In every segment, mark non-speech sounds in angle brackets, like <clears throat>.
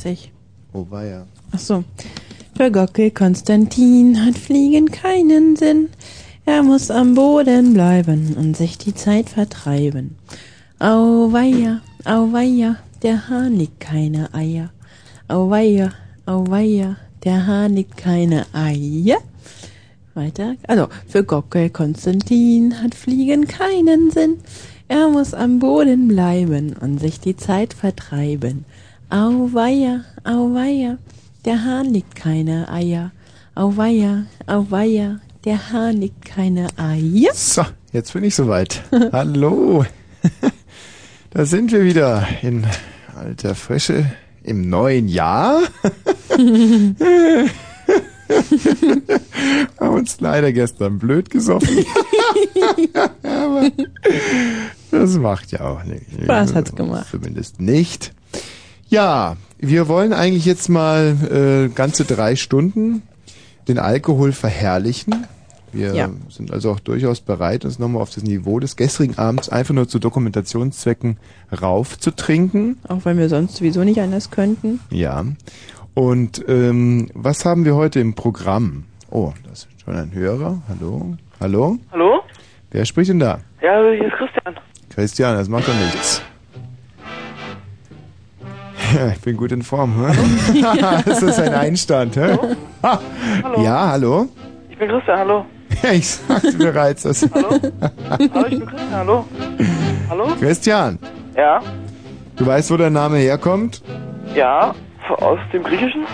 35. Oh, war ja. Ach so. Für Gockel Konstantin hat Fliegen keinen Sinn. Er muss am Boden bleiben und sich die Zeit vertreiben. Auweia, auweia, der Hahn legt keine Eier. Auweia, auweia, der Hahn legt keine Eier. Weiter. Also, für Gockel Konstantin hat Fliegen keinen Sinn. Er muss am Boden bleiben und sich die Zeit vertreiben. Auweia, auweia, der Hahn legt keine Eier. Auweia, auweia, der Hahn legt keine Eier. So, jetzt bin ich soweit. <laughs> Hallo. <laughs> Da sind wir wieder in alter Frische im neuen Jahr. <laughs> Haben uns leider gestern blöd gesoffen. Aber das macht ja auch nicht. Spaß hat's gemacht. Zumindest nicht. Ja, wir wollen eigentlich jetzt mal äh, ganze drei Stunden den Alkohol verherrlichen. Wir Ja. sind also auch durchaus bereit, uns nochmal auf das Niveau des gestrigen Abends einfach nur zu Dokumentationszwecken raufzutrinken. Auch wenn wir sonst sowieso nicht anders könnten. Ja. Und ähm, was haben wir heute im Programm? Oh, das ist schon ein Hörer. Hallo? Hallo? Hallo? Wer spricht denn da? Ja, hier ist Christian. Christian, das macht doch nichts. Ja, <laughs> ich bin gut in Form. Hä? <laughs> das ist ein Einstand. Hä? Ha. Hallo? Ja, hallo? Ich bin Christian, hallo. Ja, <laughs> ich sagte bereits. Das Hallo? hallo, ich bin Christian, hallo. Hallo? Christian, Ja? du weißt, wo dein Name herkommt? Ja? Aus dem Griechischen?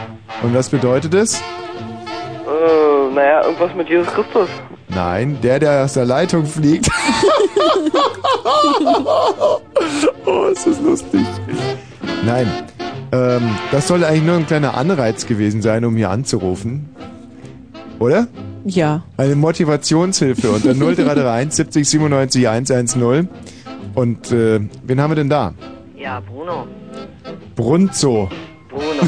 Und was bedeutet es? Äh, naja, irgendwas mit Jesus Christus. Nein, der, der aus der Leitung fliegt. oh, ist das lustig. Nein, ähm, das sollte eigentlich nur ein kleiner Anreiz gewesen sein, um hier anzurufen. Oder? Ja. Eine Motivationshilfe unter 0331 70 97 110. Und äh, wen haben wir denn da? Ja, Bruno. Brunzo. Bruno. <laughs> <laughs>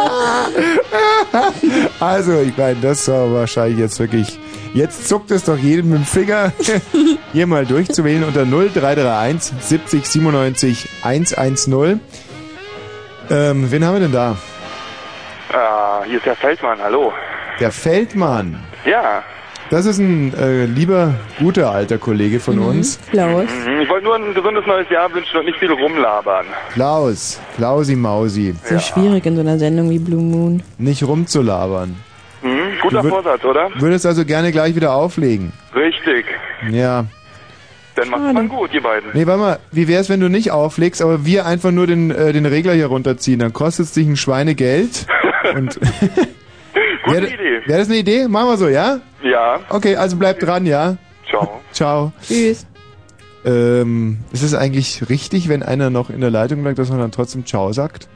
<laughs> Also, ich meine, das war wahrscheinlich jetzt wirklich. Jetzt zuckt es doch jedem mit dem Finger, <laughs> hier mal durchzuwählen unter 0331 70 97 110. Ähm, wen haben wir denn da? Ah, hier ist der Feldmann, hallo. Der Feldmann. Ja, Das ist ein äh, lieber, guter alter Kollege von uns. Klaus. mhm, ich wollte nur ein gesundes neues Jahr wünschen und nicht viel rumlabern. Klaus. Klausi Mausi. So schwierig in so einer Sendung wie Blue Moon. Nicht rumzulabern. Hm, guter würd- Vorsatz, oder? Würdest also gerne gleich wieder auflegen. Richtig. Ja. Dann macht man gut, ihr beiden. Nee, warte mal, wie wär's, wenn du nicht auflegst, aber wir einfach nur den, äh, den Regler hier runterziehen? Dann kostet es dich ein Schweinegeld. <laughs> Und <laughs> Gute Wäre Idee. wär das eine Idee? Machen wir so, ja? Ja, Okay, also bleib dran, ja? ciao. Ciao. Tschüss. Ähm, ist es eigentlich richtig, wenn einer noch in der Leitung bleibt, dass man dann trotzdem Ciao sagt?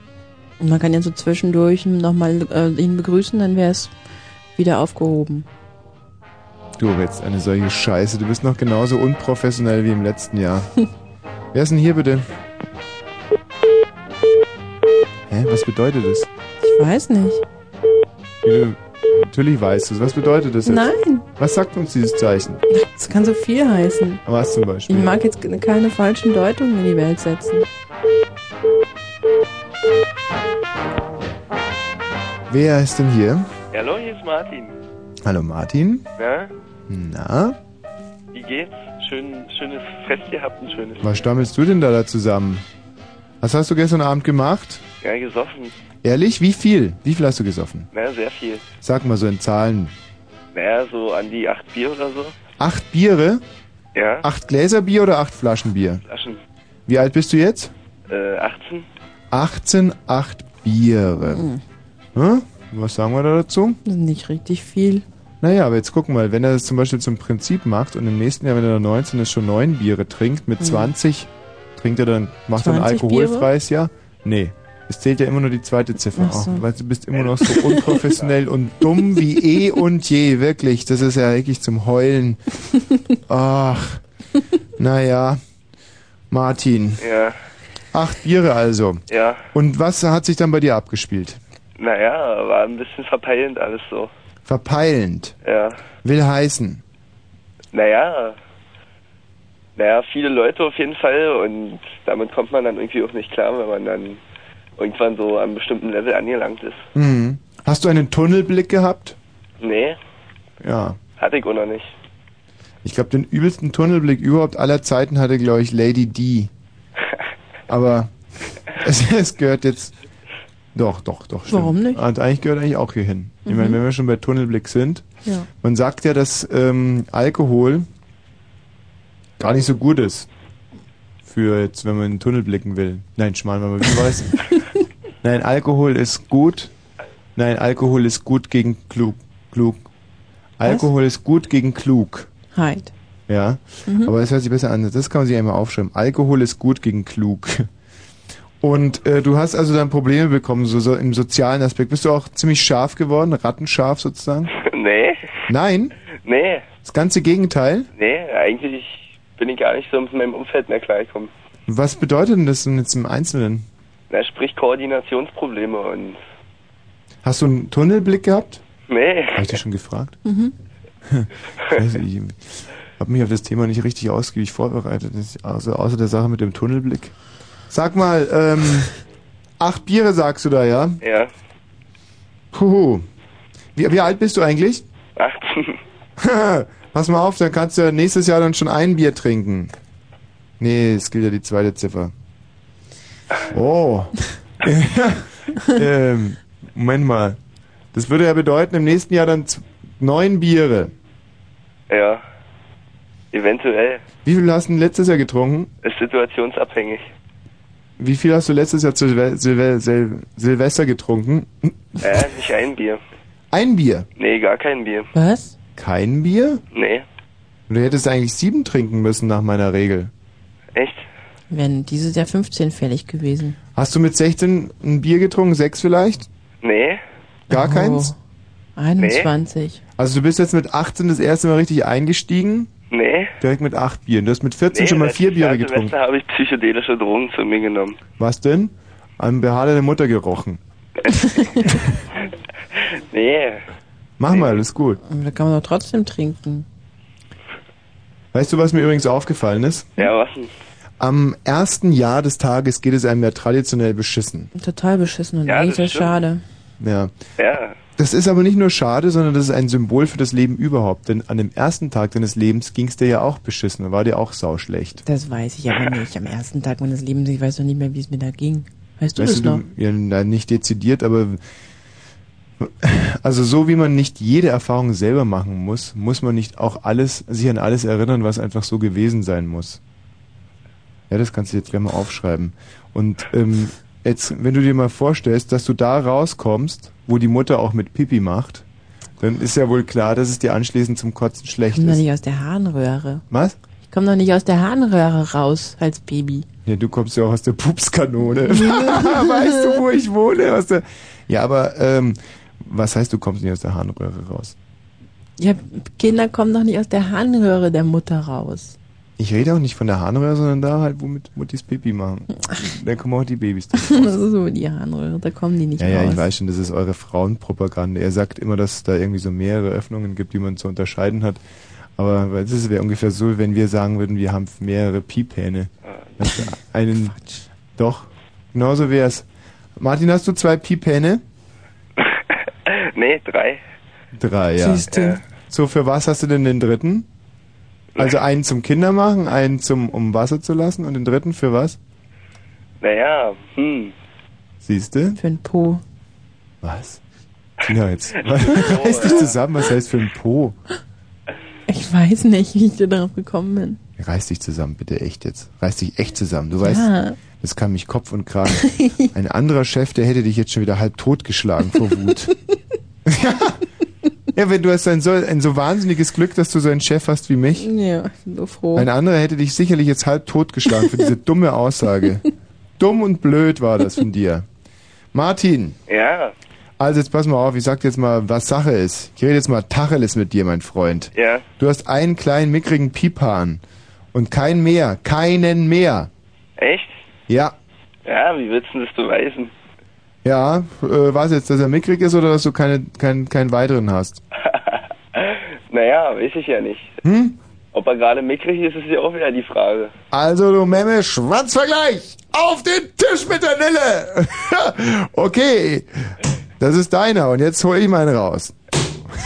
Und man kann ja so zwischendurch nochmal äh, ihn begrüßen, dann wäre es wieder aufgehoben. Du, aber jetzt eine solche Scheiße. Du bist noch genauso unprofessionell wie im letzten Jahr. <laughs> Wer ist denn hier bitte? Hä, was bedeutet das? Ich weiß nicht. Wie du- Natürlich weißt du es. Was bedeutet das jetzt? Nein, Was sagt uns dieses Zeichen? das kann so viel heißen. Was zum Beispiel? Ich mag jetzt keine falschen Deutungen in die Welt setzen. Wer ist denn hier? Hallo, hier ist Martin. Hallo Martin. Ja? Na, Wie geht's? Schön, schönes Fest gehabt, ein schönes. was stammelst du denn da, da zusammen? Was hast du gestern Abend gemacht? Ja, gesoffen. Ehrlich, wie viel? Wie viel hast du gesoffen? Naja, sehr viel. Sag mal so in Zahlen. Naja, so an die acht Bier oder so. Acht Biere? Ja? Acht Gläser Bier oder acht Flaschen Bier? Flaschen. Wie alt bist du jetzt? Äh, 18? 18, acht Biere. Hm? Was sagen wir da dazu? Nicht richtig viel. Naja, aber jetzt guck mal, wenn er das zum Beispiel zum Prinzip macht und im nächsten Jahr, wenn er 19 ist, schon neun Biere trinkt, mit Mhm. 20 trinkt er dann, macht er ein 20 alkoholfreies Jahr? Nee. Es zählt ja immer nur die zweite Ziffer. Ach so. Auch, weil du bist immer noch so unprofessionell und dumm wie eh und je, wirklich. Das ist ja wirklich zum Heulen. Ach, naja. Martin, Ja. acht Biere also. Ja. Und was hat sich dann bei dir abgespielt? Naja, war ein bisschen verpeilend alles so. Verpeilend. Ja. Will heißen. Naja. Naja, viele Leute auf jeden Fall und damit kommt man dann irgendwie auch nicht klar, wenn man dann irgendwann so an einem bestimmten Level angelangt ist. Mhm. Hast du einen Tunnelblick gehabt? Nee, Ja. hatte ich auch noch nicht. Ich glaube, den übelsten Tunnelblick überhaupt aller Zeiten hatte, glaube ich, Lady D. <laughs> Aber es, es gehört jetzt. Doch, doch, doch. Stimmt. Warum nicht? Und eigentlich gehört eigentlich auch hier hin. Ich Mhm. meine, wenn wir schon bei Tunnelblick sind, Ja. man sagt ja, dass ähm, Alkohol gar nicht so gut ist. Für jetzt, wenn man in den Tunnel blicken will. Nein, Schmarrn, wenn man wie weiß. <laughs> Nein, Alkohol ist gut. Nein, Alkohol ist gut gegen klug. Klug. Alkohol ist gut gegen klug. Halt. Ja, Mhm. aber es hört sich besser an. Das kann man sich einmal aufschreiben. Alkohol ist gut gegen klug. Und äh, du hast also dann Probleme bekommen, so, so im sozialen Aspekt. Bist du auch ziemlich scharf geworden, rattenscharf sozusagen? <laughs> nee, Nein, nee, das ganze Gegenteil. nee, eigentlich bin ich gar nicht so mit meinem Umfeld mehr klargekommen. Was bedeutet denn das denn jetzt im Einzelnen? Na, sprich Koordinationsprobleme und Hast du einen Tunnelblick gehabt? nee. Habe ich dich schon gefragt? Mhm. Nicht, <laughs> ich habe mich auf das Thema nicht richtig ausgiebig vorbereitet. Also außer der Sache mit dem Tunnelblick. Sag mal, ähm, <laughs> acht Biere sagst du da, ja? Ja, Huhu. Wie, wie alt bist du eigentlich? 18. <laughs> Pass mal auf, dann kannst du ja nächstes Jahr dann schon ein Bier trinken. Nee, es gilt ja die zweite Ziffer. Oh. <laughs> ähm, Moment mal. Das würde ja bedeuten, im nächsten Jahr dann z- neun Biere. Ja, eventuell. Wie viel hast du denn letztes Jahr getrunken? Ist situationsabhängig. Wie viel hast du letztes Jahr zu Silve Silve Sil Silvester getrunken? Naja, nicht ein Bier. Ein Bier. Nee, gar kein Bier. Was? Kein Bier? Nee, Du hättest eigentlich sieben trinken müssen nach meiner Regel. echt? Wären dieses Jahr 15 fällig gewesen. Hast du mit 16 ein Bier getrunken? Sechs vielleicht? Nee, Gar Oh. keins? 21. Also du bist jetzt mit 18 das erste Mal richtig eingestiegen? nee. Direkt mit acht Bieren. Du hast mit 14 nee, schon mal vier Biere Jahr getrunken. Silvester habe ich psychedelische Drogen zu mir genommen. Was denn? Am Behaar deiner Mutter gerochen. <laughs> Nee, Mach mal, ist gut. Aber da kann man doch trotzdem trinken. Weißt du, was mir übrigens aufgefallen ist? ja, was denn? Am ersten Jahr des Tages geht es einem ja traditionell beschissen. Total beschissen und Ja, eigentlich sehr schade. Ja. Ja, Das ist aber nicht nur schade, sondern das ist ein Symbol für das Leben überhaupt. Denn an dem ersten Tag deines Lebens ging es dir ja auch beschissen. Da war dir auch sauschlecht. Das weiß ich aber nicht. Am ersten Tag meines Lebens, ich weiß doch nicht mehr, wie es mir da ging. Weißt du Weißt das du, noch? ja, nicht dezidiert, aber also so wie man nicht jede Erfahrung selber machen muss, muss man nicht auch alles, sich an alles erinnern, was einfach so gewesen sein muss. Ja, das kannst du jetzt gleich mal aufschreiben. Und ähm, jetzt, wenn du dir mal vorstellst, dass du da rauskommst, wo die Mutter auch mit Pipi macht, dann ist ja wohl klar, dass es dir anschließend zum Kotzen Ich schlecht komme doch ist. nicht aus der Harnröhre. Was? Ich komme doch nicht aus der Harnröhre raus als Baby. Ja, du kommst ja auch aus der Pupskanone. <laughs> <laughs> weißt du, wo ich wohne? Aus der ja, aber ähm, was heißt, du kommst nicht aus der Harnröhre raus? Ja, Kinder kommen doch nicht aus der Harnröhre der Mutter raus. Ich rede auch nicht von der Harnröhre, sondern da halt, womit Muttis Pipi machen. Da kommen auch die Babys. <laughs> Das ist so die Harnröhre, da kommen die nicht Ja, ja, raus. ich weiß schon, das ist eure Frauenpropaganda. Er sagt immer, dass es da irgendwie so mehrere Öffnungen gibt, die man zu unterscheiden hat. Aber das wäre ungefähr so, wenn wir sagen würden, wir haben mehrere du, einen, doch, genauso wär's. Martin, hast du zwei Pipäne? Nee, drei. Drei, ja. Siehst du. Ja. So, für was hast du denn den dritten? Also einen zum Kindermachen, einen zum um Wasser zu lassen und den dritten für was? Naja, hm. Siehst du? Für ein Po. Was? Tina, jetzt <laughs> reiß dich zusammen, was heißt für ein Po? Ich weiß nicht, wie ich da drauf gekommen bin. Reiß dich zusammen, bitte echt jetzt. Reiß dich echt zusammen. Du weißt, Ja. das kann mich Kopf und Kragen. <laughs> Ein anderer Chef, der hätte dich jetzt schon wieder halb totgeschlagen vor Wut. <laughs> ja. ja, wenn du hast ein so, ein so wahnsinniges Glück, dass du so einen Chef hast wie mich. Ja, ich bin so froh. Ein anderer hätte dich sicherlich jetzt halb totgeschlagen für diese dumme Aussage. <laughs> Dumm und blöd war das von dir. Martin, Ja, also jetzt pass mal auf, ich sag dir jetzt mal, was Sache ist. Ich rede jetzt mal Tacheles mit dir, mein Freund. ja. Du hast einen kleinen mickrigen Piephahn und kein mehr, keinen mehr. Echt? Ja, Ja, wie willst du das beweisen? Ja, äh, was jetzt, dass er mickrig ist oder dass du keine, keinen, keinen weiteren hast? <laughs> Naja, weiß ich ja nicht. Hm? Ob er gerade mickrig ist, ist ja auch wieder die Frage. Also du Memme, Schwanzvergleich! Auf den Tisch mit der Nille! <laughs> okay, das ist deiner und jetzt hol ich meinen raus.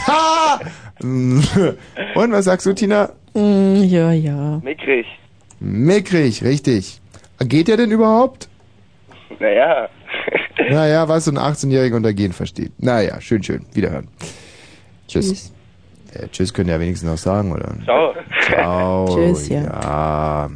Ha! und was sagst du, Tina? Mm, ja, ja. Mickrig. Mickrig, richtig. Geht der denn überhaupt? Naja. <laughs> Naja, was so ein 18-Jähriger unter Gehen versteht. Naja, schön, schön. Wiederhören. Tschüss. Tschüss. Äh, tschüss könnt ihr ja wenigstens noch sagen, oder? Ciao. Ciao. <laughs> Tschüss, ja. ja.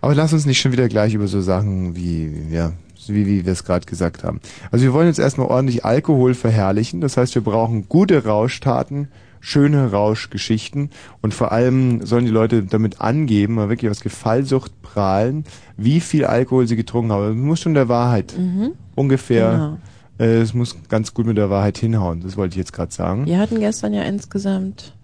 Aber lass uns nicht schon wieder gleich über so Sachen wie, ja, wie, wie wir es gerade gesagt haben. Also wir wollen jetzt erstmal ordentlich Alkohol verherrlichen. Das heißt, wir brauchen gute Rauschtaten, schöne Rauschgeschichten und vor allem sollen die Leute damit angeben, mal wirklich aus Gefallsucht prahlen, wie viel Alkohol sie getrunken haben. Das muss schon der Wahrheit Mhm. ungefähr, äh, es muss ganz gut mit der Wahrheit hinhauen. Das wollte ich jetzt gerade sagen. Wir hatten gestern ja insgesamt,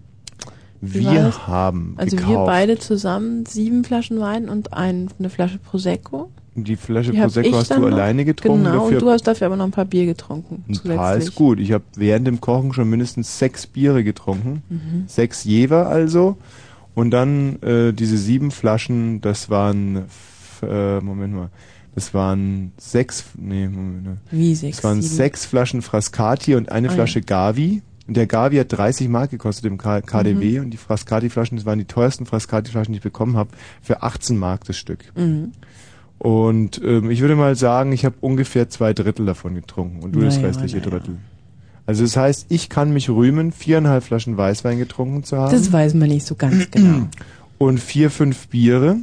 wir haben also gekauft. wir beide zusammen sieben Flaschen Wein und ein, eine Flasche Prosecco. Die Flasche Die Prosecco hast du alleine getrunken. Genau, dafür und du hast dafür aber noch ein paar Bier getrunken. ein zusätzlich. paar ist gut. Ich habe während dem Kochen schon mindestens sechs Biere getrunken. Mhm. Sechs Jever also. Und dann äh, diese sieben Flaschen, das waren, äh, Moment mal, das waren sechs, nee, Moment, ne. Wie sechs, das waren sieben? sechs Flaschen Frascati und eine Ah, Flasche Gavi. Und der Gavi hat 30 Mark gekostet im K Mhm. KDW und die Frascati-Flaschen, das waren die teuersten Frascati-Flaschen, die ich bekommen habe, für 18 Mark das Stück. Mhm. Und ähm, ich würde mal sagen, ich habe ungefähr zwei Drittel davon getrunken und du das Naja, restliche naja. Drittel. Also das heißt, ich kann mich rühmen, viereinhalb Flaschen Weißwein getrunken zu haben Das weiß man nicht so ganz <clears throat> genau. und vier, fünf Biere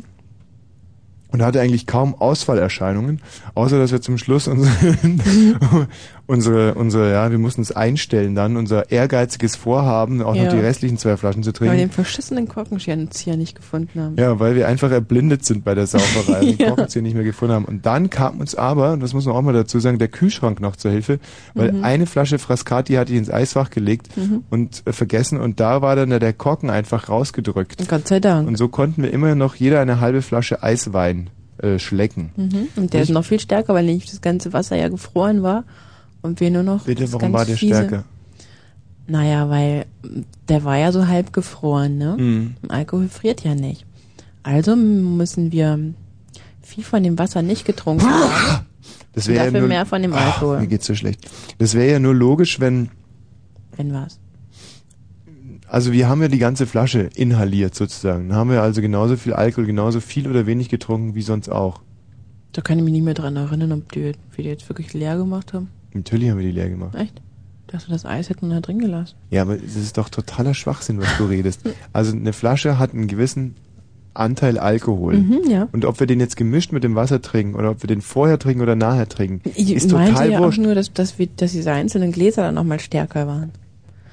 und hatte eigentlich kaum Ausfallerscheinungen, außer dass wir zum Schluss unsere, <laughs> unsere, unsere, ja, wir mussten es einstellen dann, unser ehrgeiziges Vorhaben, auch Ja. noch die restlichen zwei Flaschen zu Weil wir trinken. den verschissenen Korkenzieher nicht gefunden haben. Ja, weil wir einfach erblindet sind bei der Sauferei und den. <laughs> Korkenzieher nicht mehr gefunden haben. Und dann kam uns aber, und das muss man auch mal dazu sagen, der Kühlschrank noch zur Hilfe, weil Mhm. eine Flasche Frascati hatte ich ins Eisfach gelegt Mhm. und äh, vergessen und da war dann der Korken einfach rausgedrückt. Gott sei Dank. Und so konnten wir immer noch jeder eine halbe Flasche Eiswein äh, schlecken. Mhm. Und der Nicht? ist noch viel stärker, weil nämlich das ganze Wasser ja gefroren war und wir nur noch. Bitte, warum war der fiese- stärker? Naja, weil der war ja so halb gefroren, ne? Mhm. Alkohol friert ja nicht. Also müssen wir viel von dem Wasser nicht getrunken haben. Das wäre ja dafür nur, mehr von dem Ach, Alkohol. mir geht's so schlecht. Das wäre ja nur logisch, wenn Wenn was. Also wir haben ja die ganze Flasche inhaliert sozusagen. Dann haben wir also genauso viel Alkohol, genauso viel oder wenig getrunken wie sonst auch. Da kann ich mich nicht mehr dran erinnern, ob die, wir die jetzt wirklich leer gemacht haben. Natürlich haben wir die leer gemacht. Echt? Ich dachte, das Eis hätten wir da drin gelassen. Ja, aber das ist doch totaler Schwachsinn, was du redest. <laughs> Also eine Flasche hat einen gewissen Anteil Alkohol. Mhm, ja. Und ob wir den jetzt gemischt mit dem Wasser trinken oder ob wir den vorher trinken oder nachher trinken, Ich ist meinte total ja wurscht. auch nur, dass, dass, wir, dass diese einzelnen Gläser dann nochmal stärker waren.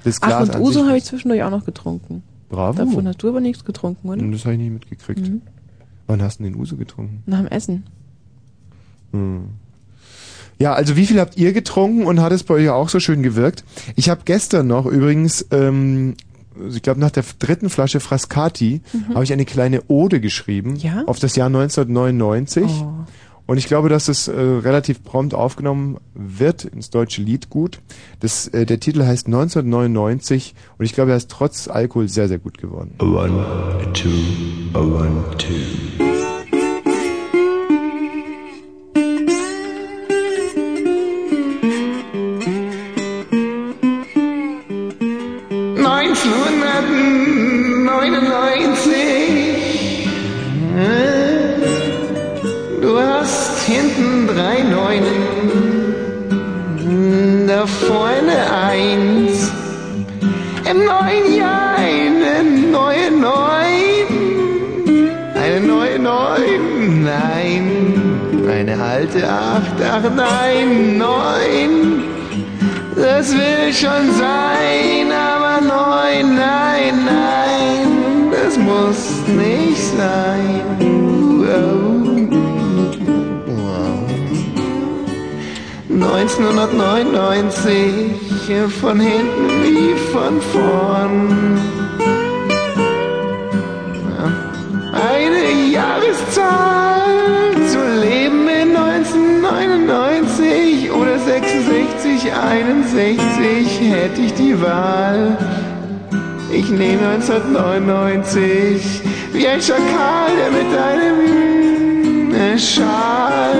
Das Ach, Glas und an Uso habe ich zwischendurch auch noch getrunken. Bravo. Davon hast du aber nichts getrunken, oder? Hm, Das habe ich nicht mitgekriegt. Mhm. Wann hast du denn den Uso getrunken? Nach dem Essen. Hm. Ja, also wie viel habt ihr getrunken und hat es bei euch auch so schön gewirkt? Ich habe gestern noch übrigens, ähm, ich glaube nach der dritten Flasche Frascati, Mhm. habe ich eine kleine Ode geschrieben Ja? auf das Jahr 1999. Oh. Und ich glaube, dass es äh, relativ prompt aufgenommen wird ins deutsche Liedgut. Das, äh, der Titel heißt 1999 und ich glaube, er ist trotz Alkohol sehr, sehr gut geworden. A one, a two, a one, two. 1999. Du hast hinten drei Neunen, da vorne eins. Im neuen Jahr eine neue Neun. Eine neue Neun, nein. Eine alte Acht, ach nein, Neun. Das will schon sein, aber neun, nein, nein, das muss nicht sein. Wow. 1999, von hinten wie von vorn. Eine Jahreszahl zu leben in 1999 oder 66, 61 hätte ich die Wahl. Ich nehme 1999 wie ein Schakal, der mit einem Schal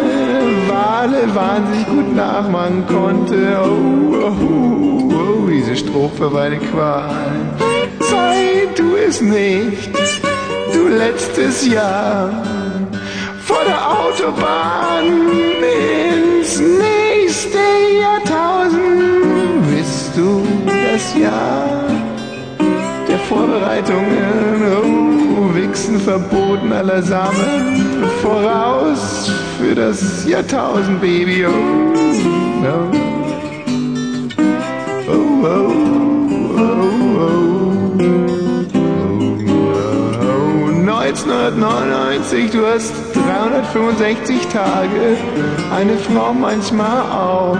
Wale wahnsinnig gut nachmachen konnte. Oh, oh, oh, oh, diese Strophe war eine Qual. Sei du es nicht, du letztes Jahr vor der Autobahn ins nächste du das Jahr der Vorbereitungen, oh, Wichsen verboten aller Samen, voraus für das Jahrtausend, Baby, oh, oh, oh, oh, oh, oh, 1999, du hast 365 Tage, eine Frau manchmal auch.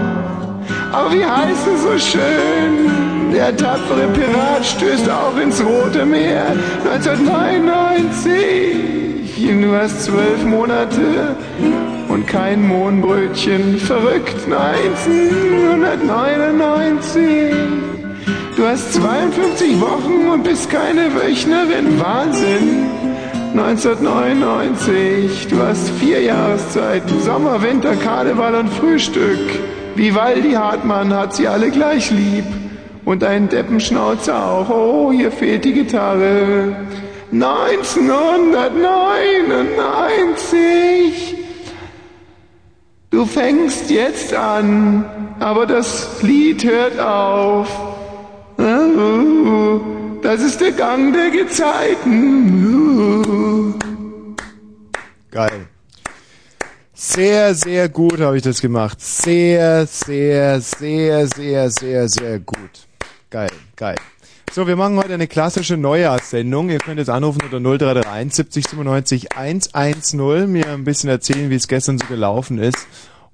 Aber wie heißt es so schön? Der tapfere Pirat stößt auch ins Rote Meer. 1999, du hast zwölf Monate und kein Mohnbrötchen. Verrückt, 1999. Du hast 52 Wochen und bist keine Wöchnerin. Wahnsinn. 1999, du hast vier Jahreszeiten. Sommer, Winter, Karneval und Frühstück. Vivaldi Hartmann hat sie alle gleich lieb. Und einen Deppenschnauzer auch. Oh, hier fehlt die Gitarre. 1999. Du fängst jetzt an, aber das Lied hört auf. Das ist der Gang der Gezeiten. Geil. Sehr, sehr gut habe ich das gemacht. Sehr, sehr, sehr, sehr, sehr, sehr gut. Geil, geil. So, wir machen heute eine klassische Neujahrssendung. Ihr könnt jetzt anrufen unter 0331 70 97 110, mir ein bisschen erzählen, wie es gestern so gelaufen ist.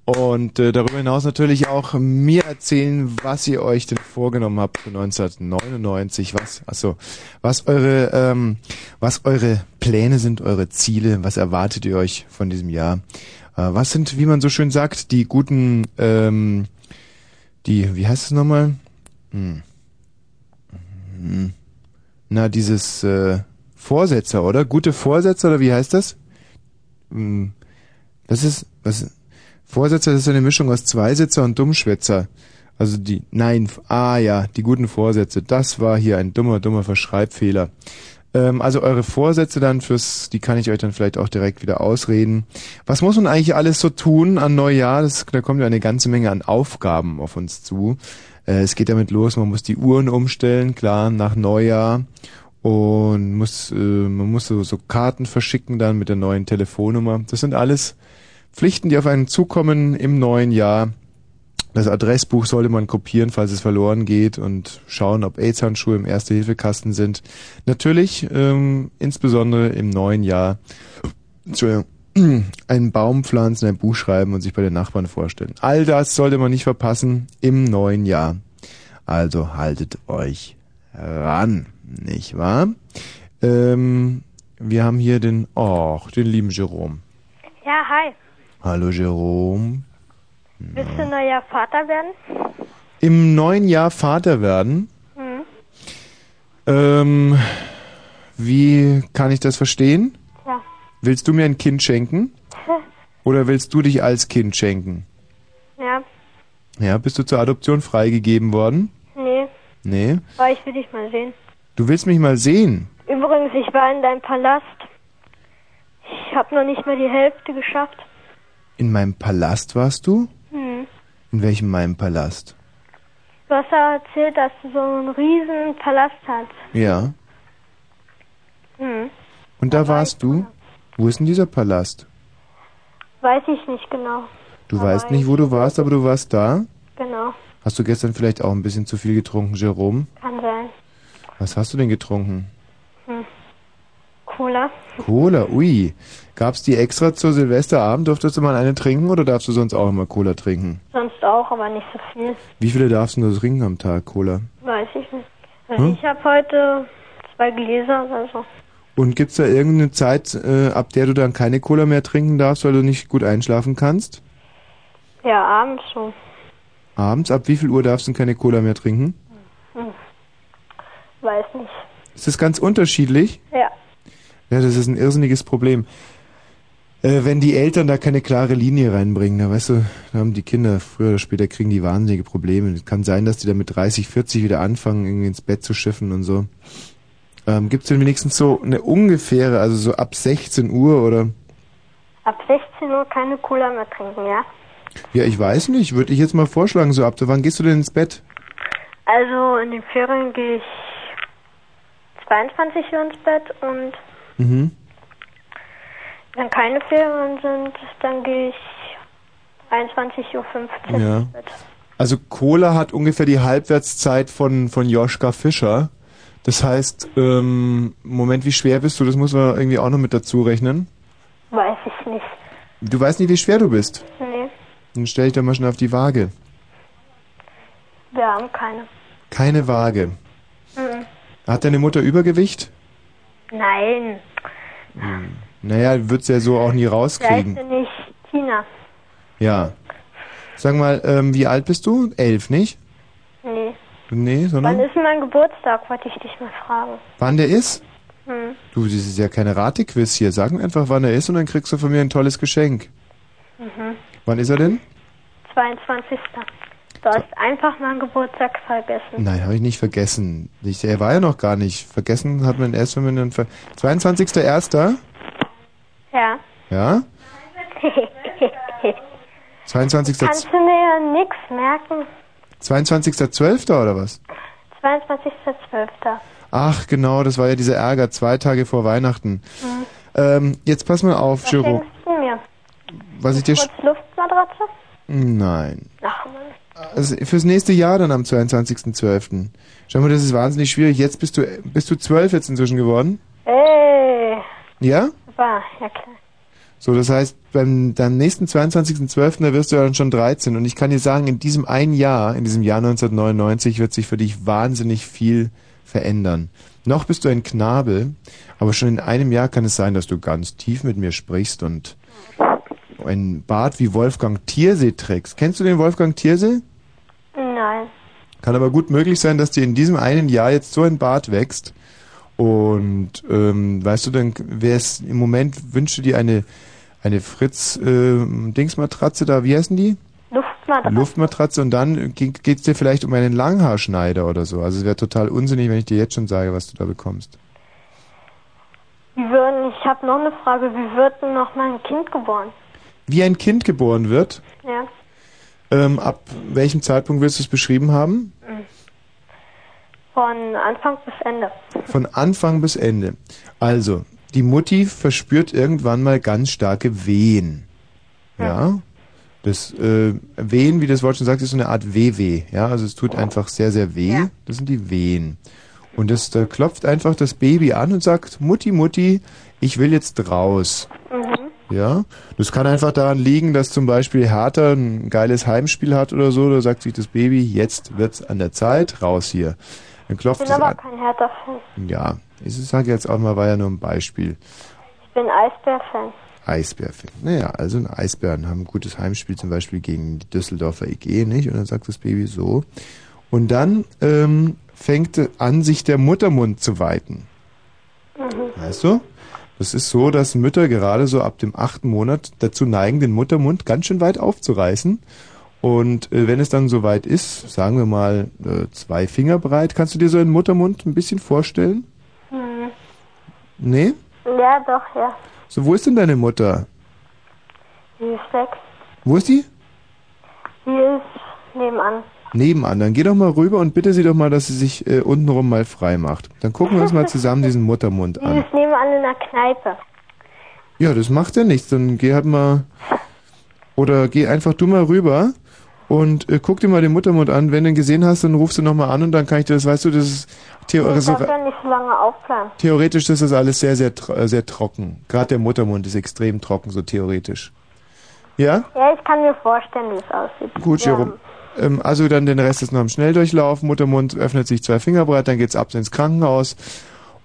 Und äh, darüber hinaus natürlich auch mir erzählen, was ihr euch denn vorgenommen habt für 1999, was, also, was eure, ähm, was eure Pläne sind, eure Ziele, was erwartet ihr euch von diesem Jahr? Äh, was sind, wie man so schön sagt, die guten, ähm, die, wie heißt es nochmal? Hm. Hm. Na, dieses äh, Vorsätze, oder? Gute Vorsätze, oder wie heißt das? Hm. Das ist, was, Vorsätze, das ist eine Mischung aus Zweisitzer und Dummschwätzer. Also die, nein, ah ja, die guten Vorsätze. Das war hier ein dummer, dummer Verschreibfehler. Ähm, also eure Vorsätze dann fürs, die kann ich euch dann vielleicht auch direkt wieder ausreden. Was muss man eigentlich alles so tun an Neujahr? Das, da kommt ja eine ganze Menge an Aufgaben auf uns zu. Äh, es geht damit los, man muss die Uhren umstellen, klar, nach Neujahr. Und muss, äh, man muss so, so Karten verschicken dann mit der neuen Telefonnummer. Das sind alles Pflichten, die auf einen zukommen im neuen Jahr. Das Adressbuch sollte man kopieren, falls es verloren geht und schauen, ob AIDS-Handschuhe im Erste-Hilfe-Kasten sind. Natürlich, ähm, insbesondere im neuen Jahr, Entschuldigung, einen Baum pflanzen, ein Buch schreiben und sich bei den Nachbarn vorstellen. All das sollte man nicht verpassen im neuen Jahr. Also haltet euch ran, nicht wahr? Ähm, wir haben hier den, oh, den lieben Jerome. Ja, hi. Hallo Jerome. Willst du neuer Vater werden? Im neuen Jahr Vater werden? Hm. Ähm, wie kann ich das verstehen? Willst du mir ein Kind schenken? <laughs> Oder willst du dich als Kind schenken? ja. Ja, bist du zur Adoption freigegeben worden? Nee. Nee. Aber ich will dich mal sehen. Du willst mich mal sehen? Übrigens, ich war in deinem Palast. Ich habe noch nicht mal die Hälfte geschafft. In meinem Palast warst du? Hm. In welchem meinem Palast? Du hast ja erzählt, dass du so einen riesen Palast hast. Ja. Hm. Und da warst du? Wo ist denn dieser Palast? Weiß ich nicht genau. Du weißt nicht, wo du warst, aber du warst da? Genau. Hast du gestern vielleicht auch ein bisschen zu viel getrunken, Jerome? Kann sein. Was hast du denn getrunken? Hm. Cola. Cola, ui. Gab's die extra zur Silvesterabend? Durftest du mal eine trinken oder darfst du sonst auch immer Cola trinken? Sonst auch, aber nicht so viel. Wie viele darfst du nur trinken am Tag, Cola? Weiß ich nicht. Hm? Ich habe heute zwei Gläser oder so. Und gibt's da irgendeine Zeit, äh, ab der du dann keine Cola mehr trinken darfst, weil du nicht gut einschlafen kannst? Ja, abends schon. Abends? Ab wie viel Uhr darfst du keine Cola mehr trinken? Hm. Weiß nicht. Ist das ganz unterschiedlich? Ja. Ja, das ist ein irrsinniges Problem. Äh, wenn die Eltern da keine klare Linie reinbringen, da weißt du, da haben die Kinder früher oder später kriegen die wahnsinnige Probleme. Es kann sein, dass die da mit 30, 40 wieder anfangen, irgendwie ins Bett zu schiffen und so. Ähm, Gibt es denn wenigstens so eine ungefähre, also so ab 16 Uhr oder? Ab 16 Uhr keine Cola mehr trinken, ja? Ja, ich weiß nicht. Würde ich jetzt mal vorschlagen, so ab wann gehst du denn ins Bett? Also in den Ferien gehe ich 22 Uhr ins Bett und Mhm. wenn keine Ferien sind, dann gehe ich 21.15 Uhr Ja. ins Bett. Also Cola hat ungefähr die Halbwertszeit von, von Joschka Fischer. Das heißt, ähm, Moment, wie schwer bist du? Das muss man irgendwie auch noch mit dazu rechnen. Weiß ich nicht. Du weißt nicht, wie schwer du bist. Nee, Dann stell ich da mal schnell auf die Waage. wir haben keine. Keine Waage. Mhm. Hat deine Mutter Übergewicht? Nein, Naja, wird sie ja so auch nie rauskriegen. denn nicht Tina? Ja. Sag mal, ähm, wie alt bist du? Elf, nicht? Nee. Nee, Wann sondern ist denn mein Geburtstag, wollte ich dich mal fragen. wann der ist? Hm. Du, das ist ja keine Ratequiz hier. Sag mir einfach, wann er ist und dann kriegst du von mir ein tolles Geschenk. Mhm. Wann ist er denn? 22. Du hast einfach meinen Geburtstag vergessen. Nein, habe ich nicht vergessen. Ich, er war ja noch gar nicht. Vergessen hat man erst, wenn man dann... Ver 22.01. Ja. Ja? <laughs> 22. Kannst du mir nix merken? 22.12. oder was? 22.12. Ach, genau, das war ja dieser Ärger, zwei Tage vor Weihnachten. Hm. Ähm, jetzt pass mal auf, Was Giro. du mir? Was ich dir... Kurz Luftmatratze? Nein. Ach man. Also fürs nächste Jahr dann am 22.12. Schau mal, das ist wahnsinnig schwierig. Jetzt bist du bist du zwölf jetzt inzwischen geworden? Ey. Ja? War, ja klar. So, das heißt, beim deinem nächsten 22.12. da wirst du ja dann schon 13. Und ich kann dir sagen, in diesem einen Jahr, in diesem Jahr 1999, wird sich für dich wahnsinnig viel verändern. Noch bist du ein Knabe, aber schon in einem Jahr kann es sein, dass du ganz tief mit mir sprichst und ein Bart wie Wolfgang Thiersee trägst. Kennst du den Wolfgang Thiersee? Nein. Kann aber gut möglich sein, dass dir in diesem einen Jahr jetzt so ein Bart wächst. Und ähm, weißt du dann, wer es im Moment wünscht du dir eine eine Fritz ähm, Dingsmatratze da, wie heißen die? Luftmatratze. Luftmatratze und dann geht es dir vielleicht um einen Langhaarschneider oder so. Also es wäre total unsinnig, wenn ich dir jetzt schon sage, was du da bekommst. Wie würden, ich habe noch eine Frage. Wie wird denn noch mein Kind geboren? Wie ein Kind geboren wird, Ja. ähm, ab welchem Zeitpunkt willst du es beschrieben haben? Mhm. Von Anfang bis Ende. Von Anfang bis Ende. Also, die Mutti verspürt irgendwann mal ganz starke Wehen. Ja. Das äh, Wehen, wie das Wort schon sagt, ist so eine Art Wehweh. Ja, also es tut einfach sehr, sehr weh. Das sind die Wehen. Und das da klopft einfach das Baby an und sagt, Mutti, Mutti, ich will jetzt raus. Mhm. Ja, das kann einfach daran liegen, dass zum Beispiel Hertha ein geiles Heimspiel hat oder so. Da sagt sich das Baby, jetzt wird's an der Zeit, raus hier. Dann Ich klopft bin es aber kein Hertha-Fan. Ja, ich sage jetzt auch mal, war ja nur ein Beispiel. Ich bin Eisbär-Fan. Eisbärfan. Naja, also ein Eisbären haben ein gutes Heimspiel zum Beispiel gegen die Düsseldorfer EG, nicht? Und dann sagt das Baby so. Und dann ähm, fängt an, sich der Muttermund zu weiten. Mhm. Weißt du? Das ist so, dass Mütter gerade so ab dem achten Monat dazu neigen, den Muttermund ganz schön weit aufzureißen. Und äh, wenn es dann soweit ist, sagen wir mal äh, zwei Finger breit, kannst du dir so einen Muttermund ein bisschen vorstellen? Hm. Nee? Ja, doch, ja. So, wo ist denn deine Mutter? Die ist weg. Wo ist die? Die ist nebenan. Nebenan. Dann geh doch mal rüber und bitte sie doch mal, dass sie sich äh, untenrum mal frei macht. Dann gucken wir uns mal zusammen diesen Muttermund <laughs> Die an. ist nebenan in der Kneipe. Ja, das macht ja nichts. Dann geh halt mal. Oder geh einfach du mal rüber und äh, guck dir mal den Muttermund an. Wenn du ihn gesehen hast, dann rufst du nochmal an und dann kann ich dir das, weißt du, das ist Theo Ich so, darf ja nicht lange aufbleiben. theoretisch ist das alles sehr, sehr, äh, sehr trocken. Gerade der Muttermund ist extrem trocken, so theoretisch. Ja? Ja, ich kann mir vorstellen, wie es aussieht. Gut, ja. Jerome. Ähm, also dann den Rest ist noch im Schnelldurchlauf. Muttermund öffnet sich zwei Finger breit, dann geht's ab ins Krankenhaus.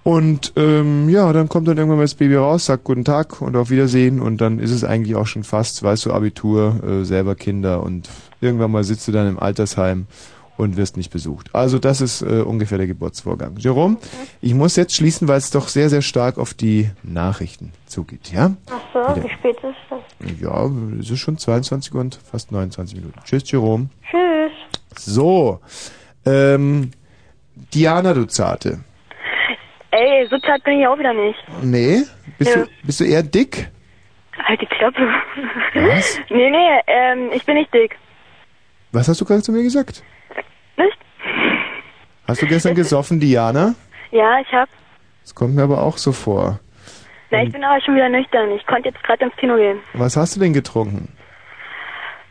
Und ähm, ja, dann kommt dann irgendwann mal das Baby raus, sagt guten Tag und auf Wiedersehen und dann ist es eigentlich auch schon fast, weißt du, Abitur, äh, selber Kinder und irgendwann mal sitzt du dann im Altersheim und wirst nicht besucht. Also das ist äh, ungefähr der Geburtsvorgang. Jerome, ich muss jetzt schließen, weil es doch sehr, sehr stark auf die Nachrichten zugeht, ja? Ach so, Wieder. wie spät ist es? Ja, es ist schon 22 und fast 29 Minuten. Tschüss, Jerome. Tschüss. So, ähm, Diana, du Zarte. Ey, so zart bin ich auch wieder nicht. Nee? Bist, Ja. du, bist du eher dick? Halt die Klappe. Was? <laughs> Nee, nee, ähm, ich bin nicht dick. Was hast du gerade zu mir gesagt? Nicht? Hast du gestern gesoffen, Diana? Ja, ich hab. Das kommt mir aber auch so vor. Na, ich bin aber schon wieder nüchtern. Ich konnte jetzt gerade ins Kino gehen. Was hast du denn getrunken?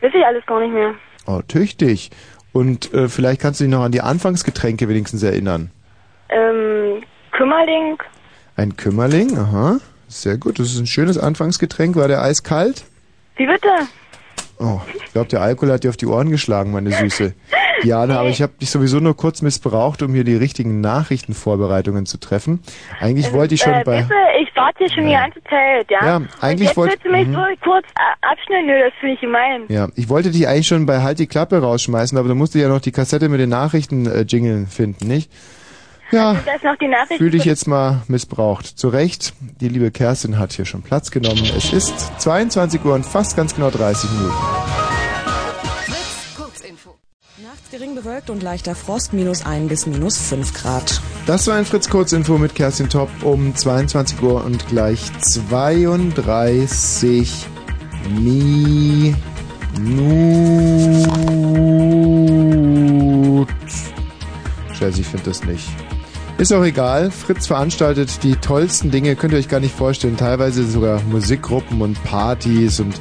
Weiß ich alles gar nicht mehr. Oh, tüchtig. Und äh, vielleicht kannst du dich noch an die Anfangsgetränke wenigstens erinnern. Ähm, Kümmerling? Ein Kümmerling, aha. Sehr gut. Das ist ein schönes Anfangsgetränk. War der eiskalt? Wie bitte? Oh, ich glaube, der Alkohol hat dir auf die Ohren geschlagen, meine Süße. Diana, aber ich habe dich sowieso nur kurz missbraucht, um hier die richtigen Nachrichtenvorbereitungen zu treffen. Eigentlich wollte ich schon äh, bei... Bitte, ich warte hier schon die ganze Zeit, ja? Ja, eigentlich jetzt wollt- willst du mich mhm. so kurz a- abschneiden? Nö, das finde ich gemein. Ja, ich wollte dich eigentlich schon bei Halt die Klappe rausschmeißen, aber du musst ja noch die Kassette mit den Nachrichten-Jingeln finden, nicht? Ja, fühl dich jetzt mal missbraucht. Zu Recht, die liebe Kerstin hat hier schon Platz genommen. Es ist 22 Uhr und fast ganz genau 30 Minuten. Nachts gering bewölkt und leichter Frost, minus 1 bis minus 5 Grad. Das war ein Fritz Kurzinfo mit Kerstin Top um 22 Uhr und gleich 32 Minuten. Scheiße, ich finde das nicht. Ist auch egal. Fritz veranstaltet die tollsten Dinge, könnt ihr euch gar nicht vorstellen. Teilweise sogar Musikgruppen und Partys und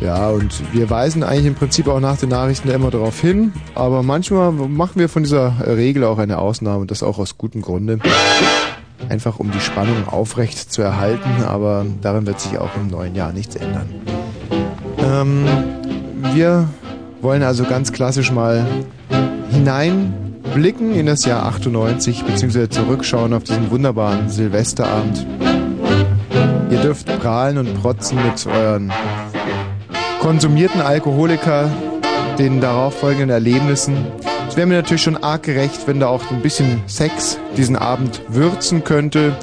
ja, und wir weisen eigentlich im Prinzip auch nach den Nachrichten immer darauf hin. Aber manchmal machen wir von dieser Regel auch eine Ausnahme und das auch aus gutem Grunde. Einfach um die Spannung aufrecht zu erhalten, aber daran wird sich auch im neuen Jahr nichts ändern. Ähm, wir wollen also ganz klassisch mal hineinblicken in das Jahr 98, beziehungsweise zurückschauen auf diesen wunderbaren Silvesterabend. Ihr dürft prahlen und protzen mit euren konsumierten Alkoholiker, den darauffolgenden Erlebnissen. Es wäre mir natürlich schon arg gerecht, wenn da auch ein bisschen Sex diesen Abend würzen könnte,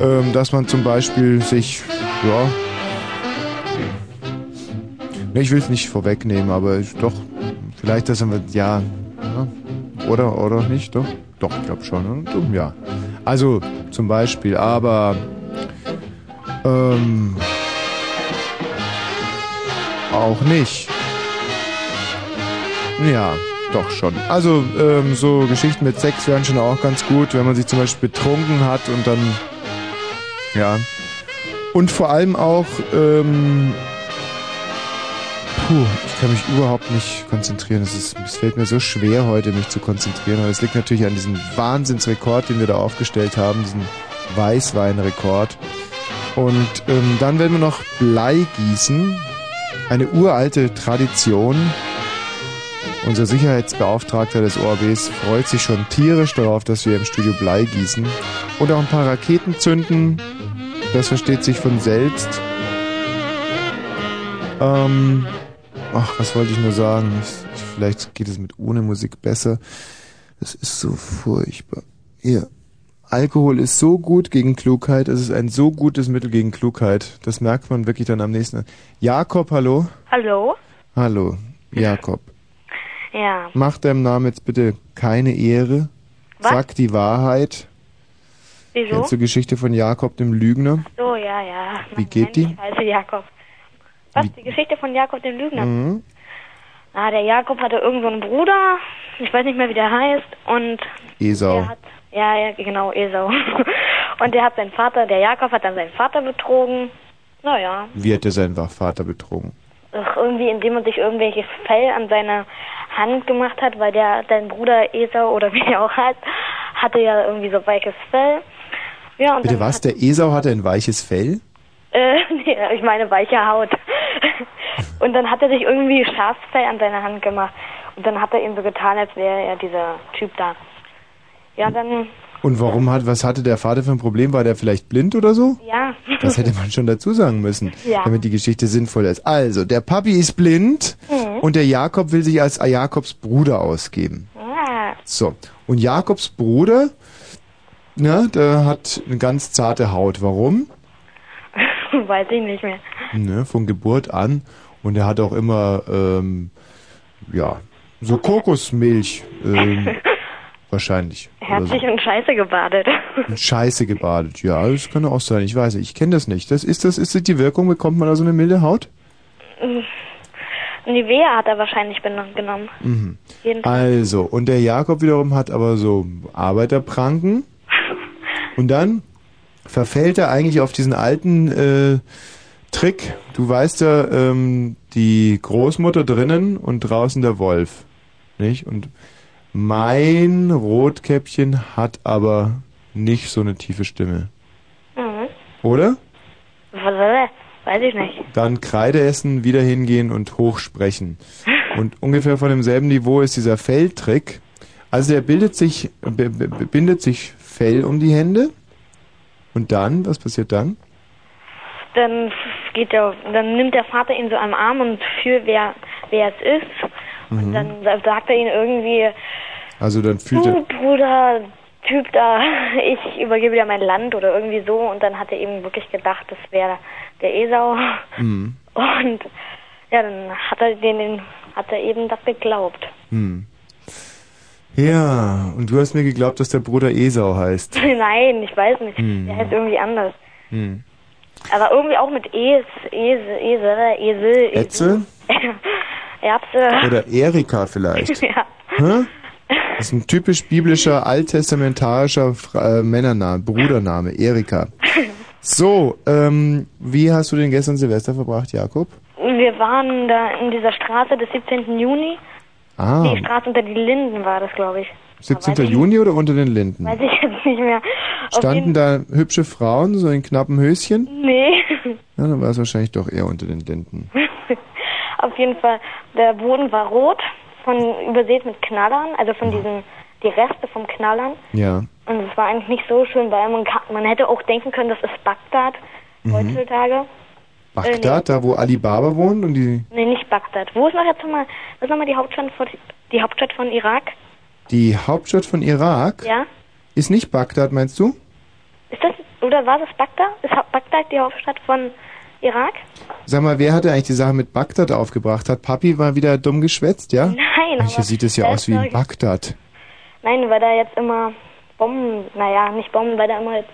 ähm, dass man zum Beispiel sich, ja, ich will es nicht vorwegnehmen, aber doch, vielleicht, dass ja, ja, oder, oder nicht, doch? Doch, ich glaube schon, oder? ja. Also, zum Beispiel, aber, ähm, auch nicht. Ja, doch schon. Also, ähm, so Geschichten mit Sex wären schon auch ganz gut, wenn man sich zum Beispiel betrunken hat und dann, ja. Und vor allem auch, ähm, Puh, ich kann mich überhaupt nicht konzentrieren. Es, ist, es fällt mir so schwer heute, mich zu konzentrieren. Aber es liegt natürlich an diesem Wahnsinnsrekord, den wir da aufgestellt haben, diesen Weißweinrekord. Und ähm, dann werden wir noch Blei gießen. Eine uralte Tradition. Unser Sicherheitsbeauftragter des ORBs freut sich schon tierisch darauf, dass wir im Studio Blei gießen. Und auch ein paar Raketen zünden. Das versteht sich von selbst. Ähm, ach, was wollte ich nur sagen? Ich, vielleicht geht es mit ohne Musik besser. Es ist so furchtbar. Hier. Alkohol ist so gut gegen Klugheit. Es ist ein so gutes Mittel gegen Klugheit. Das merkt man wirklich dann am nächsten. Jakob, hallo? Hallo? Hallo. Jakob, Ja. mach deinem Namen jetzt bitte keine Ehre. Was? Sag die Wahrheit. Wieso? Kennst du Geschichte von Jakob dem Lügner? So, ja, ja. Wie geht die? Heiße Jakob. Was? Die Geschichte von Jakob dem Lügner? Mhm. Ah, der Jakob hatte irgend so einen Bruder. Ich weiß nicht mehr, wie der heißt. Und Esau. hat, ja, ja, genau, Esau. <laughs> Und der hat seinen Vater, der Jakob hat dann seinen Vater betrogen. Naja, Wie hat er seinen Vater betrogen? Ach, irgendwie, indem man sich irgendwelches Fell an seine Hand gemacht hat, weil der, dein Bruder Esau oder wie er auch heißt, hatte ja irgendwie so weiches Fell. Ja, und Bitte was? Der Esau hatte ein weiches Fell? Äh, <laughs> nee, ich meine weiche Haut. Und dann hat er sich irgendwie Schafsfell an seine Hand gemacht. Und dann hat er ihm so getan, als wäre er dieser Typ da. Ja, dann, Und warum hat, was hatte der Vater für ein Problem? War der vielleicht blind oder so? ja. Das hätte man schon dazu sagen müssen, <laughs> Ja. damit die Geschichte sinnvoll ist. Also, der Papi ist blind Mhm. und der Jakob will sich als Jakobs Bruder ausgeben. Ah, So, und Jakobs Bruder, ne, der hat eine ganz zarte Haut. Warum? <laughs> weiß ich nicht mehr. Ne, von Geburt an. Und er hat auch immer, ähm, ja, so Kokosmilch, ähm, <laughs> wahrscheinlich. Er hat oder so. sich in Scheiße gebadet. In <laughs> Scheiße gebadet. Ja, das kann auch sein. Ich weiß. Ich kenne das nicht. Das ist das, ist das die Wirkung? Bekommt man da so eine milde Haut? Nivea hat er wahrscheinlich benommen- genommen. Mhm. Also, und der Jakob wiederum hat aber so Arbeiterpranken. Und dann verfällt er eigentlich auf diesen alten äh, Trick. Du weißt ja, ähm, die Großmutter drinnen und draußen der Wolf. Nicht? Und mein Rotkäppchen hat aber nicht so eine tiefe Stimme. Mhm. Oder? Er? Weiß ich nicht. Dann Kreide essen, wieder hingehen und hochsprechen. Und ungefähr von demselben Niveau ist dieser Felltrick. Also der bildet sich, bindet sich Fell um die Hände. Und dann, was passiert dann? Dann geht der, dann nimmt der Vater ihn so am Arm und fühlt, wer, wer es ist. Und Mhm. dann sa- sagt er ihn irgendwie, Also dann fühlt er, Bruder, Typ da, <laughs> ich übergebe dir mein Land oder irgendwie so. Und dann hat er eben wirklich gedacht, das wäre der Esau. hm, <laughs> Und ja, dann hat er den, hat er eben das geglaubt. hm. Ja, und du hast mir geglaubt, dass der Bruder Esau heißt. <laughs> Nein, ich weiß nicht. Hm. Der heißt irgendwie anders. Hm. Aber irgendwie auch mit Es, Esel, Esel, Esel, Etzel? <laughs> Erbse. Oder Erika vielleicht. <laughs> ja. Hä? Das ist ein typisch biblischer, alttestamentarischer äh, Männername, Brudername, Erika. So, ähm, wie hast du den gestern Silvester verbracht, Jakob? Wir waren da in dieser Straße des 17. Juni. Ah, Die Straße unter die Linden war das, glaube ich. 17. weiß ich- Juni oder unter den Linden? Weiß ich jetzt nicht mehr. Auf Standen da hübsche Frauen, so in knappen Höschen? Nee. Ja, dann war es wahrscheinlich doch eher unter den Linden. <laughs> Auf jeden Fall, der Boden war rot, von übersät mit Knallern, also von diesen, die Reste vom Knallern. Ja. Und es war eigentlich nicht so schön, weil man, man hätte auch denken können, das ist Bagdad Mhm. heutzutage. Bagdad, da wo Alibaba wohnt und die, Nee, nicht Bagdad. Wo ist noch jetzt nochmal, was ist nochmal die Hauptstadt von, die Hauptstadt von Irak? die Hauptstadt von Irak Ja? ist nicht Bagdad, meinst du? Ist das, oder war das Bagdad? Ist Bagdad die Hauptstadt von Irak? Sag mal, wer hatte eigentlich die Sache mit Bagdad aufgebracht? Hat Papi mal wieder dumm geschwätzt, ja? <laughs> Nein, Manche aber sieht es ja aus wie in Bagdad. Nein, weil da jetzt immer Bomben, naja, nicht Bomben, weil da immer jetzt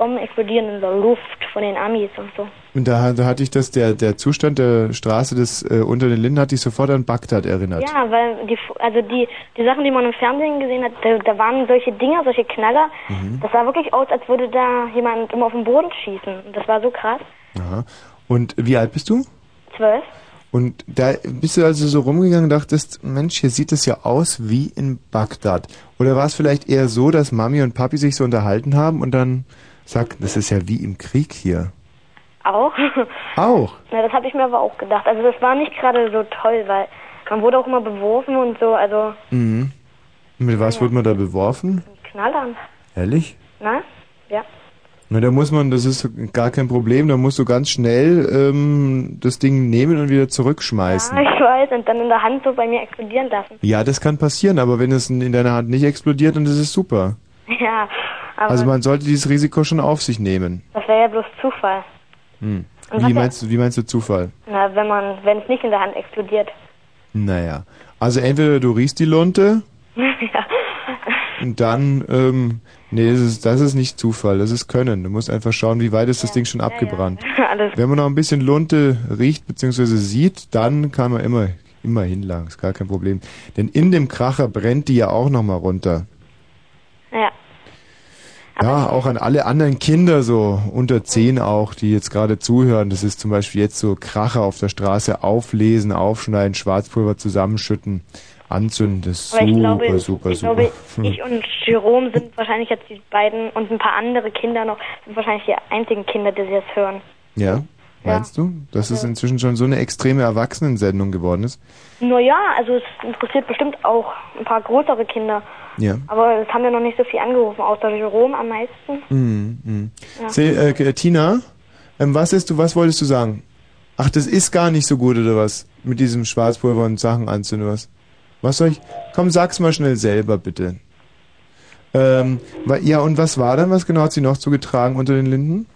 Bomben explodieren in der Luft von den Amis und so. Und da, da hatte ich das, der, der Zustand der Straße des äh, unter den Linden hat dich sofort an Bagdad erinnert. Ja, weil die, also die, die Sachen, die man im Fernsehen gesehen hat, da, da waren solche Dinger, solche Knaller. Mhm. Das sah wirklich aus, als würde da jemand immer auf den Boden schießen. Und das war so krass. Aha. Und wie alt bist du? Zwölf? Und da bist du also so rumgegangen und dachtest, Mensch, hier sieht es ja aus wie in Bagdad. Oder war es vielleicht eher so, dass Mami und Papi sich so unterhalten haben und dann sagt, das ist ja wie im Krieg hier. Auch? Auch. Na, das habe ich mir aber auch gedacht. Also das war nicht gerade so toll, weil man wurde auch immer beworfen und so, also Mhm. Mit was wurde man da beworfen? Knallern. Ehrlich? Na? Ja. Na, da muss man, das ist gar kein Problem, da musst du ganz schnell ähm, das Ding nehmen und wieder zurückschmeißen. Ja, <laughs> ich weiß, und dann in der Hand so bei mir explodieren lassen. Ja, das kann passieren, aber wenn es in deiner Hand nicht explodiert, dann ist es super. Ja, aber Also man sollte dieses Risiko schon auf sich nehmen. das wäre ja bloß Zufall. Hm. Wie meinst du, wie meinst du Zufall? Na, wenn man, wenn es nicht in der Hand explodiert. Naja. Also entweder du riechst die Lunte <laughs> ja. und dann, ähm, nee, das ist, das ist nicht Zufall, das ist Können. Du musst einfach schauen, wie weit ist das Ding schon abgebrannt. <laughs> Alles. Wenn man noch ein bisschen Lunte riecht bzw. sieht, dann kann man immer, immer hinlangen, ist gar kein Problem. Denn in dem Kracher brennt die ja auch nochmal runter. Ja. Ja, auch an alle anderen Kinder so unter zehn auch, die jetzt gerade zuhören. Das ist zum Beispiel jetzt so Kracher auf der Straße auflesen, aufschneiden, Schwarzpulver zusammenschütten, anzünden. Das ist super, glaube, super, ich, super. glaube, ich und Jerome sind wahrscheinlich jetzt die beiden und ein paar andere Kinder noch, sind wahrscheinlich die einzigen Kinder, die sie jetzt hören. ja, meinst du, dass es inzwischen schon so eine extreme Erwachsenensendung geworden ist? Nur ja, also es interessiert bestimmt auch ein paar größere Kinder. Ja. Aber es haben ja noch nicht so viel angerufen, außer Jerome am meisten. Mhm, mhm. Ja. Se, äh, äh, Tina, ähm, was ist du, was wolltest du sagen? Ach, das ist gar nicht so gut oder was? Mit diesem Schwarzpulver und Sachen anzünden oder was? Was soll ich? Komm, sag's mal schnell selber bitte. Ähm, wa- ja, und was war dann? Was genau hat sie noch zugetragen unter den Linden?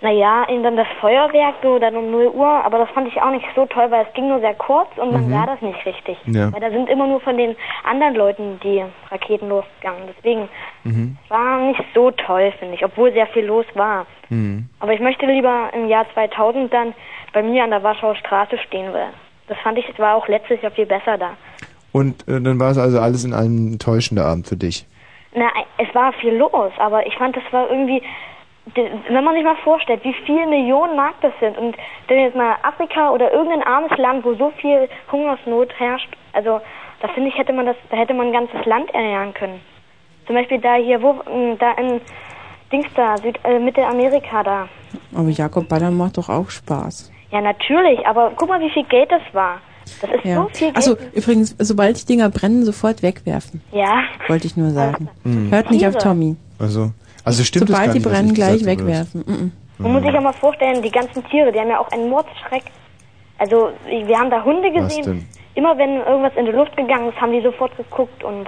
Naja, eben dann das Feuerwerk, so dann um 0 Uhr, aber das fand ich auch nicht so toll, weil es ging nur sehr kurz und man Mhm. sah das nicht richtig. Ja. Weil da sind immer nur von den anderen Leuten die Raketen losgegangen. Deswegen Mhm. war nicht so toll, finde ich, obwohl sehr viel los war. Mhm. Aber ich möchte lieber im Jahr 2000 dann bei mir an der Warschauer Straße stehen, weil das fand ich, es war auch letztes Jahr viel besser da. Und äh, dann war es also alles in allem ein täuschender Abend für dich. Na, es war viel los, aber ich fand, das war irgendwie, wenn man sich mal vorstellt, wie viele Millionen Mark das sind und wenn jetzt mal Afrika oder irgendein armes Land, wo so viel Hungersnot herrscht, also da finde ich, hätte man das, da hätte man ein ganzes Land ernähren können. Zum Beispiel da hier, wo, da in Dings da, Süd, äh, Mittelamerika da. Aber Jakob Ballern macht doch auch Spaß. Ja, natürlich, aber guck mal, wie viel Geld das war. Das ist Ja. so viel Geld. Achso, übrigens, sobald die Dinger brennen, sofort wegwerfen. ja. Wollte ich nur sagen. Mhm. Hört nicht auf. Tommy. Also, also stimmt das Sobald gar die nicht, brennen, ich gleich wegwerfen. Mhm. Man muss sich ja mal vorstellen, die ganzen Tiere, die haben ja auch einen Mordschreck. Also, wir haben da Hunde Was gesehen. denn? Immer wenn irgendwas in die Luft gegangen ist, haben die sofort geguckt und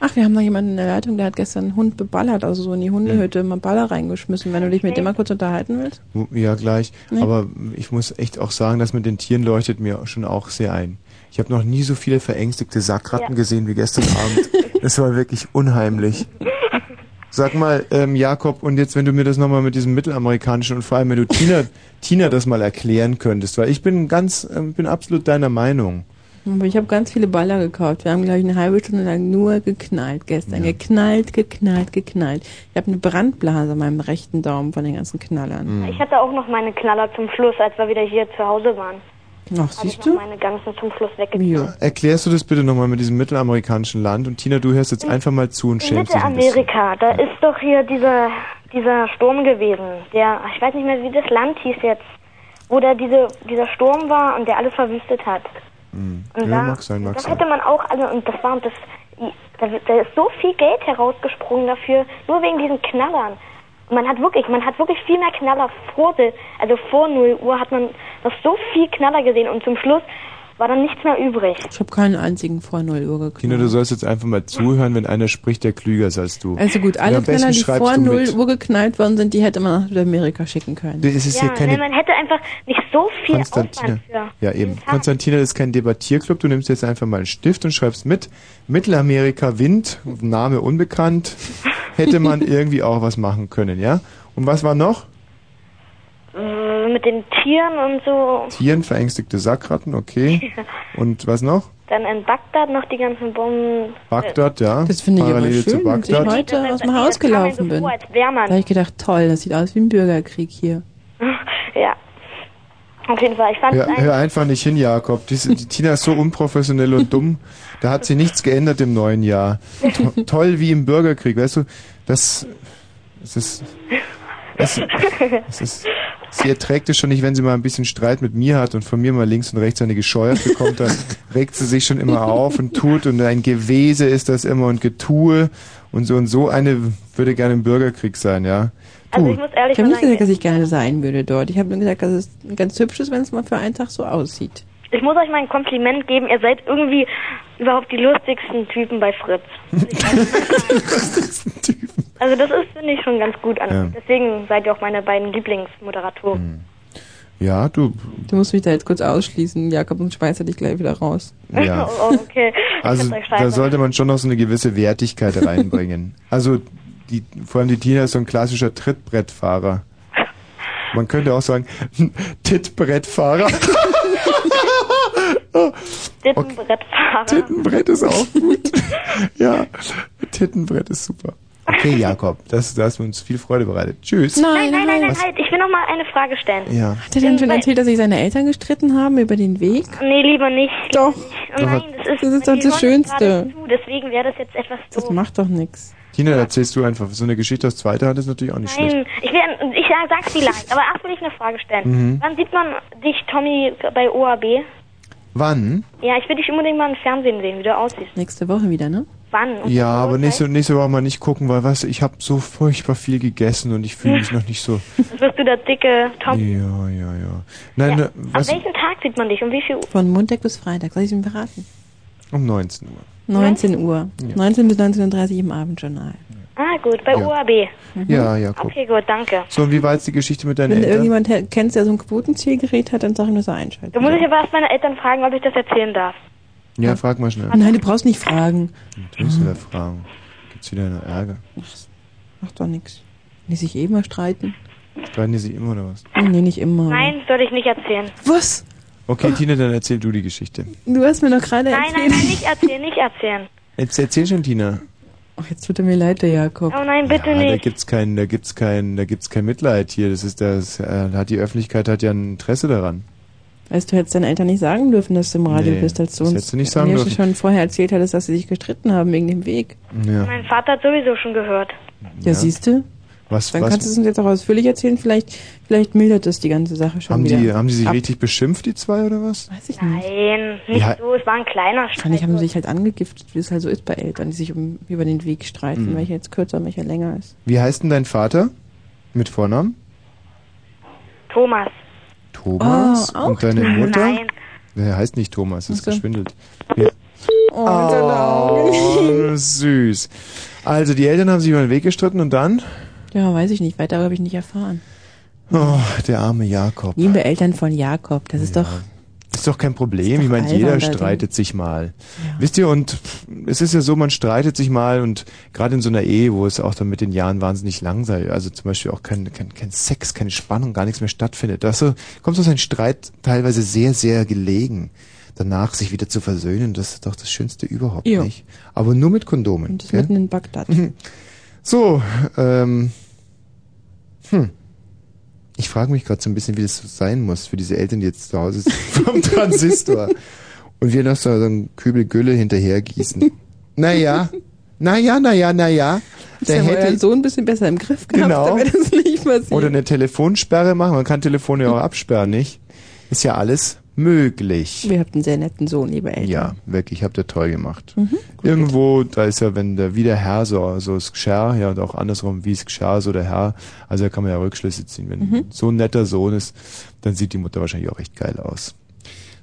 Ach, wir haben noch jemanden in der Leitung, der hat gestern einen Hund beballert, also so in die Hundehütte mal Baller reingeschmissen. Wenn du dich mit dem mal kurz unterhalten willst. Ja, gleich. Nee. Aber ich muss echt auch sagen, das mit den Tieren leuchtet mir schon auch sehr ein. Ich habe noch nie so viele verängstigte Sackratten Ja. gesehen wie gestern Abend. <laughs> Das war wirklich unheimlich. Sag mal, ähm, Jakob, und jetzt, wenn du mir das nochmal mit diesem mittelamerikanischen und vor allem, wenn du Tina, Tina das mal erklären könntest, weil ich bin ganz, ähm, bin absolut deiner Meinung. Aber ich habe ganz viele Baller gekauft. Wir haben, glaube ich, eine halbe Stunde lang nur geknallt gestern. Geknallt, geknallt, geknallt. Ich habe eine Brandblase an meinem rechten Daumen von den ganzen Knallern. ich hatte auch noch meine Knaller zum Schluss, als wir wieder hier zu Hause waren. Ach, siehst du? meine ganzen zum Schluss weggeknallt. Erklärst du das bitte nochmal mit diesem mittelamerikanischen Land? Und Tina, du hörst jetzt einfach mal zu und In schämst dich ein bisschen. Mittelamerika, da ist doch hier dieser, dieser Sturm gewesen. Der, ich weiß nicht mehr, wie das Land hieß jetzt. Wo da diese, dieser Sturm war und der alles verwüstet hat. Hm. Und Ja, da, mag sein, mag das sein. hätte man auch, also, und das war, und das, da, da ist so viel Geld herausgesprungen dafür, nur wegen diesen Knallern. Man hat wirklich, man hat wirklich viel mehr Knaller vor, also vor 0 Uhr hat man noch so viel Knaller gesehen und zum Schluss war dann nichts mehr übrig. Ich habe keinen einzigen vor 0 Uhr geknallt. Tina, du sollst jetzt einfach mal zuhören, wenn einer spricht, der klüger ist als du. Also gut, alle Knaller, die vor du 0 mit. Uhr geknallt worden sind, die hätte man nach Südamerika schicken können. Das ist ja, hier keine nee, man hätte einfach nicht so viel Konstantina. Aufwand für. Ja, eben. Konstantina, das ist kein Debattierclub. Du nimmst jetzt einfach mal einen Stift und schreibst mit. Mittelamerika Wind, Name unbekannt. Hätte man <laughs> irgendwie auch was machen können, ja? Und was war noch? Äh, mit den Tieren und so. Tieren, verängstigte Sackratten, okay. <laughs> Und was noch? Dann in Bagdad noch die ganzen Bomben. Bagdad, ja. Das finde ich Parallele zu schön, dass ich Bagdad. heute aus dem Haus gelaufen bin. Da habe ich gedacht, toll, das sieht aus wie ein Bürgerkrieg hier. <laughs> Ja. Auf jeden Fall. Ich fand Hör, es hör einfach nicht hin, Jakob. Diese, die Tina ist so unprofessionell und dumm. Da hat sie nichts geändert im neuen Jahr. To toll wie im Bürgerkrieg, weißt du? Das, das ist, das, das ist, sie erträgt es schon nicht, wenn sie mal ein bisschen Streit mit mir hat und von mir mal links und rechts eine gescheuert bekommt, dann <laughs> regt sie sich schon immer auf und tut und ein Gewese ist das immer und Getue und so und so eine würde gerne im Bürgerkrieg sein, ja. Also ich muss ehrlich Ich habe nicht sagen, gesagt, dass ich gerne sein würde dort. Ich habe nur gesagt, dass es ganz hübsch ist, wenn es mal für einen Tag so aussieht. Ich muss euch mal ein Kompliment geben. Ihr seid irgendwie überhaupt die lustigsten Typen bei Fritz. <laughs> Also das ist, finde ich, schon ganz gut an. Ja. Deswegen seid ihr auch meine beiden Lieblingsmoderatoren. Ja, du. Du musst mich da jetzt kurz ausschließen, Jakob, und schmeißt dich gleich wieder raus. Ja. <laughs> Oh, okay. Also da sollte man schon noch so eine gewisse Wertigkeit reinbringen. Also die, vor allem die Tina ist so ein klassischer Trittbrettfahrer. Man könnte auch sagen, <laughs> Tittbrettfahrer. Tittenbrettfahrer. Tittenbrett ist auch gut. ja, Tittenbrett ist super. Okay, Jakob, das, da hast du uns viel Freude bereitet. Tschüss. Nein, nein, nein, nein, halt. Ich will noch mal eine Frage stellen. Ja. Hat er denn schon erzählt, dass sich seine Eltern gestritten haben über den Weg? Nee, lieber nicht. Doch. Oh nein, das ist, Das ist doch das Schönste. deswegen wäre das jetzt etwas Das doof. macht doch nichts. Tina, erzählst du einfach. So eine Geschichte aus zweiter Hand ist natürlich auch nicht schlecht. Nein, ich, will, ich sag- sag's vielleicht, aber erst will ich eine Frage stellen. Mhm. Wann sieht man dich, Tommy, bei OAB? Wann? Ja, ich will dich unbedingt mal im Fernsehen sehen, wie du aussiehst. Nächste Woche wieder, ne? Wann? Und Ja, aber nächste, nächste Woche mal nicht gucken, weil was, ich habe so furchtbar viel gegessen und ich fühle mich <laughs> noch nicht so. Jetzt wirst du der dicke Tom. Ja, ja, ja. Nein, ne, An welchem Tag sieht man dich? Um wie viel Uhr? Von Montag bis Freitag. Soll ich es ihm verraten? Um 19 Uhr. 19 Uhr. Ja. 19 bis 19.30 Uhr im Abendjournal. Ah, gut, bei Ja. OAB. Ja, Jakob. Okay, gut, danke. So, und wie war jetzt die Geschichte mit deinen Wenn du Eltern? irgendjemand he- kennst, der so ein Quotenzählgerät hat, dann sag ihm, dass er einschaltet. Da muss ich aber erst meine Eltern fragen, ob ich das erzählen darf. Ja, frag mal schnell. Nein, du brauchst nicht fragen. Natürlich soll er fragen. Gibt's wieder eine Ärger? Macht doch nichts. Die sich eh mal streiten. Streiten die sich immer oder was? Nee, nicht immer. Nein, soll ich nicht erzählen. Was? Okay, Tina, dann erzähl du die Geschichte. Du hast mir doch gerade Nein, erzählt. nein, nein, nicht erzählen, nicht erzählen. Jetzt erzähl schon, Tina. Ach, jetzt tut er mir leid, der Jakob. Oh nein, bitte Ja, da nicht. gibt's kein, da gibt's kein, da gibt's kein Mitleid hier. Das ist das, äh, hat die Öffentlichkeit hat ja ein Interesse daran. Weißt du, hättest deinen Eltern nicht sagen dürfen, dass du im Radio Nee, bist, als du uns hättest du nicht sagen mir dürfen. schon vorher erzählt hattest, dass sie sich gestritten haben wegen dem Weg. Ja. Mein Vater hat sowieso schon gehört. Ja, siehst du? Was, Dann was? kannst du es uns jetzt auch ausführlich erzählen. Vielleicht, vielleicht mildert es die ganze Sache schon haben wieder. die, haben die sich ab. richtig beschimpft, die zwei, oder was? Weiß ich nicht. Nein, nicht Ja. so, es war ein kleiner Wahrscheinlich Streit. haben sie sich halt angegiftet, wie es halt so ist bei Eltern, die sich um, über den Weg streiten, Mhm. welcher jetzt kürzer und welcher länger ist. Wie heißt denn dein Vater? Mit Vornamen? Thomas. Thomas? Oh, auch Und deine. Mutter? Nein. Der heißt nicht Thomas, das ist so. geschwindelt. Ja. Oh, seinen Augen. Oh, süß. Also, die Eltern haben sich über den Weg gestritten und dann? Ja, weiß ich nicht. Weiter habe ich nicht erfahren. Oh, der arme Jakob. Liebe Eltern von Jakob, das ist doch. Ist doch kein Problem. doch Ich meine, jeder streitet sich mal. Wisst ihr, und es ist ja so, man streitet sich mal und gerade in so einer Ehe, wo es auch dann mit den Jahren wahnsinnig lang sei, also zum Beispiel auch kein, kein, kein Sex, keine Spannung, gar nichts mehr stattfindet, da so, kommt so ein Streit teilweise sehr, sehr gelegen. Danach sich wieder zu versöhnen, das ist doch das Schönste überhaupt Ja. nicht. Aber nur mit Kondomen. Und das gell? mitten in Bagdad. So, ähm, hm. Ich frage mich gerade so ein bisschen, wie das so sein muss für diese Eltern, die jetzt zu Hause sind <laughs> vom Transistor und wir noch so einen Kübel Gülle hinterher gießen. Naja, naja, naja, naja. Der ja hätte Sohn ein bisschen besser im Griff gehabt, Genau. da wäre das nicht passiert. oder eine Telefonsperre machen. Man kann Telefone ja auch absperren, nicht? Ist ja alles möglich. Wir habt einen sehr netten Sohn, liebe Eltern. Ja, wirklich, habt ihr toll gemacht. Mhm, Irgendwo, da ist ja, wenn der, wie der Herr so, so das Geschär, ja, und auch andersrum, wie es Geschär, so der Herr, also da kann man ja Rückschlüsse ziehen. Wenn Mhm. so ein netter Sohn ist, dann sieht die Mutter wahrscheinlich auch echt geil aus.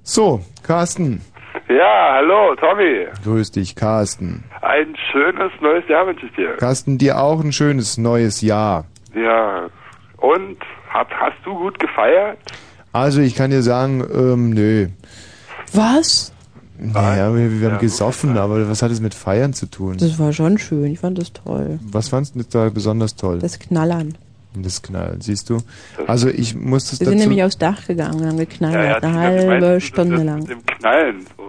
So, Carsten. Ja, hallo, Tommy. Grüß dich, Carsten. Ein schönes neues Jahr wünsche ich dir. Carsten, dir auch ein schönes neues Jahr. Ja. Und hab, hast du gut gefeiert? Also ich kann dir sagen, ähm, nö. Was? Naja, wir, wir haben gesoffen, aber was hat es mit Feiern zu tun? Das war schon schön, ich fand das toll. Was fandst du da besonders toll? Das Knallern. Das Knallen, siehst du? Also ich muss das Wir sind nämlich aufs Dach gegangen und haben geknallert, Ja, ja, eine halbe Stunde das lang. Mit dem Knallen. So.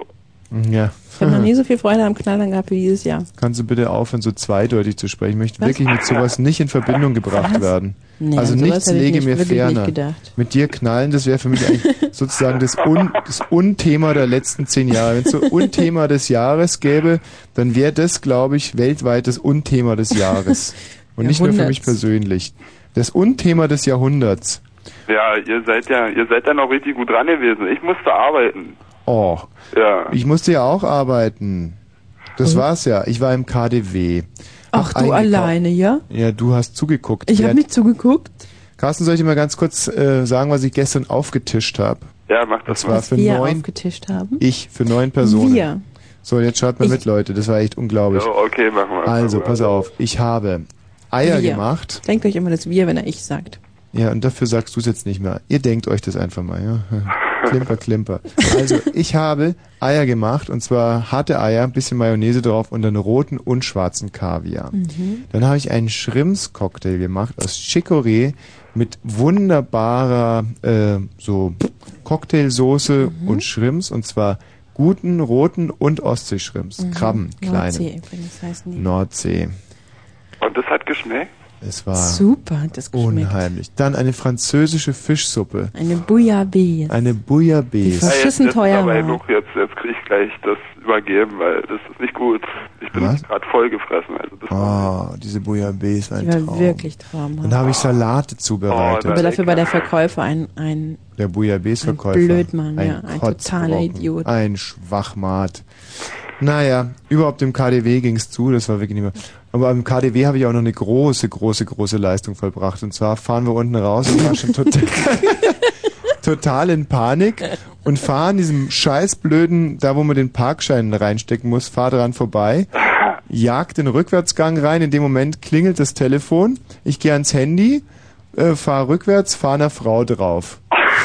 Ja. Ich habe noch nie so viel Freude am Knallern gehabt wie dieses Jahr. Kannst du bitte aufhören, so zweideutig zu sprechen? Ich möchte Was? wirklich mit sowas nicht in Verbindung gebracht Was? werden. Nee, also nichts lege nicht- mir ferner. gedacht. Mit dir knallen, das wäre für mich eigentlich <laughs> sozusagen das, Un das Unthema der letzten zehn Jahre. Wenn es so <laughs> Unthema des Jahres gäbe, dann wäre das, glaube ich, weltweit das Unthema des Jahres. Und nicht nur für mich persönlich. Das Unthema des Jahrhunderts. Ja, ihr seid ja, ihr seid ja noch richtig gut dran gewesen. Ich musste arbeiten. Oh, Ja. ich musste ja auch arbeiten. Das war's ja. Ich war im KDW. Ach, du alleine, ja? Ja, du hast zugeguckt. Ich habe nicht zugeguckt. Carsten, soll ich dir mal ganz kurz äh, sagen, was ich gestern aufgetischt habe? Ja, mach das Das war Was für wir neun, aufgetischt haben. ich für neun Personen. Wir. So, jetzt schaut mal Ich- mit, Leute. Das war echt unglaublich. So, okay, machen wir. Also, pass auf. Ich habe Eier wir. gemacht. Denkt euch immer das Wir, wenn er ich sagt. Ja, und dafür sagst du es jetzt nicht mehr. Ihr denkt euch das einfach mal, ja. <laughs> Klimper, klimper. Also, ich habe Eier gemacht, und zwar harte Eier, ein bisschen Mayonnaise drauf und dann roten und schwarzen Kaviar. Mhm. Dann habe ich einen Shrimps-Cocktail gemacht aus Chicorée mit wunderbarer äh, so Cocktailsoße Mhm. und Shrimps, und zwar guten roten und Ostseeschrimps. Mhm. Krabben, kleine. Nordsee übrigens heißen die. Nordsee. Und das hat geschmeckt? Es war Super, hat das geschmeckt. unheimlich. Dann eine französische Fischsuppe. Eine Bouillabaisse. Eine Bouillabaisse. Verschissen jetzt, teuer aber war. genug, jetzt, jetzt kriege ich gleich das übergeben, weil das ist nicht gut. Ich bin gerade voll gefressen. Also das Oh, diese Bouillabaisse, ein Die war Traum. wirklich traumhaft. Dann habe ich Salate zubereitet. Aber dafür war der Verkäufer ein, ein Der Bouillabaisse-Verkäufer. Ein Blödmann, ein ja, ein totaler Idiot. Ein Schwachmat. Naja, überhaupt im KDW ging's zu, das war wirklich nicht mehr. Aber im KDW habe ich auch noch eine große, große, große Leistung vollbracht. Und zwar fahren wir unten raus und waren schon total, <laughs> total in Panik und fahren diesem scheißblöden, da wo man den Parkschein reinstecken muss, fahr dran vorbei, jagt den Rückwärtsgang rein, in dem Moment klingelt das Telefon, ich gehe ans Handy, äh, fahr rückwärts, fahr einer Frau drauf.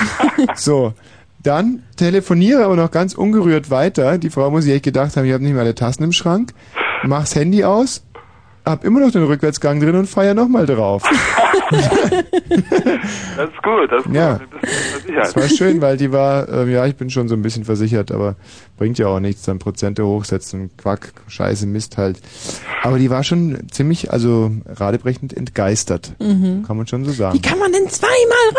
<laughs> so, dann telefoniere aber noch ganz ungerührt weiter. Die Frau muss sich echt gedacht haben, ich habe nicht mehr alle Tassen im Schrank. Mach's Handy aus, hab immer noch den Rückwärtsgang drin und feier nochmal drauf. <laughs> Das ist gut, das ist gut. Ja. Ein bisschen versichert. Das war schön, weil die war, ähm, ja, ich bin schon so ein bisschen versichert, aber bringt ja auch nichts, dann Prozente hochsetzen, Quack, Scheiße, Mist halt. Aber die war schon ziemlich, also radebrechend entgeistert. Mhm. Kann man schon so sagen. Wie kann man denn zweimal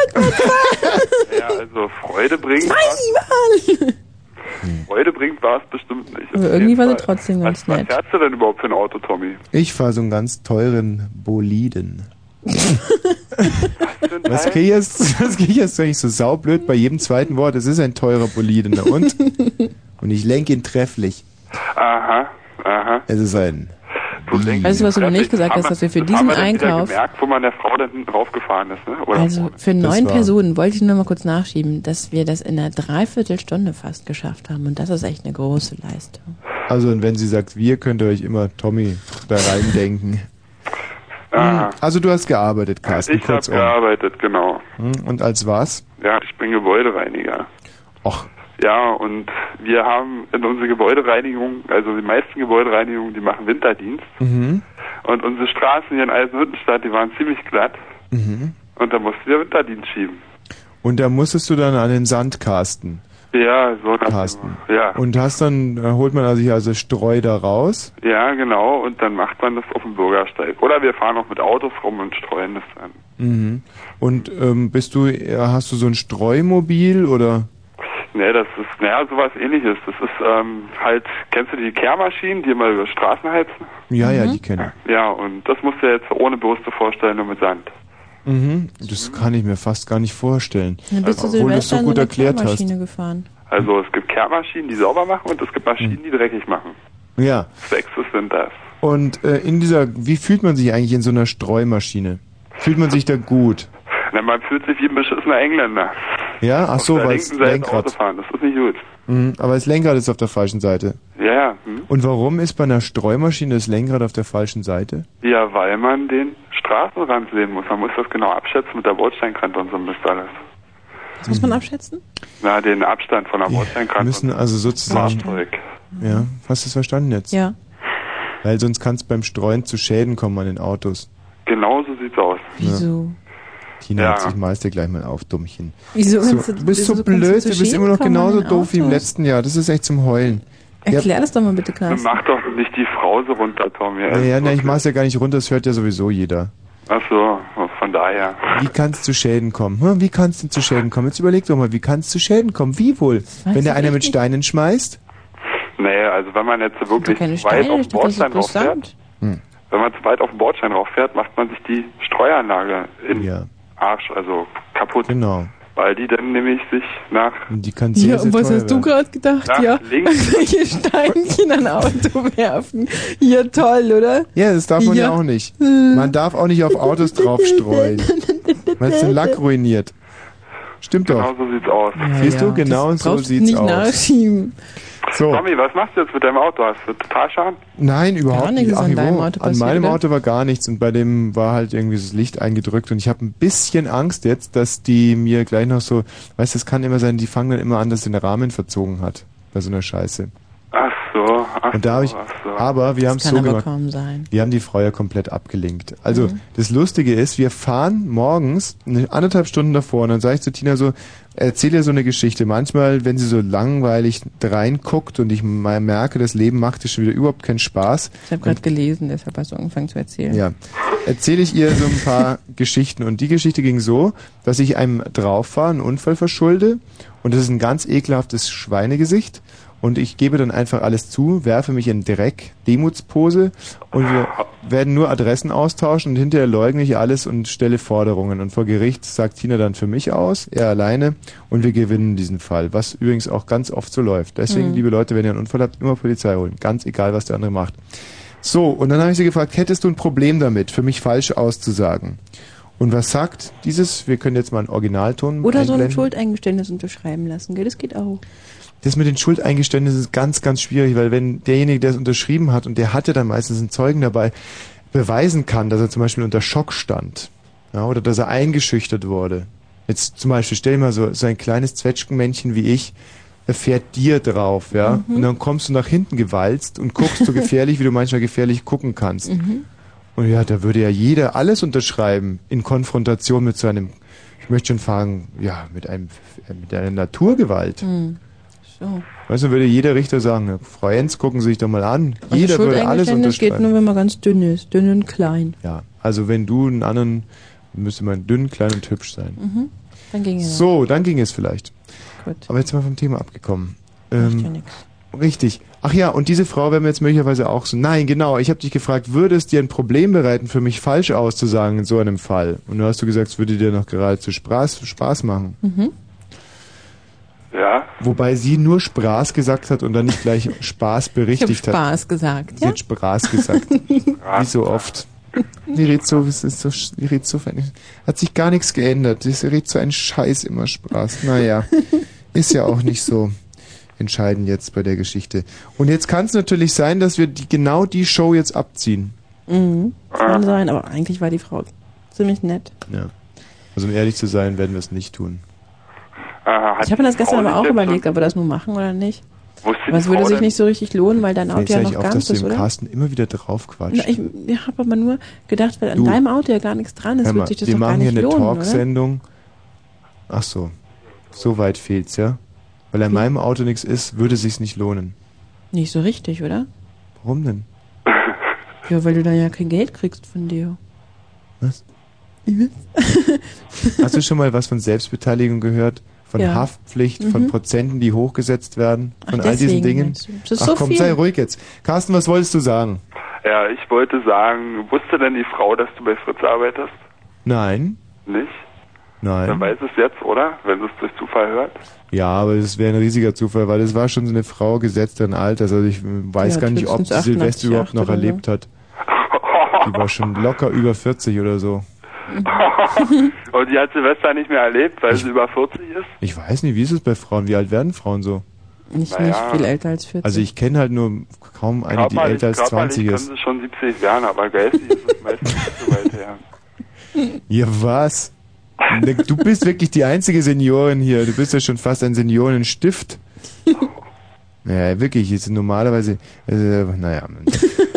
rückwärts fahren? <laughs> Ja, also Freude bringt Zweimal! Freude bringt war es bestimmt nicht. Aber irgendwie war sie trotzdem ganz was, nett. Was fährst du denn überhaupt für ein Auto, Tommy? Ich fahre so einen ganz teuren Boliden. Was kicherst, was kicherst du eigentlich so saublöd bei jedem zweiten Wort? Es ist ein teurer Boliden. na Und? <laughs> Und ich lenke ihn trefflich. Aha, aha. Es ist ein... Weißt du, was du noch nicht gesagt hast, dass wir für das diesen Einkauf, gemerkt, wo man der Frau dann hinten draufgefahren ist, ne? Oder also für neun Personen, wollte ich nur mal kurz nachschieben, dass wir das in einer Dreiviertelstunde fast geschafft haben. Und das ist echt eine große Leistung. Also und wenn sie sagt, wir, könnt ihr euch immer Tommy da reindenken. Aha. Also du hast gearbeitet, Carsten, Ich habe gearbeitet, genau. Hm, Und als was? Ja, ich bin Gebäudereiniger. Och. Ja, und wir haben in unserer Gebäudereinigung, also die meisten Gebäudereinigungen, die machen Winterdienst. Mhm. Und unsere Straßen hier in Eisenhüttenstadt, die waren ziemlich glatt. Mhm. Und da mussten wir Winterdienst schieben. Und da musstest du dann an den Sandkasten. Ja, so Carsten. Ja. Und hast dann, äh, holt man also hier also Streu da raus. Ja, genau. Und dann macht man das auf dem Bürgersteig. Oder wir fahren auch mit Autos rum und streuen das an. Mhm. Und ähm, bist du, äh, hast du so ein Streumobil oder? Ne, das ist, naja, sowas ähnliches. Das ist ähm, halt, kennst du die Kehrmaschinen, die immer über Straßen heizen? Ja, ja, die kenne Ja, und das musst du dir jetzt ohne Bürste vorstellen, nur mit Sand. ich. Mhm. Das kann ich mir fast gar nicht vorstellen. Dann bist du Obwohl du es Silvester so gut eine erklärt hast. Kehrmaschine gefahren. Also es gibt Kehrmaschinen, die sauber machen und es gibt Mhm. Maschinen, die dreckig machen. Ja. Sechs sind das. Und äh, in dieser, wie fühlt man sich eigentlich in so einer Streumaschine? Fühlt man sich da gut? Na, man fühlt sich wie ein beschissener Engländer. Ja, ach so, weil es Lenkrad. fahren, das ist nicht gut. Mhm, aber das Lenkrad ist auf der falschen Seite. Ja, ja. Hm? Und warum ist bei einer Streumaschine das Lenkrad auf der falschen Seite? Ja, weil man den Straßenrand sehen muss. Man muss das genau abschätzen mit der Bordsteinkante und so ein bisschen alles. Das muss man abschätzen? Na, den Abstand von der Bordsteinkante Müssen und also sozusagen. Fahrzeug. Ja, hast du es verstanden jetzt? Ja. Weil sonst kann es beim Streuen zu Schäden kommen an den Autos. Genau so sieht's aus. Wieso? Tina, Ja. jetzt ich meist dir gleich mal auf, Dummchen. Wieso so, kannst du- du bist so kannst du blöd, zu du bist immer noch genauso doof wie im letzten Jahr. Das ist echt zum Heulen. Erklär das doch mal bitte, Carsten. Mach doch nicht die Frau so runter, Tom. Ja, Ja, ja, na, ich mach's ja gar nicht runter, das hört ja sowieso jeder. Ach so, von daher. Wie kann es zu Schäden kommen? Hm, Wie kann es denn zu Schäden kommen? Jetzt überleg doch mal, wie kann es zu Schäden kommen? Wie wohl? Wenn ich einer mit. Steinen schmeißt? Nee, also wenn man jetzt wirklich weit Steine, auf den Bordstein rauffährt. Hm. wenn man zu weit auf den Bordstein rauffährt, macht man sich die Streuanlage in Ja, Arsch, also kaputt. genau. Weil die dann nämlich sich nach Und die kann sehr, Ja, sehr und was hast du werden. gerade gedacht? Nach ja, welche <laughs> Steinchen an Auto werfen. Ja, toll, oder? Ja, das darf man ja, Ja. auch nicht. Man darf auch nicht auf Autos draufstreuen. Weil es den Lack ruiniert. Stimmt genau doch. so sieht's aus. Siehst du, genau das so du sieht's nicht aus. nachschieben. So. Tommy, was machst du jetzt mit deinem Auto? Hast du total Schaden? Nein, überhaupt nichts nicht. an Ach, deinem wo? Auto an meinem? Auto war gar nichts und bei dem war halt irgendwie das Licht eingedrückt und ich habe ein bisschen Angst jetzt, dass die mir gleich noch so, weißt du, es kann immer sein, die fangen dann immer an, dass sie den Rahmen verzogen hat bei so einer Scheiße. Ach Und da habe ich, so, aber wir haben es so kann aber gemacht. kaum sein. Wir haben die Frau ja komplett abgelenkt. Also Mhm. das Lustige ist, wir fahren morgens eine anderthalb Stunden davor und dann sage ich zu Tina so, erzähl ihr so eine Geschichte. Manchmal, wenn sie so langweilig reinguckt und ich mal merke, das Leben macht ihr schon wieder überhaupt keinen Spaß, Ich habe gerade gelesen, deshalb hast du angefangen zu erzählen. ja, erzähle ich ihr so ein paar <laughs> Geschichten. Und die Geschichte ging so, dass ich einem drauf war, einen Unfall verschulde und das ist ein ganz ekelhaftes Schweinegesicht. Und ich gebe dann einfach alles zu, werfe mich in Dreck, Demutspose und wir werden nur Adressen austauschen und hinterher leugne ich alles und stelle Forderungen. Und vor Gericht sagt Tina dann für mich aus, er alleine und wir gewinnen diesen Fall. Was übrigens auch ganz oft so läuft. Deswegen, Mhm. liebe Leute, wenn ihr einen Unfall habt, immer Polizei holen. Ganz egal, was der andere macht. So, und dann habe ich sie gefragt, hättest du ein Problem damit, für mich falsch auszusagen? Und was sagt dieses, wir können jetzt mal einen Originalton Oder so ein einblenden. Schuldeingeständnis unterschreiben lassen, gell? Das geht auch. Das mit den Schuldeingeständnissen ist ganz, ganz schwierig, weil wenn derjenige, der es unterschrieben hat, und der hatte dann meistens einen Zeugen dabei, beweisen kann, dass er zum Beispiel unter Schock stand, ja, oder dass er eingeschüchtert wurde. Jetzt zum Beispiel, stell dir mal so, so ein kleines Zwetschgenmännchen wie ich, er fährt dir drauf, ja, Mhm. und dann kommst du nach hinten gewalzt und guckst so <laughs> gefährlich, wie du manchmal gefährlich gucken kannst. Mhm. Und ja, da würde ja jeder alles unterschreiben in Konfrontation mit so einem, ich möchte schon fragen, ja, mit einem, mit einer Naturgewalt. Hm. So. Weißt du, würde jeder Richter sagen, Frau Enz, gucken Sie sich doch mal an. Also Jeder würde alles Schuldeingeständnis geht unterschreiben. nur, wenn man ganz dünn ist. Dünn und klein. Ja, also wenn du einen anderen, müsste man dünn, klein und hübsch sein. Mhm. Dann ging es. So, dann ging es vielleicht. Gut. Aber jetzt sind wir vom Thema abgekommen. Ähm, ja nix. Richtig. Ach ja, und diese Frau wäre mir jetzt möglicherweise auch so. Nein, genau. Ich habe dich gefragt, würde es dir ein Problem bereiten, für mich falsch auszusagen in so einem Fall? Und du hast du gesagt, es würde dir noch geradezu Spaß, Spaß machen. Mhm. Ja, Wobei sie nur Spaß gesagt hat und dann nicht gleich <laughs> Spaß Ich habe berichtigt hat. Spaß gesagt. Sie Ja? hat Spaß gesagt. <laughs> Wie so oft. Die redet so, ist so, die redet so, hat sich gar nichts geändert. Sie redet so einen Scheiß immer Spaß. Naja, <laughs> ist ja auch nicht so entscheidend jetzt bei der Geschichte. Und jetzt kann es natürlich sein, dass wir die, genau die Show jetzt abziehen. Mhm. Kann sein, aber eigentlich war die Frau ziemlich nett. Ja. Also um ehrlich zu sein, werden wir es nicht tun. Äh, Ich habe mir das gestern aber auch überlegt, ob wir das nun machen oder nicht. Aber es würde sich nicht so richtig lohnen, weil dein Auto ja noch ganz du ist, oder? Carsten immer wieder drauf quatscht? Na, ich ich habe aber nur gedacht, weil an Du. deinem Auto ja gar nichts dran ist, wird sich das wir doch gar machen hier nicht eine lohnen, oder? Talksendung. Ach so. So weit fehlt's, ja? Weil an meinem Auto nichts ist, würde sich's nicht lohnen. Nicht so richtig, oder? Warum denn? <laughs> Ja, weil du dann ja kein Geld kriegst von dir. Was? <laughs> Hast du schon mal was von Selbstbeteiligung gehört? Von Ja. Haftpflicht, von Mhm. Prozenten, die hochgesetzt werden, Ach, von all diesen Dingen? Das ist Ach so komm, viel. sei ruhig jetzt. Carsten, was wolltest du sagen? Ja, ich wollte sagen, wusste denn die Frau, dass du bei Fritz arbeitest? Nein, Nicht? Dann nein. weiß es jetzt, oder? Wenn sie es durch Zufall hört. Ja, aber das wäre ein riesiger Zufall, weil es war schon so eine Frau gesetzten Alters. Also ich weiß Ja, gar nicht, ob sie Silvester 88 überhaupt noch erlebt hat. <laughs> Die war schon locker über 40 oder so. <laughs> Und die hat Silvester nicht mehr erlebt, weil sie über 40 ist? Ich weiß nicht, wie ist es bei Frauen? Wie alt werden Frauen so? Nicht, Naja. nicht viel älter als 40. Also ich kenne halt nur kaum eine, die Körperlich- älter als körperlich 20 ist. können sie schon 70 werden, aber geistig ist es <laughs> meistens nicht so weit her. Ja, was? Ne, Du bist wirklich die einzige Seniorin hier. Du bist ja schon fast ein Seniorenstift. <laughs> Naja, wirklich, jetzt normalerweise, äh, naja.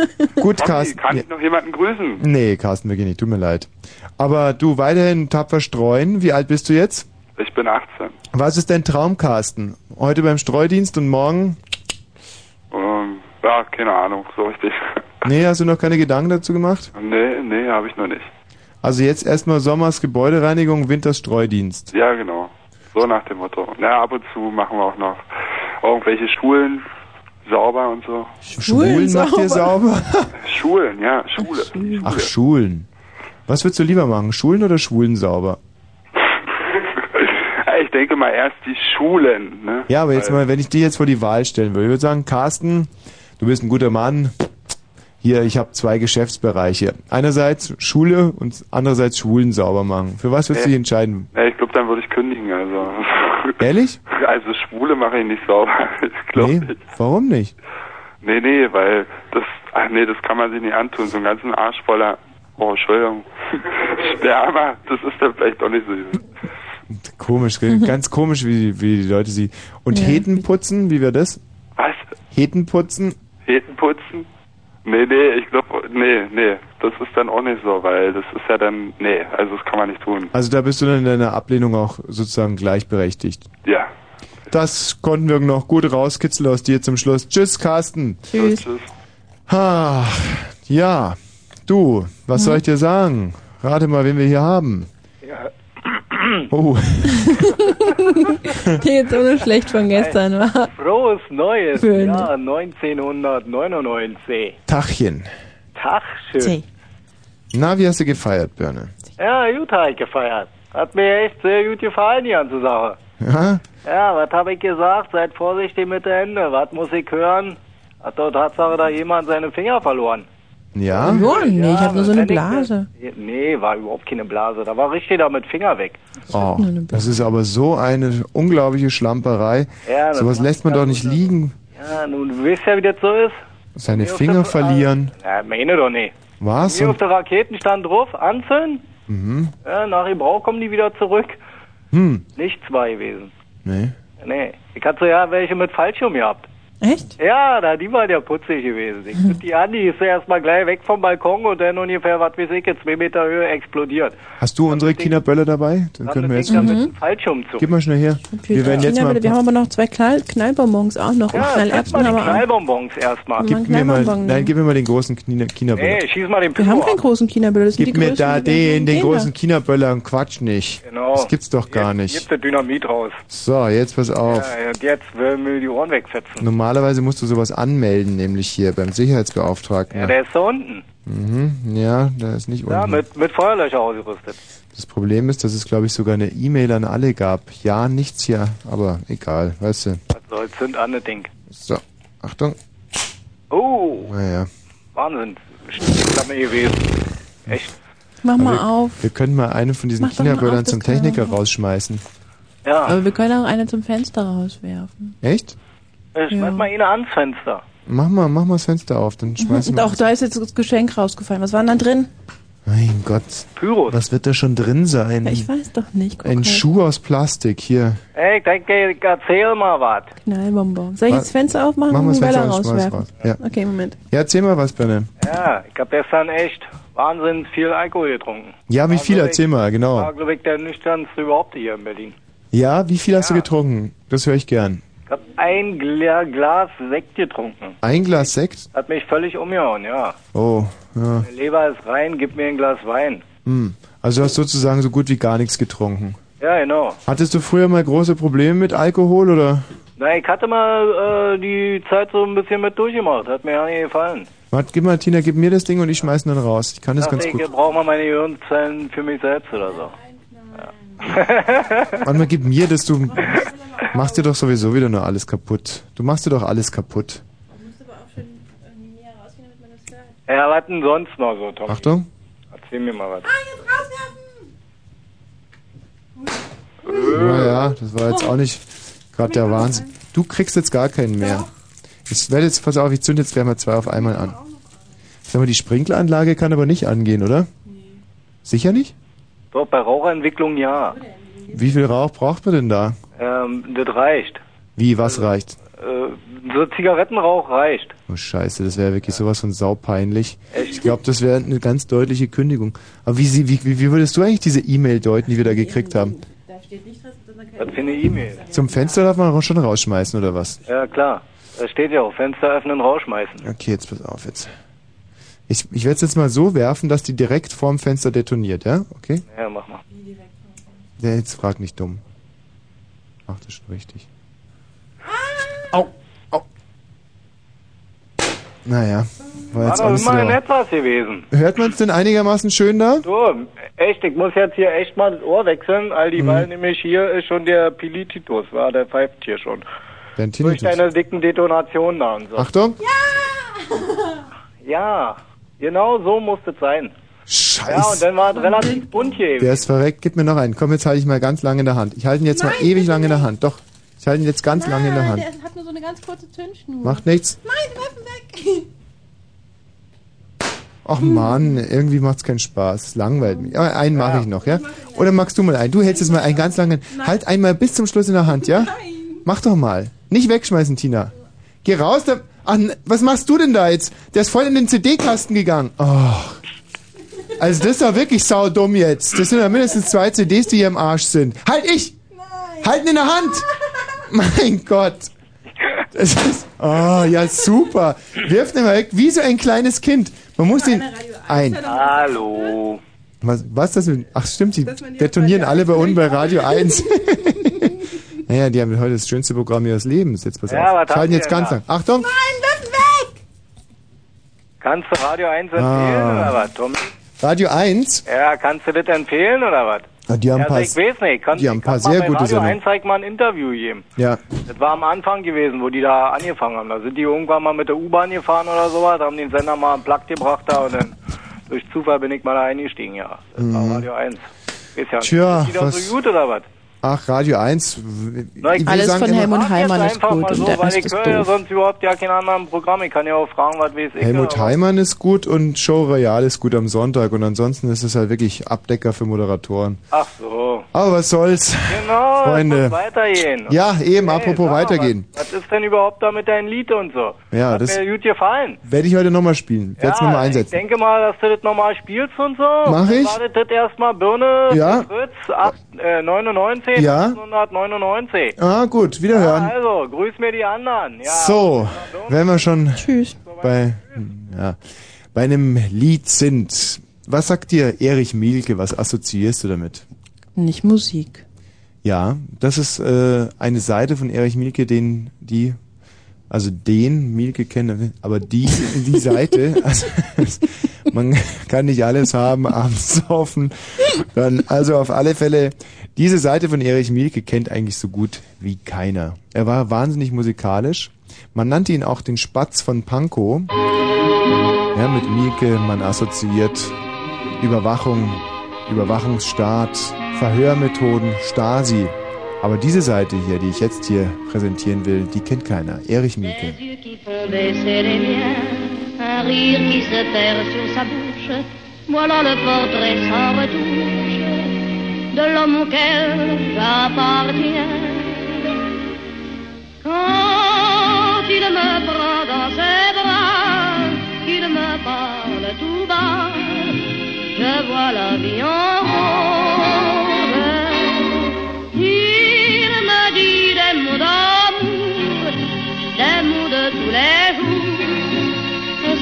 <laughs> Gut, Tommy, Carsten. kann ich noch jemanden grüßen? nee, Carsten, wirklich nicht, tut mir leid. Aber du weiterhin tapfer streuen. Wie alt bist du jetzt? Ich bin 18. Was ist dein Traum, Carsten? Heute beim Streudienst und morgen? Ähm, ja, keine Ahnung, so richtig. <laughs> Nee, hast du noch keine Gedanken dazu gemacht? nee, nee, habe ich noch nicht. Also jetzt erstmal Sommers Gebäudereinigung, Winters Streudienst. Ja, genau. So nach dem Motto. Na, ab und zu machen wir auch noch irgendwelche Schulen sauber und so. Schwulen macht ihr sauber? <laughs> Schulen, ja, Schule. Ach, Schulen. Was würdest du lieber machen, Schulen oder Schwulen sauber? <laughs> Ich denke mal erst die Schulen, ne? Ja, aber jetzt mal, wenn ich dir jetzt vor die Wahl stellen würde, ich würde sagen, Carsten, du bist ein guter Mann, hier, ich habe zwei Geschäftsbereiche. Einerseits Schule und andererseits Schulen sauber machen. Für was würdest du dich entscheiden? Ja, ich glaube, dann würde ich kündigen, also. <laughs> Ehrlich? Also Schwule mache ich nicht sauber. <laughs> Ich glaube Nee, nicht. warum nicht? Nee, nee, weil das, ach nee, das kann man sich nicht antun. So einen ganzen Arsch voller, oh, Entschuldigung, <laughs> Sperma, das ist dann vielleicht doch nicht so. Komisch, gell? ganz komisch, wie, wie die Leute sie. Und Ja. Heten putzen, wie wäre das? Was? Heten putzen? Heten putzen? Nee, nee, ich glaube, nee, nee, das ist dann auch nicht so, weil das ist ja dann, nee, also das kann man nicht tun. Also da bist du dann in deiner Ablehnung auch sozusagen gleichberechtigt. Ja. Das konnten wir noch gut rauskitzeln aus dir zum Schluss. Tschüss, Carsten. Tschüss. Ah, ja, du, was Hm? soll ich dir sagen? Rate mal, wen wir hier haben. Ja. <clears throat> Oh, <laughs> Die jetzt so schlecht von gestern war. Frohes Neues Schön. Jahr 1999. Tachchen. Tag schön. Na, wie hast du gefeiert, Birne? Ja, gut habe ich gefeiert. Hat mir echt sehr gut gefallen, die ganze Sache. Ja? Ja, was habe ich gesagt? Seid vorsichtig mit den Händen. Was muss ich hören? Hat doch Tatsache da jemand seine Finger verloren. Ja? Verloren? Nee, ich habe nur so eine ich- Blase. Nee, war überhaupt keine Blase. Da war richtig da mit Finger weg. Oh, das ist aber so eine unglaubliche Schlamperei. Ja, das Sowas lässt man doch nicht liegen. Ja, nun, du weißt ja, wie das so ist. Seine Mir Finger der- verlieren. Ja, meine doch nicht. Was? Hier auf der Raketen stand drauf, anzünden. mhm. Ja, nach Gebrauch kommen die wieder zurück. Hm. Nicht zwei gewesen. Nee. Nee. Ich hatte ja welche mit Fallschirm gehabt. Echt? Ja, da, die waren ja putzig gewesen. Ich die an, die ist ja erstmal gleich weg vom Balkon und dann ungefähr, was weiß ich, in zwei Meter Höhe explodiert. Hast du unsere Kinderbölle dabei? Dann können wir jetzt. Ding da mit dem Fallschirm zu. Gib mal schnell her. Wir werden jetzt mal. wir haben aber noch zwei Knall Knallbonbons auch noch. Ja, Knallerbsen erstmal haben die wir. Knallbonbons erstmal. Gib Gib mir mal, nein, gib mir mal den großen China- China-Böller. Nee, schieß mal den Wir Pino haben ab. keinen großen sind Gib die mir da den, den großen China-Böller und Quatsch nicht. Genau. Das gibt's doch gar nicht. Jetzt das Dynamit raus. So, jetzt pass auf. Jetzt will mir die Ohren wegfetzen. Normalerweise musst du sowas anmelden, nämlich hier beim Sicherheitsbeauftragten. Ja, der ist da unten. mhm, ja, der ist nicht Ja, unten. mit, mit Feuerlöcher ausgerüstet. Das Problem ist, dass es, glaube ich, sogar eine E-Mail an alle gab. Ja, nichts hier, aber egal, weißt du. Was soll's, sind das Ding. So, Achtung. Oh, Naja, Wahnsinn. Stiefklamme gewesen. Echt? Mach mal wir, auf. wir können mal eine von diesen China-Böllern zum Techniker rausschmeißen. Ja. Aber wir können auch eine zum Fenster rauswerfen. Echt? Ich schmeiß mal eine ans Fenster. Mach mal, mach mal das Fenster auf, dann schmeißen wir. Doch, da ist jetzt das Geschenk rausgefallen. Was war denn da drin? Mein Gott. Pyros. Was wird da schon drin sein? Ja, ich weiß doch nicht. Guck Ein halt. Schuh aus Plastik, hier. Ey, ich denke, ich erzähl mal was. Knallbonbon. Soll ich jetzt das Fenster aufmachen Mach mal und das Fenster rauswerfen? raus. Ja. Okay, Moment. Ja, erzähl mal was, Benne. Ja, ich hab gestern echt wahnsinnig viel Alkohol getrunken. Ja, wie War, viel? glaub Erzähl ich- mal, War, genau. glaube ich, der nüchternste überhaupt hier in Berlin. Ja, wie viel hast du getrunken? Das höre ich gern. Ich hab ein Gla Glas Sekt getrunken. Ein Glas Sekt? Hat mich völlig umgehauen, ja. Oh, ja. Meine Leber ist rein, gib mir ein Glas Wein. Hm. Also du hast sozusagen so gut wie gar nichts getrunken. Ja, genau. Hattest du früher mal große Probleme mit Alkohol oder? Na, ich hatte mal äh, die Zeit so ein bisschen mit durchgemacht. Hat mir ja nicht gefallen. Warte, gib mal, Tina, gib mir das Ding und ich schmeiß ihn dann raus. Ich kann das Dachte ganz ich, gut. brauche mal meine Gehirnzellen für mich selbst oder so. <laughs> Mal, gib mir das, du machst dir doch sowieso wieder nur alles kaputt. Du machst dir doch alles kaputt. Ja, was denn sonst noch so, Tom? Achtung. Erzähl mir mal was. Naja, das war jetzt auch nicht gerade der Wahnsinn. Du kriegst jetzt gar keinen mehr. Ich werde jetzt, pass auf, ich zünde jetzt gleich mal zwei auf einmal an. Sag mal, die Sprinkleranlage kann aber nicht angehen, oder? Sicher nicht? Bei Raucherentwicklung ja. Wie viel Rauch braucht man denn da? Ähm, das reicht. Wie, was reicht? Äh, so Zigarettenrauch reicht. Oh Scheiße, das wäre wirklich sowas von saupeinlich. Ich glaube, das wäre eine ganz deutliche Kündigung. Aber wie, sie, wie, wie, würdest du eigentlich diese E-Mail deuten, die wir da gekriegt haben? Was für eine E-Mail? Zum Fenster darf man schon rausschmeißen, oder was? Ja, klar. Da steht ja auch, Fenster öffnen, rausschmeißen. Okay, jetzt pass auf jetzt. Ich, ich werde es jetzt mal so werfen, dass die direkt vorm Fenster detoniert, ja? Okay? Ja, mach mal. Ja, jetzt frag nicht dumm. Ach, das ist schon richtig. Au, au. Naja, war War jetzt nicht so. immerhin etwas gewesen. Hört man es denn einigermaßen schön da? So, echt, ich muss jetzt hier echt mal das Ohr wechseln, all die Mhm. weil nämlich hier ist schon der Pilititus, war, der pfeift hier schon. Dein Durch Tinnitus. deine dicken Detonationen da und so. Achtung. Ja, Ja, genau so musste es sein. Scheiße. Ja, und dann war es relativ bunt hier. Der ist verreckt. Gib mir noch einen. Komm, jetzt halte ich mal ganz lange in der Hand. Ich halte ihn jetzt mal ewig lange in der Hand. Doch, ich halte ihn jetzt ganz lange in der Hand. Der hat nur so eine ganz kurze Zündschnur. Macht nichts. Nein, werfen weg. <laughs> Ach Mann, irgendwie macht's keinen Spaß. Es langweilt mich. Aber einen mache ich noch, ja? Oder magst du mal einen? Du hältst es mal einen ganz langen. Halt einmal bis zum Schluss in der Hand, ja? Mach doch mal. Nicht wegschmeißen, Tina. Geh raus. Da Ach, was machst du denn da jetzt? Der ist voll in den CD-Kasten gegangen. Oh. Also das ist doch wirklich saudumm jetzt. Das sind ja mindestens zwei CDs, die hier im Arsch sind. Halt ich! Halten in der Hand! <laughs> Mein Gott! Das ist, oh, ja, super. Wirf den mal weg, wie so ein kleines Kind. Man muss den ein. Hallo. Was, was das mit, ach stimmt, die detonieren alle bei uns bei Radio 1. <laughs> naja, die haben heute das schönste Programm ihres Lebens. Jetzt pass Ja, auf. Schalten jetzt ganz lang. Achtung! Kannst du Radio 1 empfehlen Ah. oder was, Tom? Radio 1, Ja, kannst du das empfehlen oder was? ja, die haben also paar, ich weiß nicht. Kannst, die haben ein paar sehr gute Radio Sendungen. 1 zeig mal ein Interview geben. Ja, Das war am Anfang gewesen, wo die da angefangen haben. Da sind die irgendwann mal mit der U-Bahn gefahren oder sowas, haben den Sender mal einen Plug gebracht da und dann durch Zufall bin ich mal da eingestiegen, ja. Das Mhm. war Radio 1. Ist ja nicht. Tja, ist die doch so gut oder was? Ach, Radio 1. w- Na, ich Alles sagen von Helmut Heimann ist gut und so, der weil Rest ich ist höre ja doof. sonst überhaupt ja kein anderes Programm. Ich kann ja auch fragen, was weiß ich. Helmut Heimann ist gut und Show Royal ist gut am Sonntag und ansonsten ist es halt wirklich Abdecker für Moderatoren. Ach so. Aber was soll's? Genau, Freunde. weitergehen. Ja, eben, Hey, apropos mal, weitergehen. Was, was ist denn überhaupt da mit deinem Lied und so? Ja, Hat das mir gut gefallen. werde ich heute nochmal spielen. Werde es ja, nochmal ich einsetzen. denke mal, dass du das nochmal spielst und so. Mach ich. Wartet das erstmal Birne Ja. Fritz ab, äh, 99, Ja. 1999. Ah, gut, wiederhören. Ja, also, grüß mir die anderen. Ja. So, wenn wir schon bei, ja, bei einem Lied sind, was sagt dir Erich Mielke, was assoziierst du damit? Nicht Musik. Ja, das ist äh, eine Seite von Erich Mielke, den die, also den Mielke kennen, aber die, die Seite, <laughs> also man <laughs> kann nicht alles haben, <laughs> abends saufen. Dann, also auf alle Fälle, diese Seite von Erich Mielke kennt eigentlich so gut wie keiner. Er war wahnsinnig musikalisch. Man nannte ihn auch den Spatz von Pankow. Ja, mit Mielke, man assoziiert Überwachung, Überwachungsstaat, Verhörmethoden, Stasi. Aber diese Seite hier, die ich jetzt hier präsentieren will, die kennt keiner. Erich Mielke. Un rire qui se perd sur sa bouche. Voilà le portrait sans retouche de l'homme auquel j'appartiens. Quand il me prend dans ses bras, qu'il me parle tout bas, je vois la vie en rose.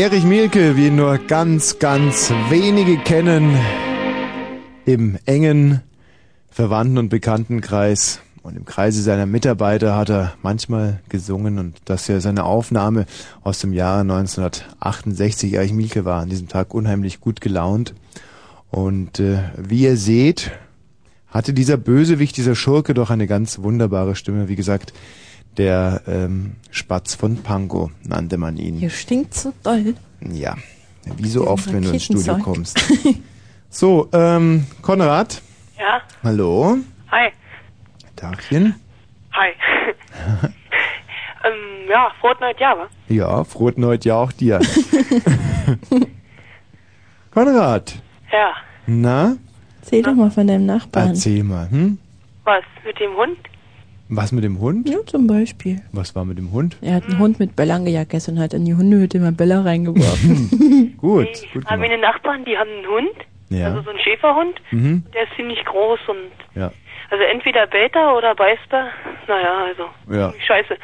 Erich Mielke, wie ihn nur ganz, ganz wenige kennen, im engen Verwandten- und Bekanntenkreis und im Kreise seiner Mitarbeiter hat er manchmal gesungen und das ja seine Aufnahme aus dem Jahre 1968. Erich Mielke war an diesem Tag unheimlich gut gelaunt und äh, wie ihr seht, hatte dieser Bösewicht, dieser Schurke doch eine ganz wunderbare Stimme. Wie gesagt, der ähm, Spatz von Pankow nannte man ihn. Hier stinkt so doll. Ja, wie so oft, wenn du ins Studio Raketenzeug. kommst. <laughs> So, ähm, Konrad, Ja? hallo, Hi. Tagchen. Hi. <laughs> ähm, ja, frohes neues Jahr, wa? Ja, frohes neues Jahr auch dir. <laughs> Konrad, Ja. Na, Erzähl doch mal von deinem Nachbarn. erzähl mal. Hm? Was? Mit dem Hund? Was mit dem Hund? Ja, zum Beispiel. Was war mit dem Hund? Er hat einen Hund mit Böllern gejagt gestern und hat in die Hundehütte immer Böller reingeworfen. <laughs> <laughs> gut, gut Haben gemacht. meine Nachbarn, die haben einen Hund. Ja. Also so einen Schäferhund. Mhm. Der ist ziemlich groß und Ja. also entweder bellt er oder beißt er. Naja, also Ja. scheiße.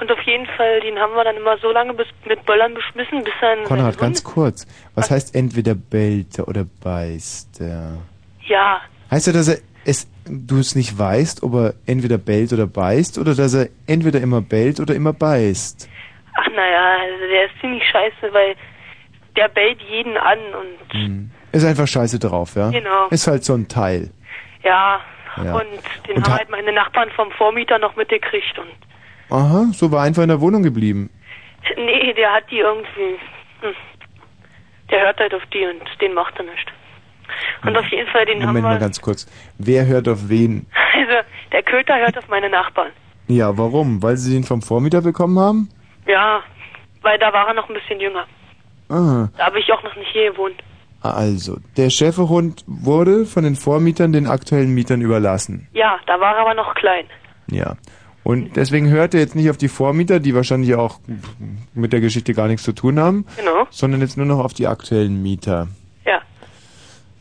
Und auf jeden Fall, den haben wir dann immer so lange bis, mit Böllern beschmissen, bis er Konrad, ganz kurz. Was heißt entweder bellt er oder beißt er? Ja, Heißt ja, dass er es, du es nicht weißt, ob er entweder bellt oder beißt oder dass er entweder immer bellt oder immer beißt? ach naja, also der ist ziemlich scheiße, weil der bellt jeden an und Ist einfach scheiße drauf, ja? Genau. Ist halt so ein Teil. ja, Ja. und den Und haben ha- halt meine Nachbarn vom Vormieter noch mitgekriegt und Aha, so war einfach in der Wohnung geblieben. nee, der hat die irgendwie, hm, der hört halt auf die und den macht er nicht. Und auf jeden Fall, den Moment haben mal ganz kurz. Wer hört auf wen? also der Köter hört auf meine Nachbarn. Ja, warum? Weil sie den vom Vormieter bekommen haben? Ja, weil da war er noch ein bisschen jünger. Ah, Da habe ich auch noch nicht hier gewohnt. also, der Schäferhund wurde von den Vormietern den aktuellen Mietern überlassen. Ja, da war er aber noch klein. Ja. Und deswegen hört er jetzt nicht auf die Vormieter, die wahrscheinlich auch mit der Geschichte gar nichts zu tun haben, Genau. sondern jetzt nur noch auf die aktuellen Mieter.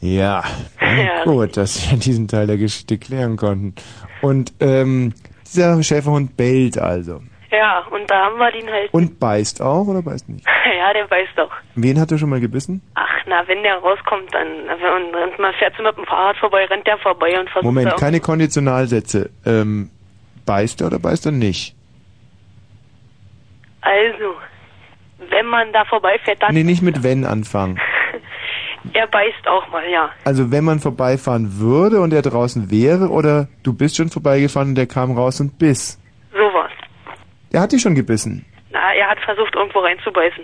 Ja. Ja, gut, dass wir diesen Teil der Geschichte klären konnten. Und ähm, dieser Schäferhund bellt also. Ja, und da haben wir den halt. Und beißt auch oder beißt nicht? <laughs> ja, der weiß doch. Wen hat er schon mal gebissen? Ach, na, wenn der rauskommt, dann und, und man fährt so mit dem Fahrrad vorbei, rennt der vorbei und versucht Moment, keine Konditionalsätze. Ähm, beißt er oder beißt er nicht? Also, wenn man da vorbeifährt, dann Nee, nicht mit wenn anfangen. <laughs> er beißt auch mal, ja. Also wenn man vorbeifahren würde und er draußen wäre oder du bist schon vorbeigefahren und der kam raus und biss. Sowas. Der hat dich schon gebissen. Na, er hat versucht irgendwo reinzubeißen.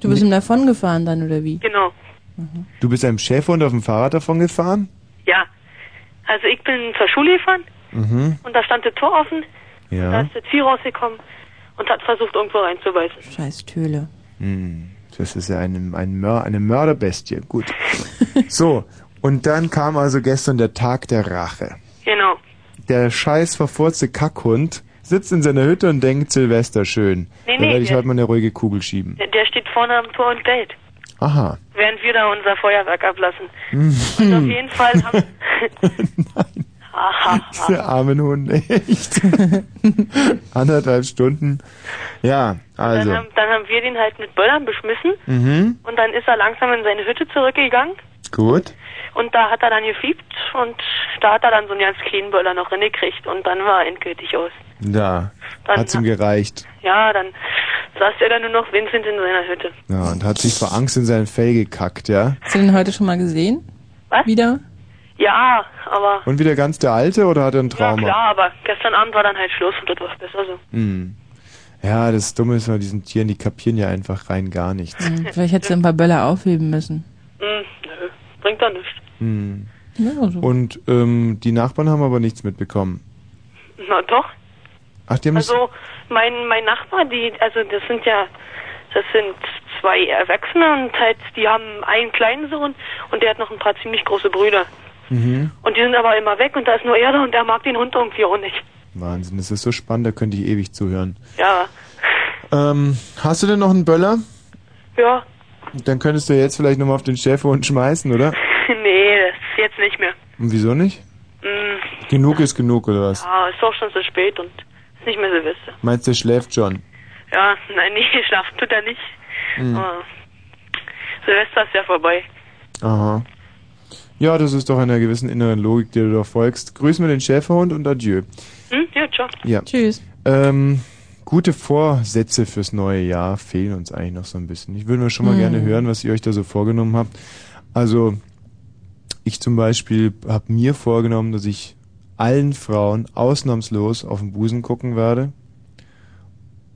Du bist ihm davon gefahren dann, oder wie? Genau. Du bist einem Schäferhund auf dem Fahrrad davon gefahren? Ja. Also ich bin zur Schule gefahren Mhm. und da stand das Tor offen, da Ja. ist das Vieh rausgekommen und hat versucht irgendwo reinzubeißen. Scheiß Töle. Hm, das ist ja eine, ein Mör eine Mörderbestie. Gut. <laughs> so, und dann kam also gestern der Tag der Rache. Genau. Der scheiß verfurzte Kackhund sitzt in seiner Hütte und denkt, Silvester schön. Nee, da nee, werde ich der- heute mal eine ruhige Kugel schieben. Der, steht vorne am Tor und bellt, Aha. während wir da unser Feuerwerk ablassen. Mhm. Und auf jeden Fall haben... <laughs> <laughs> Aha. <laughs> Diese armen Hunde, echt. <laughs> Anderthalb Stunden. Ja, also. Dann, haben, dann haben wir den halt mit Böllern beschmissen Mhm. und dann ist er langsam in seine Hütte zurückgegangen Gut. und da hat er dann gefiebt und da hat er dann so einen ganz kleinen Böller noch reingekriegt und dann war er endgültig aus. Da. Dann- Hat's ihm gereicht. Ja, dann saß er dann nur noch Vincent in seiner Hütte. Ja, und hat sich vor Angst in sein Fell gekackt, ja? Hast du den heute schon mal gesehen? Was? Wieder? Ja, aber Und wieder ganz der Alte oder hat er ein ja Trauma? klar, aber gestern Abend war dann halt Schluss und das war besser so. Hm. Ja, das Dumme ist bei diesen Tieren, die kapieren ja einfach rein gar nichts. Hm, vielleicht hättest du ein paar Böller aufheben müssen. Hm, nö, bringt doch nichts. Hm. Ja, also. Und ähm, die Nachbarn haben aber nichts mitbekommen. Na doch. Ach, die haben Also mein mein Nachbar, die also das sind ja das sind zwei Erwachsene und halt die haben einen kleinen Sohn und der hat noch ein paar ziemlich große Brüder. Mhm. Und die sind aber immer weg und da ist nur er da und der mag den Hund irgendwie auch nicht. Wahnsinn, das ist so spannend, da könnte ich ewig zuhören. Ja, Ähm, hast du denn noch einen Böller? ja. Dann könntest du jetzt vielleicht nochmal auf den Schäferhund schmeißen, oder? <laughs> nee, das ist jetzt nicht mehr. Und wieso nicht? Hm, Genug ist genug, oder was? ja, ist auch schon so spät und ist nicht mehr Silvester. Meinst du, der schläft schon? Ja, <laughs> nein, nee, schlafen tut er nicht. Hm. Aber Silvester ist ja vorbei. Aha. Ja, das ist doch einer gewissen inneren Logik, der du doch folgst. Grüß mir den Schäferhund und adieu. Hm? Ja, ciao. Ja. Tschüss. Ähm, gute Vorsätze fürs neue Jahr fehlen uns eigentlich noch so ein bisschen. Ich würde mir schon mal Hm. gerne hören, was ihr euch da so vorgenommen habt. Also, ich zum Beispiel habe mir vorgenommen, dass ich allen Frauen ausnahmslos auf den Busen gucken werde.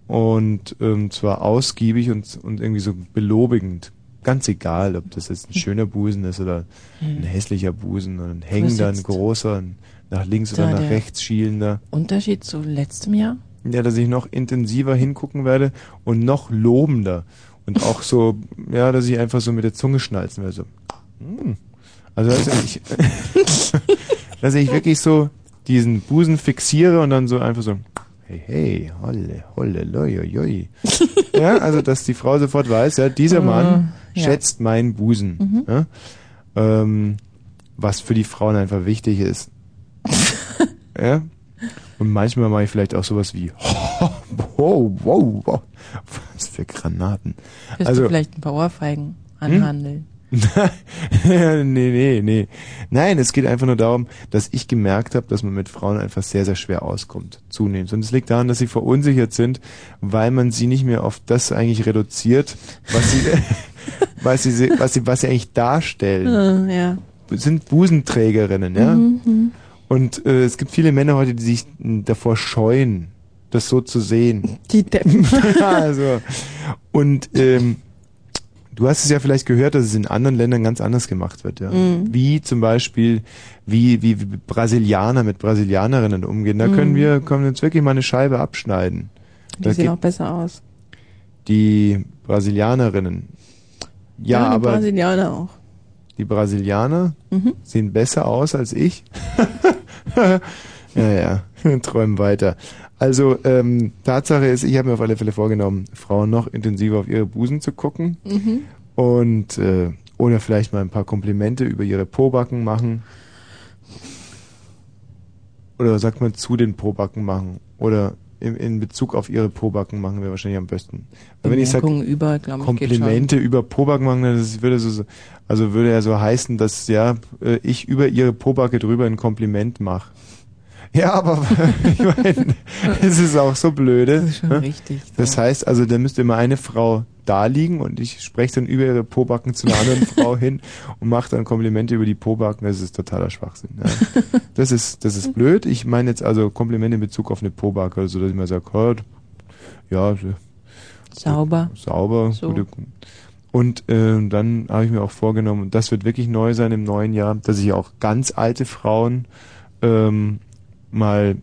Und ähm, zwar ausgiebig und, und irgendwie so belobigend. Ganz egal, ob das jetzt ein schöner Busen ist oder ein hässlicher Busen oder ein hängender, ein großer, ein nach links da oder nach rechts schielender. Unterschied zu letztem Jahr? Ja, dass ich noch intensiver hingucken werde und noch lobender Und auch so, <laughs> ja, dass ich einfach so mit der Zunge schnalzen will. So. Mm. Also, dass ich, <laughs> dass ich wirklich so diesen Busen fixiere und dann so einfach so, hey, hey, holle, holle, loi, loi, loi. <laughs> Ja, also, dass die Frau sofort weiß, ja, dieser Mann Äh, ja. schätzt meinen Busen. Mhm. Ja? Ähm, was für die Frauen einfach wichtig ist. <laughs> ja? Und manchmal mache ich vielleicht auch sowas wie, <laughs> wow, wow, wow. Was für Granaten. Wirst also, du vielleicht einen Bauerfeigen anhandeln? <laughs> nee, nee, nee. Nein, es geht einfach nur darum, dass ich gemerkt habe, dass man mit Frauen einfach sehr, sehr schwer auskommt, zunehmend. Und es liegt daran, dass sie verunsichert sind, weil man sie nicht mehr auf das eigentlich reduziert, was sie, was sie, was sie, was sie eigentlich darstellen. Äh, ja. Sind Busenträgerinnen, ja? Mhm, mhm. Und äh, es gibt viele Männer heute, die sich davor scheuen, das so zu sehen. Die Deppen. <laughs> ja, also. Und ähm, du hast es ja vielleicht gehört, dass es in anderen Ländern ganz anders gemacht wird, ja. Mhm. Wie zum Beispiel, wie, wie, Brasilianer mit Brasilianerinnen umgehen. Da können Mhm. wir, können uns wirklich mal eine Scheibe abschneiden. Die Da sehen auch besser aus. die Brasilianerinnen. Ja, die aber Brasilianer auch. die Brasilianer Mhm. sehen besser aus als ich. <laughs> ja, ja, <laughs> träumen weiter. Also ähm, Tatsache ist, ich habe mir auf alle Fälle vorgenommen, Frauen noch intensiver auf ihre Busen zu gucken Mhm. und äh, oder vielleicht mal ein paar Komplimente über ihre Pobacken machen. Oder sagt man zu den Pobacken machen oder in, in Bezug auf ihre Pobacken machen wäre wahrscheinlich am besten. Weil wenn ich sage über, schon. Komplimente über Pobacken machen, das würde so, also würde ja so heißen, dass ja äh, ich über ihre Pobacke drüber ein Kompliment mache. Ja, aber <laughs> ich meine, es ist auch so blöde. Das ist schon ne? richtig. Das heißt also, da müsste immer eine Frau da liegen und ich spreche dann über ihre Pobacken zu einer anderen Frau <laughs> hin und mache dann Komplimente über die Pobacken. Das ist totaler Schwachsinn. Ja. Das ist das ist blöd. Ich meine jetzt also Komplimente in Bezug auf eine Pobacke, also dass ich mal sage, hört, ja, so- Sauber. sauber, So. gute, und äh, dann habe ich mir auch vorgenommen, und das wird wirklich neu sein im neuen Jahr, dass ich auch ganz alte Frauen ähm, mal,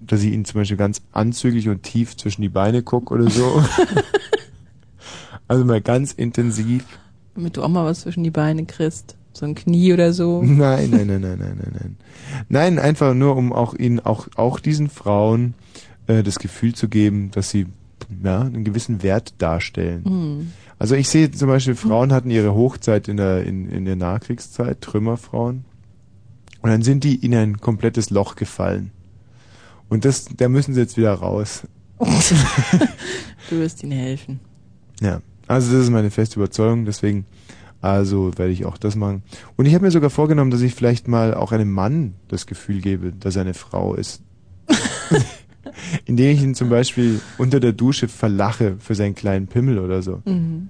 dass ich ihnen zum Beispiel ganz anzüglich und tief zwischen die Beine gucke oder so. <laughs> also mal ganz intensiv. Damit du auch mal was zwischen die Beine kriegst. So ein Knie oder so. Nein, nein, nein, nein, nein, nein, nein. Nein, einfach nur, um auch ihnen, auch, auch diesen Frauen äh, das Gefühl zu geben, dass sie ja, einen gewissen Wert darstellen. Mhm. Also ich sehe zum Beispiel, Frauen hatten ihre Hochzeit in der, in, in der Nachkriegszeit, Trümmerfrauen. Und dann sind die in ein komplettes Loch gefallen. Und das, da müssen sie jetzt wieder raus. <laughs> Du wirst ihnen helfen. Ja, also das ist meine feste Überzeugung, deswegen, also werde ich auch das machen. Und ich habe mir sogar vorgenommen, dass ich vielleicht mal auch einem Mann das Gefühl gebe, dass er eine Frau ist. <laughs> Indem ich ihn zum Beispiel unter der Dusche verlache für seinen kleinen Pimmel oder so. Mhm.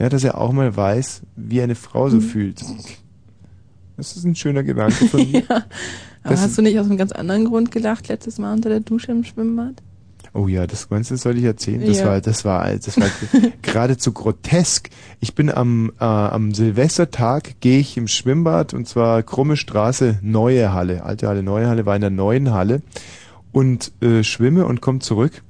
Ja, dass er auch mal weiß, wie eine Frau so fühlt. Das ist ein schöner Gedanke <laughs> von mir. ja. Aber Das hast du nicht aus einem ganz anderen Grund gelacht letztes Mal unter der Dusche im Schwimmbad? Oh ja, das meinst du, das soll ich erzählen? Das Ja. war, das war, das war <laughs> geradezu grotesk. Ich bin am, äh, am Silvestertag gehe ich im Schwimmbad und zwar Krumme Straße, neue Halle, alte Halle, neue Halle, war in der neuen Halle und äh, schwimme und komme zurück.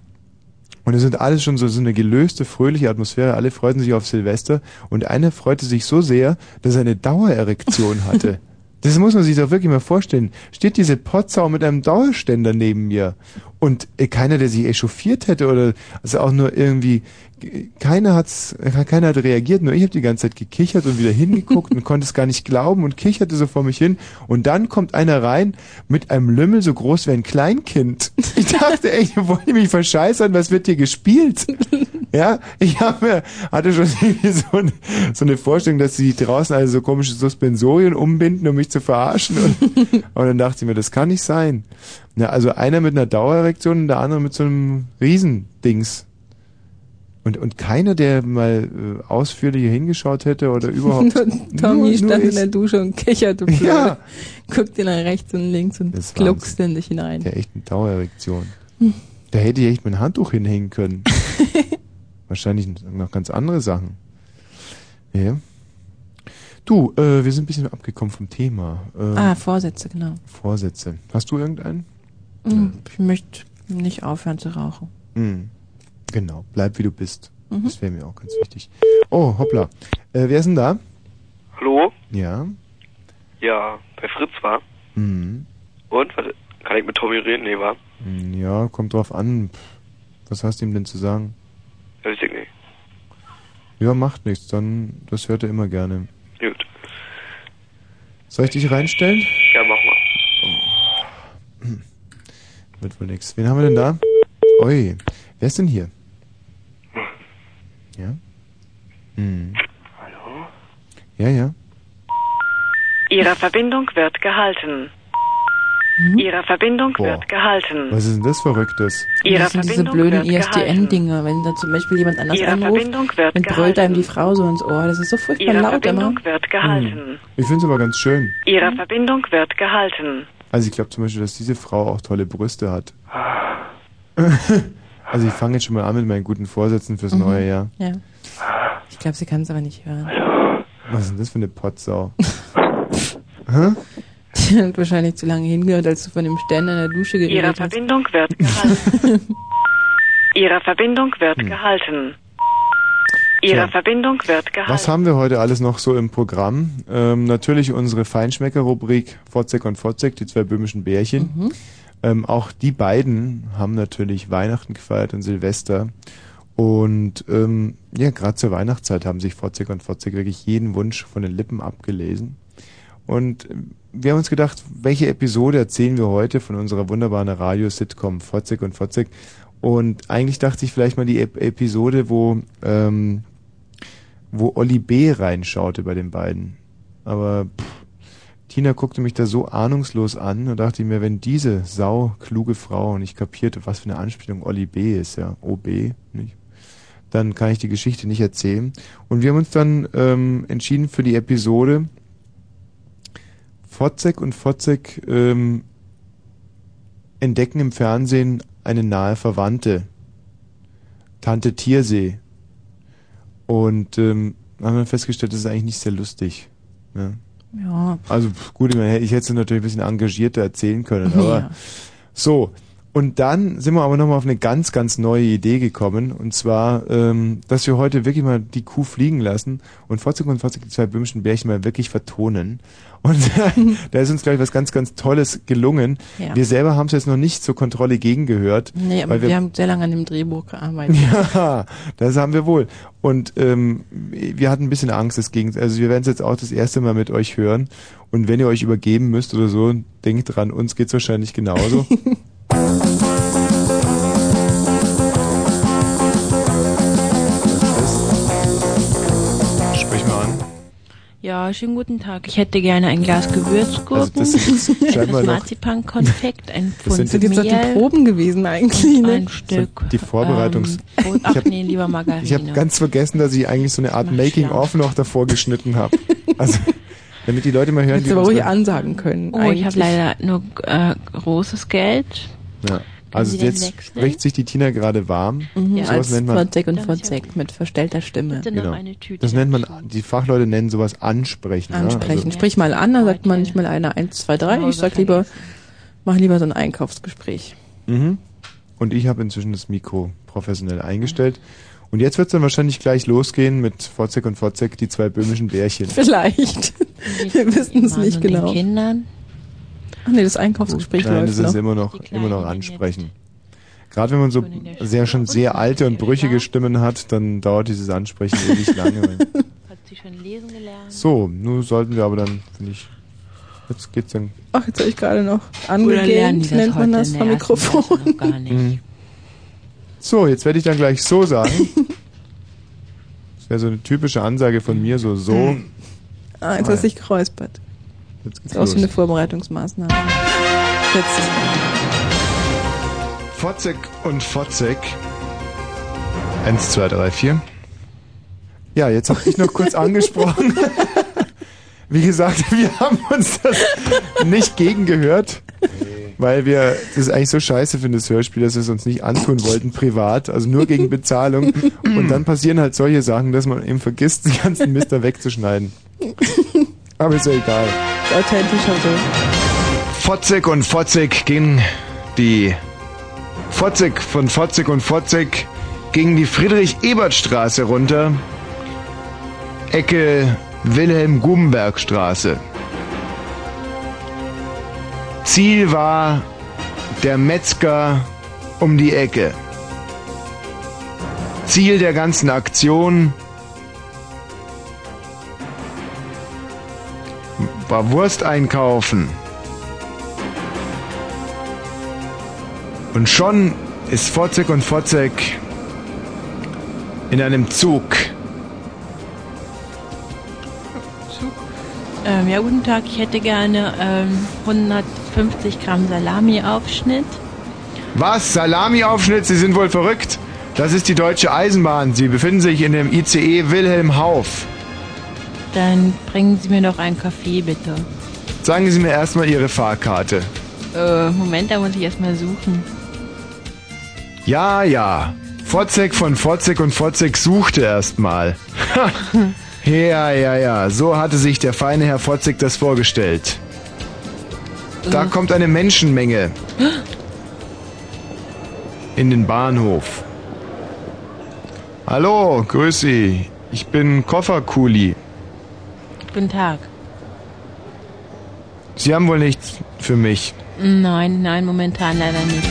Und es sind alles schon so, so eine gelöste, fröhliche Atmosphäre. Alle freuten sich auf Silvester und einer freute sich so sehr, dass er eine Dauererektion hatte. <laughs> Das muss man sich doch wirklich mal vorstellen. Steht diese Potsau mit einem Dauerständer neben mir und äh, keiner, der sich echauffiert hätte oder also auch nur irgendwie keiner hat's, keiner hat reagiert, nur ich habe die ganze Zeit gekichert und wieder hingeguckt und konnte es gar nicht glauben und kicherte so vor mich hin und dann kommt einer rein mit einem Lümmel so groß wie ein Kleinkind. Ich dachte wollt ihr mich verscheißern, was wird hier gespielt? Ja, ich hab mir, hatte schon irgendwie so, eine, so eine Vorstellung, dass sie draußen also so komische Suspensorien umbinden, um mich zu verarschen. Und, und dann dachte ich mir, das kann nicht sein. Na, also einer mit einer Dauererektion und der andere mit so einem Riesendings. Und, und keiner, der mal äh, ausführlicher hingeschaut hätte oder überhaupt. <laughs> Nur Tommy Nur- nur stand in ich. der Dusche und kicherte <laughs> blöd. Ja. Guckte nach rechts und links und gluckste in sich hinein. Der echt eine Dauererektion. Hm. Da hätte ich echt mein Handtuch hinhängen können. <laughs> Wahrscheinlich noch ganz andere Sachen. Ja. Du, äh, wir sind ein bisschen abgekommen vom Thema. Ähm, Ah, Vorsätze, genau. Vorsätze. Hast du irgendeinen? Hm, Ich möchte nicht aufhören zu rauchen. Hm. Genau, bleib wie du bist. Mhm. Das wäre mir auch ganz wichtig. Oh, hoppla. Äh, wer ist denn da? Hallo? Ja. Ja, bei Fritz war. Mhm. Und? Was, kann ich mit Tommy reden? Nee, war? Hm, Ja, kommt drauf an. Was hast du ihm denn zu sagen? Ja, weiß ich nicht. Ja, macht nichts, dann, das hört er immer gerne. Gut. Soll ich dich reinstellen? Ja, mach mal. Wird wohl nix. Wen haben wir denn da? Ui, wer ist denn hier? Ja? Hm. Hallo? Ja, ja. Ihre Verbindung wird gehalten. Ihre Verbindung Boah. wird gehalten. Was ist denn das Verrücktes? Ihre das sind diese Verbindung blöden wird gehalten. ISDN-Dinger, wenn da zum Beispiel jemand anders Ihre anruft, Verbindung wird dann brüllt einem die Frau so ins Ohr. Das ist so furchtbar Ihre laut immer. Verbindung wird gehalten. Hm. Ich finde es aber ganz schön. Ihre Verbindung wird gehalten. Also ich glaube zum Beispiel, dass diese Frau auch tolle Brüste hat. <laughs> Also ich fange jetzt schon mal an mit meinen guten Vorsätzen fürs Mhm. neue Jahr. Ja. Ich glaube, sie kann es aber nicht hören. Was ist denn das für eine Potsau? <laughs> Hä? Die hat wahrscheinlich zu lange hingehört, als du von dem Ständer in der Dusche Ihre geredet hast. Verbindung wird <laughs> gehalten. Ihre Verbindung wird Hm. gehalten. Ihre Tja. Verbindung wird gehalten. Was haben wir heute alles noch so im Programm? Ähm, natürlich unsere Feinschmecker-Rubrik Fotzek und Fotzek, die zwei böhmischen Bärchen. Mhm. Ähm, auch die beiden haben natürlich Weihnachten gefeiert und Silvester. Und ähm, ja, gerade zur Weihnachtszeit haben sich Fotzek und Fotzek wirklich jeden Wunsch von den Lippen abgelesen. Und ähm, wir haben uns gedacht, welche Episode erzählen wir heute von unserer wunderbaren Radio-Sitcom Fotzek und Fotzek? Und eigentlich dachte ich vielleicht mal die Ep Episode, wo ähm, wo Olli B. reinschaute bei den beiden. Aber pff, Tina guckte mich da so ahnungslos an und dachte mir, wenn diese sau kluge Frau nicht kapierte, was für eine Anspielung Olli B. ist, ja, OB, nicht? Dann kann ich die Geschichte nicht erzählen. Und wir haben uns dann ähm, entschieden für die Episode Fotzek und Fotzek ähm, entdecken im Fernsehen eine nahe Verwandte. Tante Tiersee. Und ähm, haben dann festgestellt, das ist eigentlich nicht sehr lustig. Ja. Ja. Also gut, ich, meine, ich hätte es natürlich ein bisschen engagierter erzählen können, aber Ja. so. Und dann sind wir aber nochmal auf eine ganz, ganz neue Idee gekommen. Und zwar, ähm, dass wir heute wirklich mal die Kuh fliegen lassen und Fotzig und Fotzig, die zwei böhmischen Bärchen, mal wirklich vertonen. Und <laughs> da ist uns, glaube ich, was ganz, ganz Tolles gelungen. Ja. Wir selber haben es jetzt noch nicht zur Kontrolle gegengehört. Nee, aber weil wir, haben sehr lange an dem Drehbuch gearbeitet. <laughs> ja, das haben wir wohl. Und ähm, wir hatten ein bisschen Angst, das Gegenteil. Also wir werden es jetzt auch das erste Mal mit euch hören. Und wenn ihr euch übergeben müsst oder so, denkt dran, uns geht's wahrscheinlich genauso. <laughs> Ja, schönen guten Tag. Ich hätte gerne ein Glas Gewürzgurken, Also das ist <laughs> noch- Marzipankonfekt, ein Das Pfund sind sind jetzt die Proben gewesen eigentlich, ne? Ein Stück. Die Vorbereitungs- Ähm, ach Ich hab- nee, lieber Margarine. Ich habe ganz vergessen, dass ich eigentlich so eine Art Making-of noch davor geschnitten habe. Also, damit die Leute mal hören, Hättest du aber ruhig ansagen können. Oh, ich habe leider nur äh, großes Geld. Ja. Also jetzt spricht sich die Tina gerade warm. Mhm, Sowas als nennt man, Fotzek und Fotzek mit verstellter Stimme. genau. Das nennt man, die Fachleute nennen sowas ansprechen. Ansprechen. Ja? Sprich mal an, dann sagt man nicht mal einer 1, 2, 3. Ich sag lieber, mach lieber so ein Einkaufsgespräch. Also, mhm. Und ich habe inzwischen das Mikro professionell eingestellt. Und jetzt wird es dann wahrscheinlich gleich losgehen mit Fotzek und Fotzek, die zwei böhmischen Bärchen. <laughs> Vielleicht. Wir wissen es nicht und den genau. Kindern. Ach nee, das Einkaufsgespräch Nein, das läuft ist noch. immer noch, immer noch ansprechen. Gerade wenn man so sehr schon sehr alte und brüchige Stimmen hat, dann dauert dieses Ansprechen ewig <laughs> lange. Hat sie schon lesen gelernt? So, nun sollten wir aber dann, finde ich, jetzt geht's dann. Ach, jetzt habe ich gerade noch angegähnt, das nennt man das vom Mikrofon. Gar nicht. Mhm. So, jetzt werde ich dann gleich so sagen. <laughs> Das wäre so eine typische Ansage von mir, so so. Ah, jetzt Ah, hast du ja. dich geräuspert. Jetzt geht's Das ist auch so los. eine Vorbereitungsmaßnahme. Jetzt. Fotzek und Fotzek. Eins, zwei, drei, vier. Ja, jetzt habe ich noch kurz <laughs> angesprochen. Wie gesagt, wir haben uns das nicht gegengehört, weil wir das eigentlich so scheiße finden, das Hörspiel, dass wir es uns nicht antun wollten, privat, also nur gegen Bezahlung. Und dann passieren halt solche Sachen, dass man eben vergisst, den ganzen Mist da wegzuschneiden. Aber ist ja egal. Authentischer so. Fotzek und Fotzek gehen die Fotzek von Fotzek und Fotzek ging die Friedrich-Ebert-Straße runter, Ecke Wilhelm-Gubenberg-Straße. Ziel war der Metzger um die Ecke. Ziel der ganzen Aktion war Wurst einkaufen. Und schon ist Fotzek und Fotzek in einem Zug. Ähm, ja, guten Tag. Ich hätte gerne ähm, 150 Gramm Salami-Aufschnitt. Was? Salami-Aufschnitt? Sie sind wohl verrückt? Das ist die Deutsche Eisenbahn. Sie befinden sich in dem ICE Wilhelm Hauf. Dann bringen Sie mir noch einen Kaffee, bitte. Sagen Sie mir erstmal Ihre Fahrkarte. Äh, Moment, da muss ich erstmal suchen. Ja, ja. Fotzek von Fotzek und Fotzek suchte erstmal. <laughs> ja, ja, ja. So hatte sich der feine Herr Fotzek das vorgestellt. Da Äh. kommt eine Menschenmenge in den Bahnhof. Hallo, grüß Sie. Ich bin Kofferkuli. Guten Tag. Sie haben wohl nichts für mich. Nein, nein, momentan leider nicht.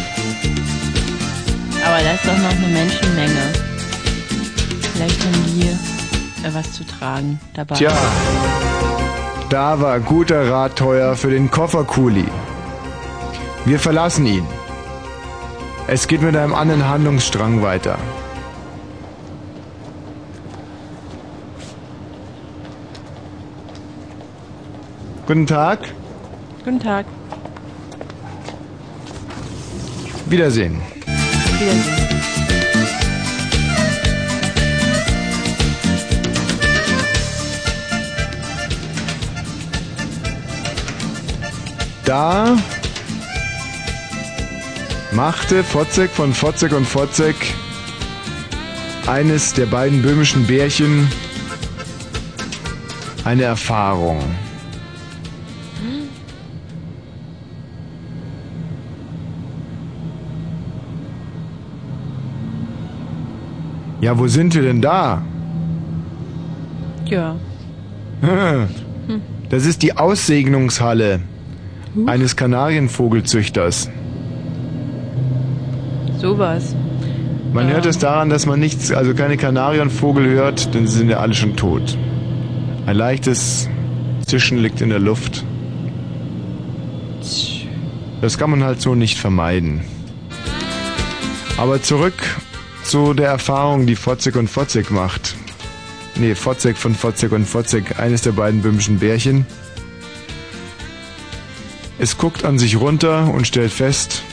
Aber da ist doch noch eine Menschenmenge. Vielleicht haben die äh, was zu tragen dabei. Tja, da war guter Rat teuer für den Kofferkuli. Wir verlassen ihn. Es geht mit einem anderen Handlungsstrang weiter. Guten Tag, Guten Tag. Wiedersehen. Wiedersehen. Da machte Fotzek von Fotzek und Fotzek eines der beiden böhmischen Bärchen eine Erfahrung. Ja, wo sind wir denn da? Ja. Das ist die Aussegnungshalle eines Kanarienvogelzüchters. Sowas. Man hört es daran, dass man nichts, also keine Kanarienvogel hört, denn sie sind ja alle schon tot. Ein leichtes Zischen liegt in der Luft. Das kann man halt so nicht vermeiden. Aber zurück zu der Erfahrung, die Fotzek und Fotzek macht. Nee, Fotzek von Fotzek und Fotzek, eines der beiden böhmischen Bärchen. Es guckt an sich runter und stellt fest,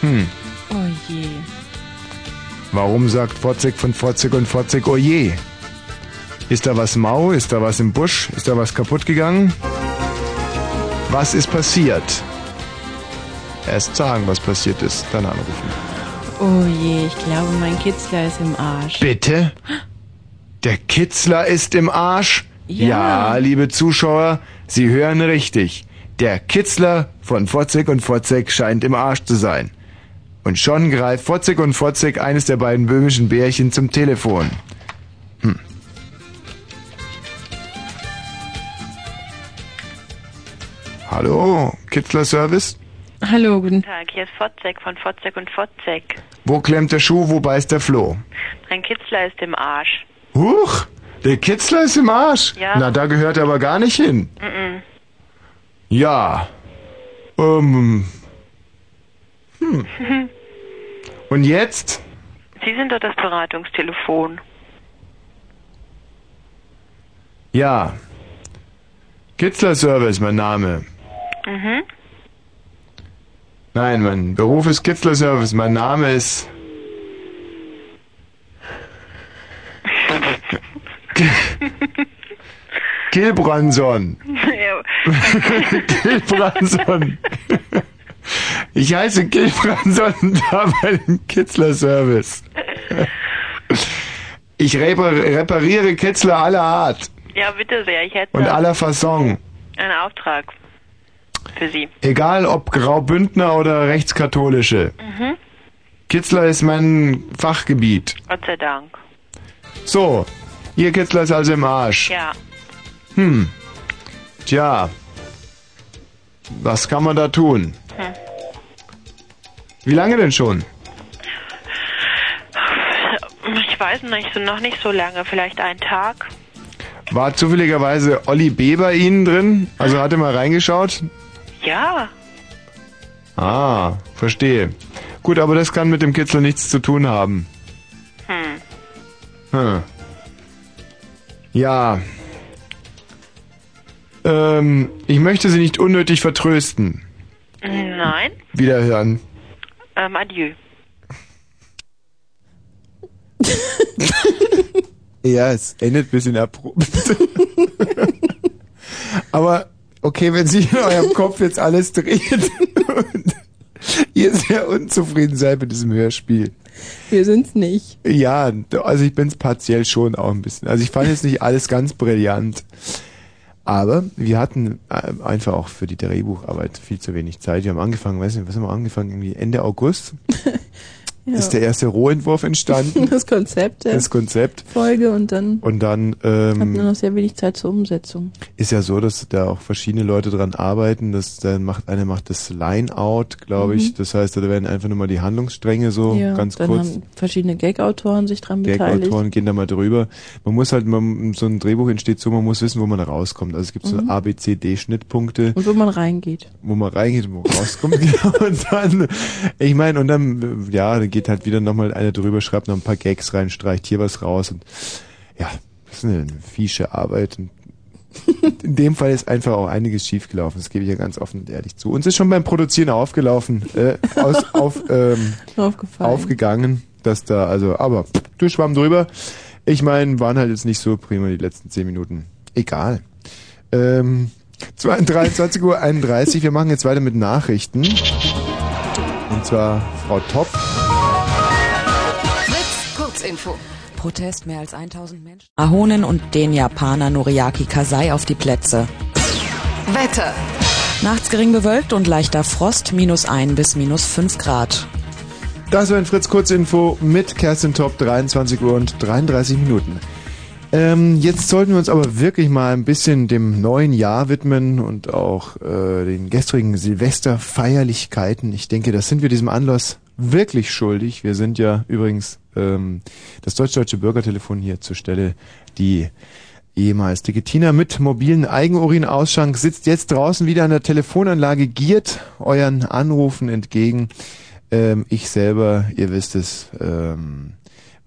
hm, Oh je. Warum sagt Fotzek von Fotzek und Fotzek oh je? Ist da was mau? Ist da was im Busch? Ist da was kaputt gegangen? Was ist passiert? Erst sagen, was passiert ist, dann anrufen. Oh je, ich glaube, mein Kitzler ist im Arsch. Bitte? Der Kitzler ist im Arsch? Ja. liebe Zuschauer, Sie hören richtig. Der Kitzler von Fotzek und Fotzek scheint im Arsch zu sein. Und schon greift Fotzek und Fotzek eines der beiden böhmischen Bärchen zum Telefon. Hm. Hallo, Kitzler Service? Hallo, guten Tag, hier ist Fotzek von Fotzek und Fotzek. Wo klemmt der Schuh, wo beißt der Floh? Mein Kitzler ist im Arsch. Huch, der Kitzler ist im Arsch. Ja. Na, da gehört er aber gar nicht hin. Mhm. Ja. Ähm. Hm. <laughs> Und jetzt? Sie sind doch das Beratungstelefon. Ja. Kitzler Service, mein Name. Mhm. Nein, mein Beruf ist Kitzler Service. Mein Name ist. Gilbranson. Gilbranson. Ich heiße Gilbranson da bei dem Kitzler Service. Ich repar repariere Kitzler aller Art ja, bitte sehr, ich hätte und aller Fasson. einen Auftrag für Sie. Egal ob Graubündner oder rechtskatholische. Mhm. Kitzler ist mein Fachgebiet. Gott sei Dank. So, ihr Kitzler ist also im Arsch. Ja. Hm. Tja. Was kann man da tun? Hm. Wie lange denn schon? Ich weiß nicht, so noch nicht so lange, vielleicht einen Tag. War zufälligerweise Olli B. bei Ihnen drin? Also hat er mal reingeschaut? Ja. Ah, verstehe. Gut, aber das kann mit dem Kitzler nichts zu tun haben. Hm. Hm. Ja. Ähm, ich möchte Sie nicht unnötig vertrösten. Nein. Wiederhören. Ähm, adieu. <laughs> Ja, es endet ein bisschen abrupt. <laughs> Aber okay, wenn sich in eurem Kopf jetzt alles dreht und ihr sehr unzufrieden seid mit diesem Hörspiel. Wir sind's nicht. Ja, also ich bin's partiell schon auch ein bisschen. Also ich fand jetzt nicht alles ganz brillant. Aber wir hatten äh, einfach auch für die Drehbucharbeit viel zu wenig Zeit. Wir haben angefangen, weiß nicht, was haben wir angefangen? Irgendwie Ende August Ja. ist der erste Rohentwurf entstanden. <laughs> Das Konzept der Das Konzept. Folge und dann Und dann hatten wir ähm, noch sehr wenig Zeit zur Umsetzung. ist ja so, dass da auch verschiedene Leute dran arbeiten. Das dann macht einer macht das Line-Out, glaube ich. Mhm. Das heißt, da werden einfach nur mal die Handlungsstränge so ja, ganz dann kurz. haben verschiedene Gag-Autoren sich dran beteiligt. Gag-Autoren gehen da mal drüber. Man muss halt, man, so ein Drehbuch entsteht so, man muss wissen, wo man rauskommt. Also es gibt so Mhm. A, B, C, D Schnittpunkte, Und wo man reingeht. wo man reingeht und wo man rauskommt. <laughs> Genau. und dann, ich meine, und dann, ja, dann geht halt wieder nochmal einer drüber, schreibt noch ein paar Gags rein, streicht hier was raus und ja, das ist eine fiesche Arbeit. Und <laughs> in dem Fall ist einfach auch einiges schiefgelaufen. Das gebe ich ja ganz offen und ehrlich zu. Uns ist schon beim Produzieren aufgelaufen, äh, aus, <laughs> auf, ähm, aufgegangen, dass da, also, aber du schwamm drüber. Ich meine, waren halt jetzt nicht so prima die letzten zehn Minuten. Egal. Ähm, 23 <laughs> Uhr 31, wir machen jetzt weiter mit Nachrichten. Und zwar Frau Top. Kurzinfo. Protest mehr als 1000 Menschen. Ahonen und den Japaner Noriaki Kasai auf die Plätze. Wetter. Nachts gering bewölkt und leichter Frost, minus 1 bis minus 5 Grad. Das war ein Fritz Kurzinfo mit Kerstin Top, 23 Uhr und 33 Minuten. Ähm, jetzt sollten wir uns aber wirklich mal ein bisschen dem neuen Jahr widmen und auch äh, den gestrigen Silvesterfeierlichkeiten. Ich denke, das sind wir diesem Anlass wirklich schuldig. Wir sind ja übrigens ähm, das deutsch-deutsche Bürgertelefon hier zur Stelle. Die ehemals dicke Tina mit mobilen Eigenurinausschank sitzt jetzt draußen wieder an der Telefonanlage, giert euren Anrufen entgegen. Ähm, ich selber, ihr wisst es, ähm,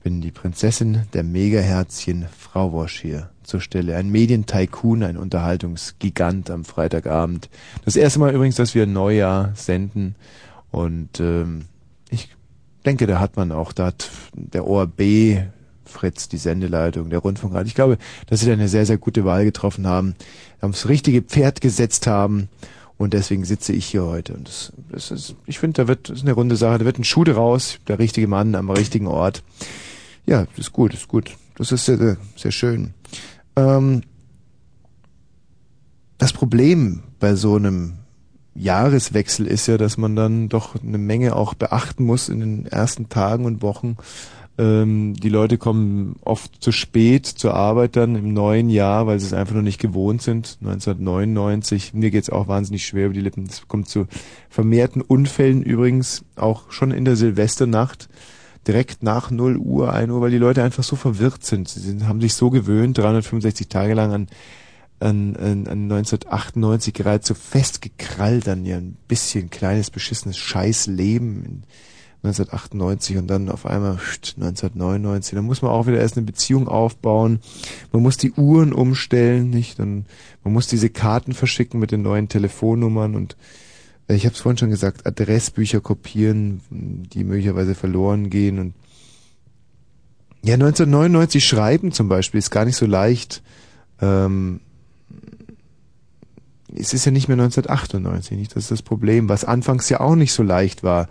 bin die Prinzessin der Megaherzchen, Frau Wosch hier zur Stelle. Ein Medientycoon, ein Unterhaltungsgigant am Freitagabend. Das erste Mal übrigens, dass wir Neujahr senden. Und ähm, denke, da hat man auch, da hat der ORB, Fritz, die Sendeleitung, der Rundfunkrat. Ich glaube, dass sie da eine sehr, sehr gute Wahl getroffen haben, haben das richtige Pferd gesetzt haben. Und deswegen sitze ich hier heute. Und das, das ist, ich finde, da wird, das ist eine runde Sache, da wird ein Schuh draus, der richtige Mann am richtigen Ort. Ja, das ist gut, das ist gut. Das ist sehr, sehr, schön. Ähm, das Problem bei so einem Jahreswechsel ist ja, dass man dann doch eine Menge auch beachten muss in den ersten Tagen und Wochen. Ähm, die Leute kommen oft zu spät zur Arbeit dann im neuen Jahr, weil sie es einfach noch nicht gewohnt sind. 1999, mir geht's auch wahnsinnig schwer über die Lippen. Es kommt zu vermehrten Unfällen übrigens, auch schon in der Silvesternacht, direkt nach 0 Uhr, 1 Uhr, weil die Leute einfach so verwirrt sind. Sie sind, haben sich so gewöhnt, 365 Tage lang an an, an, an 1998 geradezu festgekrallt an ihr ein bisschen kleines, beschissenes Scheißleben in 1998 und dann auf einmal pst, 1999. Da muss man auch wieder erst eine Beziehung aufbauen. Man muss die Uhren umstellen, nicht? Dann man muss diese Karten verschicken mit den neuen Telefonnummern und äh, ich habe es vorhin schon gesagt, Adressbücher kopieren, die möglicherweise verloren gehen und ja 1999 schreiben zum Beispiel ist gar nicht so leicht. Ähm, es ist ja nicht mehr 1998, nicht? Das ist das Problem, was anfangs ja auch nicht so leicht war.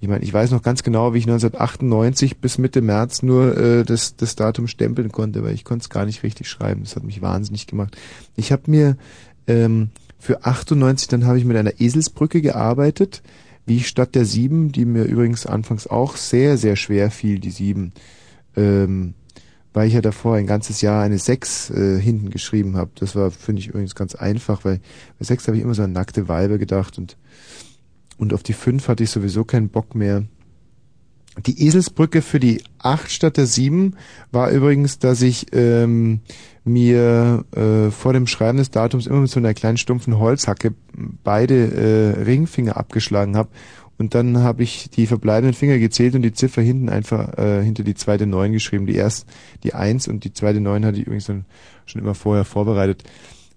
Ich meine, ich weiß noch ganz genau, wie ich 1998 bis Mitte März nur äh, das, das Datum stempeln konnte, weil ich konnte es gar nicht richtig schreiben. Das hat mich wahnsinnig gemacht. Ich habe mir ähm, für 98, dann habe ich mit einer Eselsbrücke gearbeitet, wie statt der sieben, die mir übrigens anfangs auch sehr, sehr schwer fiel, die sieben, ähm, weil ich ja davor ein ganzes Jahr eine sechs äh, hinten geschrieben habe. Das war, finde ich übrigens ganz einfach, weil bei sechs habe ich immer so an nackte Weibe gedacht und und auf die fünf hatte ich sowieso keinen Bock mehr. Die Eselsbrücke für die acht statt der sieben war übrigens, dass ich ähm, mir äh, vor dem Schreiben des Datums immer mit so einer kleinen stumpfen Holzhacke beide äh, Ringfinger abgeschlagen habe. Und dann habe ich die verbleibenden Finger gezählt und die Ziffer hinten einfach äh, hinter die zweite Neun geschrieben. Die erst die Eins und die zweite Neun hatte ich übrigens dann schon immer vorher vorbereitet.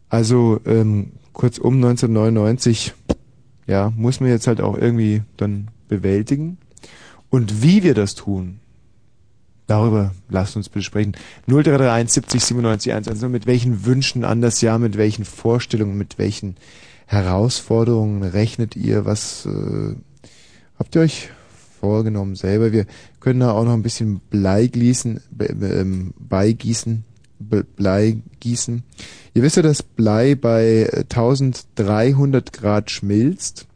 Also ähm, kurzum 1999, ja, muss man jetzt halt auch irgendwie dann bewältigen. Und wie wir das tun, darüber lasst uns bitte sprechen. 0331 70 97 110. Mit welchen Wünschen an das Jahr, mit welchen Vorstellungen, mit welchen Herausforderungen rechnet ihr? Was äh, habt ihr euch vorgenommen selber? Wir können da auch noch ein bisschen Blei gießen, ähm, beigießen, be, Blei gießen. Ihr wisst ja, dass Blei bei 1300 Grad schmilzt.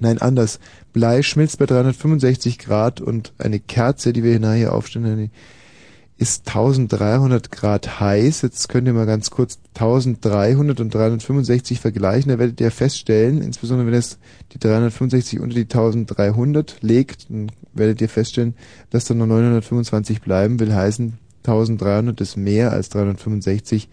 Nein, anders. Blei schmilzt bei 365 Grad und eine Kerze, die wir nachher aufstellen, ist 1300 Grad heiß. Jetzt könnt ihr mal ganz kurz 1300 und 365 vergleichen. Da werdet ihr feststellen, insbesondere wenn es die 365 unter die 1300 legt, dann werdet ihr feststellen, dass dann noch 925 bleiben. Will heißen, 1300 ist mehr als 365.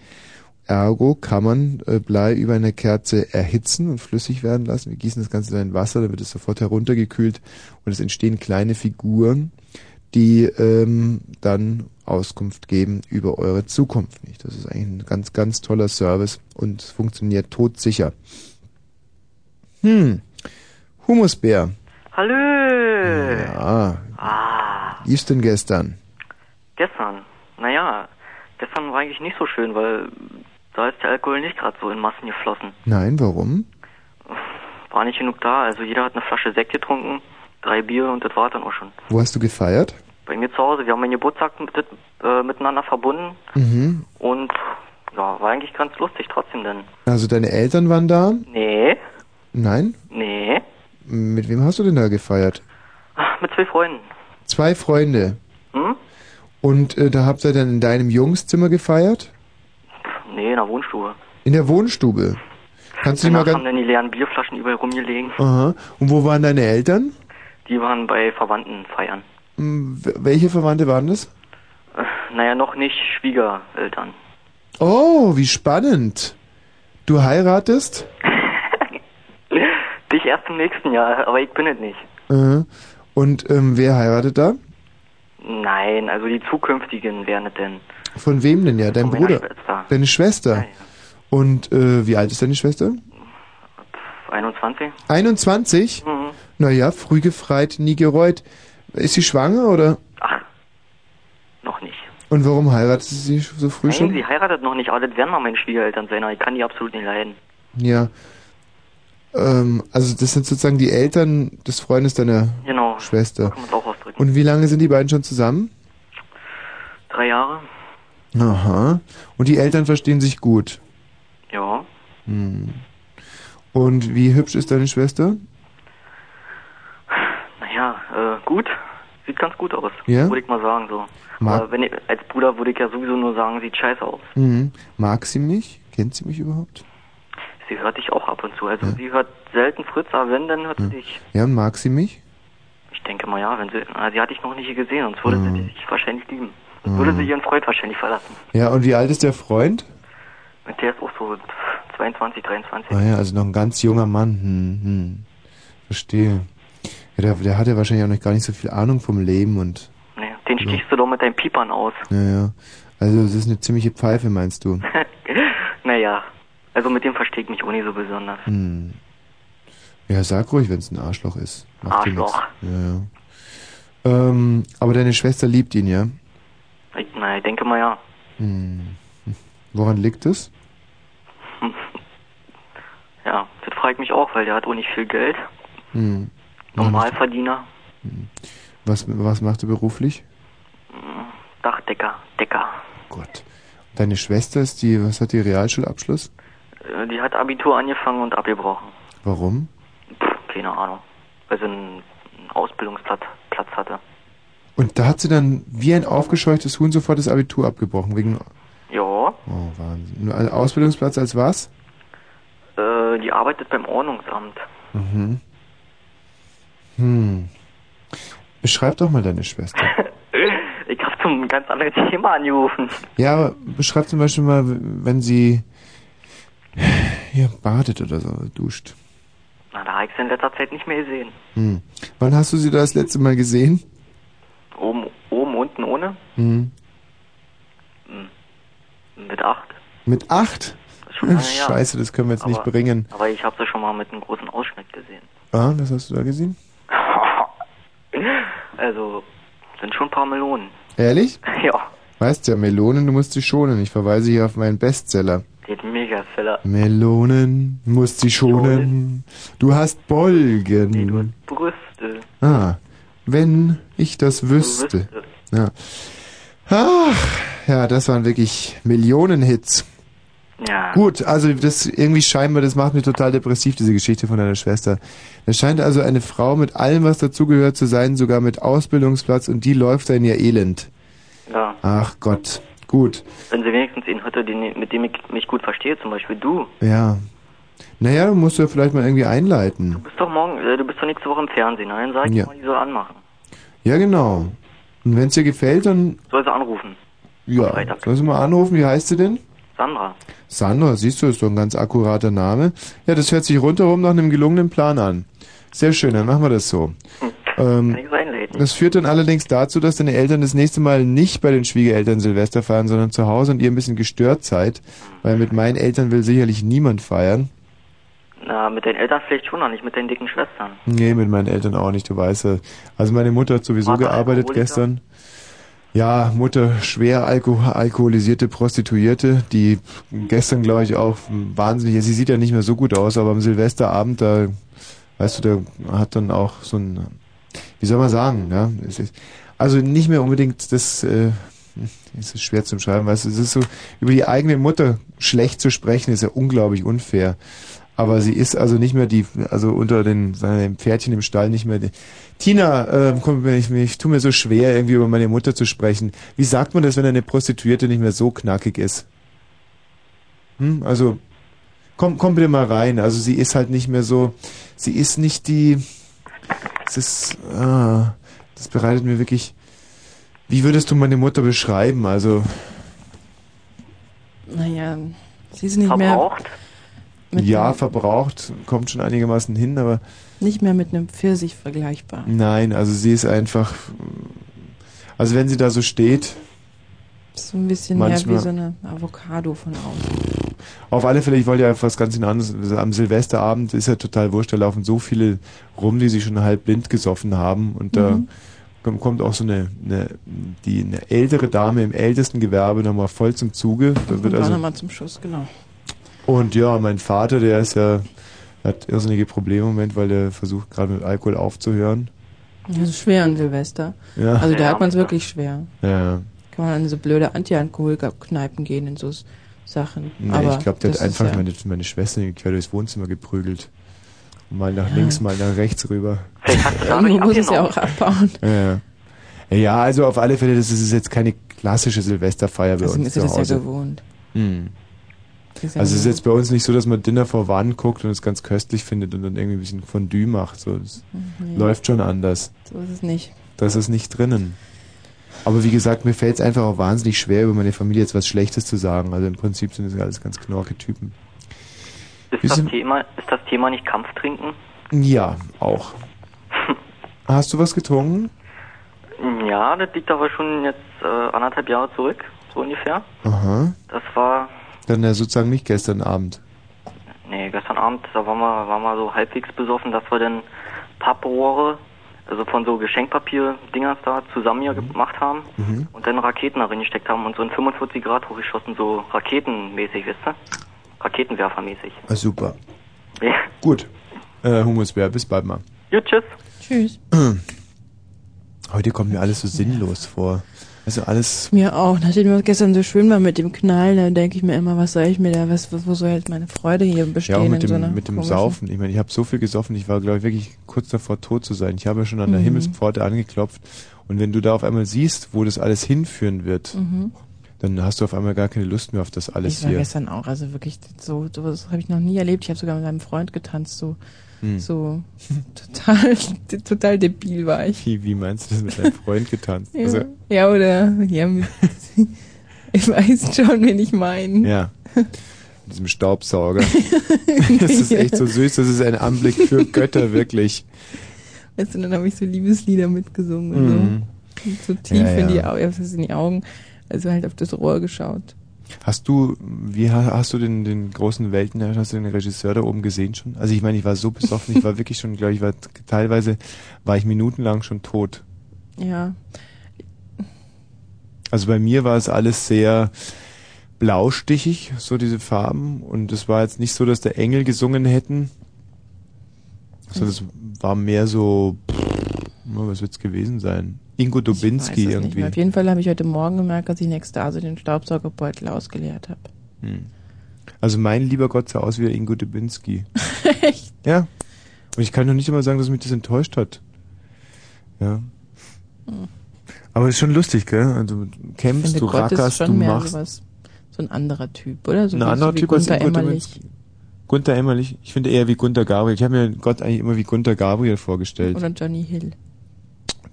Ergo kann man äh, Blei über eine Kerze erhitzen und flüssig werden lassen. Wir gießen das Ganze dann in Wasser, dann wird es sofort heruntergekühlt und es entstehen kleine Figuren, die ähm, dann Auskunft geben über eure Zukunft. Nicht? Das ist eigentlich ein ganz, ganz toller Service und funktioniert todsicher. Hm. Humusbär. Hallo. Ja. Ah, Wie ist denn gestern? gestern. Naja, gestern war eigentlich nicht so schön, weil da ist der Alkohol nicht gerade so in Massen geflossen. Nein, warum? War nicht genug da. Also jeder hat eine Flasche Sekt getrunken, drei Bier und das war dann auch schon. Wo hast du gefeiert? Bei mir zu Hause, wir haben meinen Geburtstag mit, äh, miteinander verbunden Mhm. und ja, war eigentlich ganz lustig trotzdem denn. Also deine Eltern waren da? Nee, Nein? nee, Mit wem hast du denn da gefeiert? mit zwei Freunden. Zwei Freunde. Hm? Und äh, da habt ihr dann in deinem Jungszimmer gefeiert? Nee, in der Wohnstube. In der Wohnstube. Kannst du dich mal Danach haben ganz... dann die leeren Bierflaschen überall rumgelegen. Aha. Und wo waren deine Eltern? Die waren bei Verwandten feiern. Hm, Welche Verwandte waren das? Äh, Naja, noch nicht Schwiegereltern. Oh, wie spannend. Du heiratest? <laughs> Dich erst im nächsten Jahr, aber ich bin es nicht. Äh, Und ähm, wer heiratet da? Nein, also die zukünftigen wären es denn. Von wem denn ja? Dein Von meiner Bruder? Schwester. Deine Schwester? Und äh, wie alt ist deine Schwester? 21? 21? Mhm. Naja, früh gefreit, nie gereut. Ist sie schwanger oder? Noch nicht. Und warum heiratet sie so früh Nein, schon? sie heiratet noch nicht, aber das werden mal meine Schwiegereltern sein, aber ich kann die absolut nicht leiden. Ja. Ähm, also das sind sozusagen die Eltern des Freundes deiner Genau. Schwester. Kann man auch ausdrücken. Und wie lange sind die beiden schon zusammen? Drei Jahre? Aha. Und die Eltern verstehen sich gut. Ja. Hm. Und wie hübsch ist deine Schwester? Äh, gut. Sieht ganz gut aus. Ja? Würde ich mal sagen so. Mag- Aber wenn ich, als Bruder würde ich ja sowieso nur sagen, sieht scheiße aus. Mhm. Mag sie mich? Kennt sie mich überhaupt? Sie hört dich auch ab und zu. Also sie hört selten Fritz, aber wenn, dann hört sie dich. Ja, und mag sie mich? Ich denke mal ja, wenn sie. Na, sie hat dich noch nicht gesehen, sonst würde Mhm. sie dich wahrscheinlich lieben. Sonst würde sie ihren Freund wahrscheinlich verlassen. Ja, und wie alt ist der Freund? Und der ist auch so 22, 23. Ah ja, also noch ein ganz junger Mann. Hm, hm. Verstehe. Ja, der, der hat ja wahrscheinlich auch noch gar nicht so viel Ahnung vom Leben und Nee, den stichst du doch mit deinen Piepern aus. naja. Also das ist eine ziemliche Pfeife, meinst du? <laughs> naja, also mit dem verstehe ich mich auch nicht so besonders. Hm. Ja, sag ruhig, wenn es ein Arschloch ist. Macht Arschloch. Ja, ja. Ähm, aber deine Schwester liebt ihn, ja? Ich, na, ich denke mal ja. Hm. Woran liegt es? <laughs> Ja, das frage ich mich auch, weil der hat auch nicht viel Geld. Hm. Normalverdiener, Was, was macht er beruflich? Dachdecker, Decker. Gott. Deine Schwester ist die, was hat die Realschulabschluss? Äh, Die hat Abitur angefangen und abgebrochen. Warum? Pff, keine Ahnung. weil sie einen Ausbildungsplatz Platz hatte. Und da hat sie dann wie ein aufgescheuchtes Huhn sofort das Abitur abgebrochen, wegen... Ja, Oh, Wahnsinn. Nur ein Ausbildungsplatz als was? äh, die arbeitet beim Ordnungsamt. Mhm. Hm. Beschreib doch mal deine Schwester. <laughs> Ich habe zum ganz anderen Thema angerufen. Ja, aber beschreib zum Beispiel mal, wenn sie hier badet oder so, duscht. Na, da habe ich sie in letzter Zeit nicht mehr gesehen. Hm. Wann hast du sie das letzte Mal gesehen? Oben, oben, unten, ohne? Hm. Mit acht. Mit acht? schon. <laughs> Scheiße, das können wir jetzt nicht Aber- bringen. Aber ich habe sie schon mal mit einem großen Ausschnitt gesehen. Ah, was hast du da gesehen? Also, sind schon ein paar Melonen. Ehrlich? <laughs> Ja, Weißt ja, Melonen, du musst sie schonen. Ich verweise hier auf meinen Bestseller. den Megaseller. Melonen, musst sie schonen. Du hast Bolgen. Brüste. Ah, wenn ich das wüsste. Ja. Ach, ja, das waren wirklich Millionen-Hits. Ja. Gut, also das irgendwie scheinbar, das macht mich total depressiv, diese Geschichte von deiner Schwester. Es scheint also eine Frau mit allem, was dazugehört zu sein, sogar mit Ausbildungsplatz und die läuft da in ihr Elend. Ja. Ach Gott, gut, Wenn sie wenigstens einen hätte, den, mit dem ich mich gut verstehe, zum Beispiel du. ja. Naja, du musst ja vielleicht mal irgendwie einleiten. Du bist doch morgen, äh, du bist doch nächste Woche im Fernsehen, ne? Dann sag ich Ja. mal, die soll anmachen. Ja, genau. Und wenn es dir gefällt, dann, Soll sie anrufen. ja, soll sie mal anrufen, wie heißt sie denn? Sandra. Sandra, siehst du, ist doch ein ganz akkurater Name. Ja, das hört sich rundherum nach einem gelungenen Plan an. Sehr schön, dann machen wir das so. <laughs> Ähm, das führt dann allerdings dazu, dass deine Eltern das nächste Mal nicht bei den Schwiegereltern Silvester feiern, sondern zu Hause und ihr ein bisschen gestört seid, weil mit meinen Eltern will sicherlich niemand feiern. Na, mit deinen Eltern vielleicht schon, noch nicht mit deinen dicken Schwestern. Nee, mit meinen Eltern auch nicht, du weißt ja. Also meine Mutter hat sowieso Vater gearbeitet gestern. Ja, Mutter schwer alko alkoholisierte Prostituierte, die gestern, glaube ich, auch wahnsinnig, sie sieht ja nicht mehr so gut aus, aber am Silvesterabend, da, weißt du, da hat dann auch so ein, wie soll man sagen, ja, es ist, also nicht mehr unbedingt das, äh, es ist schwer zu schreiben, weißt du, es ist so, über die eigene Mutter schlecht zu sprechen, ist ja unglaublich unfair. Aber sie ist also nicht mehr die, also unter den seinen Pferdchen im Stall nicht mehr die. Tina, äh, komm, ich, ich tu mir so schwer, irgendwie über meine Mutter zu sprechen. Wie sagt man das, wenn eine Prostituierte nicht mehr so knackig ist? Hm? Also, komm, komm bitte mal rein. Also sie ist halt nicht mehr so, sie ist nicht die, es ist, ah, das bereitet mir wirklich, wie würdest du meine Mutter beschreiben? Also, Naja, sie ist nicht Verbraucht? mehr ja, verbraucht, kommt schon einigermaßen hin, aber nicht mehr mit einem Pfirsich vergleichbar. Nein, also sie ist einfach. Also wenn sie da so steht, So ein bisschen mehr Manchmal- wie so eine Avocado von außen. auf alle Fälle, ich wollte ja was ganz anderes. Am Silvesterabend ist ja total wurscht, da laufen so viele rum, die sich schon halb blind gesoffen haben und da Mhm. komm- kommt auch so eine, eine, die, eine ältere Dame im ältesten Gewerbe nochmal voll zum Zuge. Da Und wird also, nochmal zum Schuss, genau. Und ja, mein Vater, der ist ja, hat irrsinnige Probleme im Moment, weil der versucht gerade mit Alkohol aufzuhören. Das ist schwer an Silvester. Ja. Also da hat man es wirklich schwer. Ja. Kann man an so blöde Anti-Alkohol-Kneipen gehen in so Sachen. Nee, Aber ich glaube, der hat ist einfach ja, meine, meine Schwester quer durchs Wohnzimmer geprügelt. Mal nach Ja. links, mal nach rechts rüber. Irgendwo muss es ja auch abbauen. Ja. ja, also auf alle Fälle, das ist jetzt keine klassische Silvesterfeier bei Deswegen uns ist sie zu das ja Hause. gewohnt. Hm. Also es ist gewohnt. jetzt bei uns nicht so, dass man Dinner vor Wand guckt und es ganz köstlich findet und dann irgendwie ein bisschen Fondue macht. So, das Nee. läuft schon anders. So ist es nicht. Das ist nicht drinnen. Aber wie gesagt, mir fällt es einfach auch wahnsinnig schwer, über meine Familie jetzt was Schlechtes zu sagen. Also im Prinzip sind das alles ganz knorke Typen. Ist das, Thema, ist das Thema nicht Kampftrinken? Ja, auch. <laughs> Hast du was getrunken? Ja, das liegt aber schon jetzt äh, anderthalb Jahre zurück, so ungefähr. Aha. Das war, Dann ja sozusagen nicht gestern Abend. nee, gestern Abend, da waren wir, waren wir so halbwegs besoffen, dass wir dann Papprohre, also von so Geschenkpapier-Dingers da zusammen hier gemacht haben Mhm. und dann Raketen da reingesteckt haben und so in 45 Grad hochgeschossen, so raketenmäßig, wisst ihr? Raketenwerfermäßig. Ah, super. Ja. Gut. Äh, Humusbär, bis bald mal. Gut, tschüss. Tschüss. <clears throat> Heute kommt mir alles so sinnlos vor. Also alles. Mir auch. Nachdem wir gestern so schön war mit dem Knall, da denke ich mir immer, was soll ich mir da, was, wo soll jetzt meine Freude hier bestehen Ja, auch mit so dem, einer mit dem Saufen. Ich meine, ich habe so viel gesoffen, ich war, glaube ich, wirklich kurz davor, tot zu sein. Ich habe ja schon an der Mhm. Himmelspforte angeklopft. Und wenn du da auf einmal siehst, wo das alles hinführen wird, Mhm. Dann hast du auf einmal gar keine Lust mehr auf das alles ich war hier. gestern auch, also wirklich so, sowas habe ich noch nie erlebt. Ich habe sogar mit meinem Freund getanzt, so, Hm. so <laughs> total, total debil war ich. Wie, wie meinst du das mit deinem Freund getanzt? Ja, Also, ja oder ja, mit, <laughs> ich weiß schon, wen ich meine. ja. Mit diesem Staubsauger. <laughs> das ist echt so süß, das ist ein Anblick für Götter, wirklich. Weißt du, dann habe ich so Liebeslieder mitgesungen Mhm. so, und so tief Ja, in die ja. In die Augen, also halt auf das Rohr geschaut. Hast du, wie ha- hast du den, den großen Weltenherrscher, hast du den Regisseur da oben gesehen schon? Also ich meine, ich war so besoffen, ich war wirklich schon, glaube ich, war teilweise war ich minutenlang schon tot. Ja, Also bei mir war es alles sehr blaustichig, so diese Farben. Und es war jetzt nicht so, dass der Engel gesungen hätten. Sondern es war mehr so, pff, was wird's gewesen sein? Ingo Dubinski irgendwie. Auf jeden Fall habe ich heute Morgen gemerkt, dass ich in Ekstase den Staubsaugerbeutel ausgeleert habe. Hm. Also mein lieber Gott sah aus wie der Ingo Dubinski. <laughs> Echt? Ja. Und ich kann doch nicht immer sagen, dass mich das enttäuscht hat. Ja. Hm. Aber ist schon lustig, gell? Also du kämpfst, finde, du Gott ist rackerst, schon du mehr machst. sowas, so ein anderer Typ, oder? So Ein anderer so Typ als Gunther Ingo Emmerlich. Gunther Emmerlich. Ich finde eher wie Gunther Gabriel. Ich habe mir Gott eigentlich immer wie Gunther Gabriel vorgestellt. Oder Johnny Hill.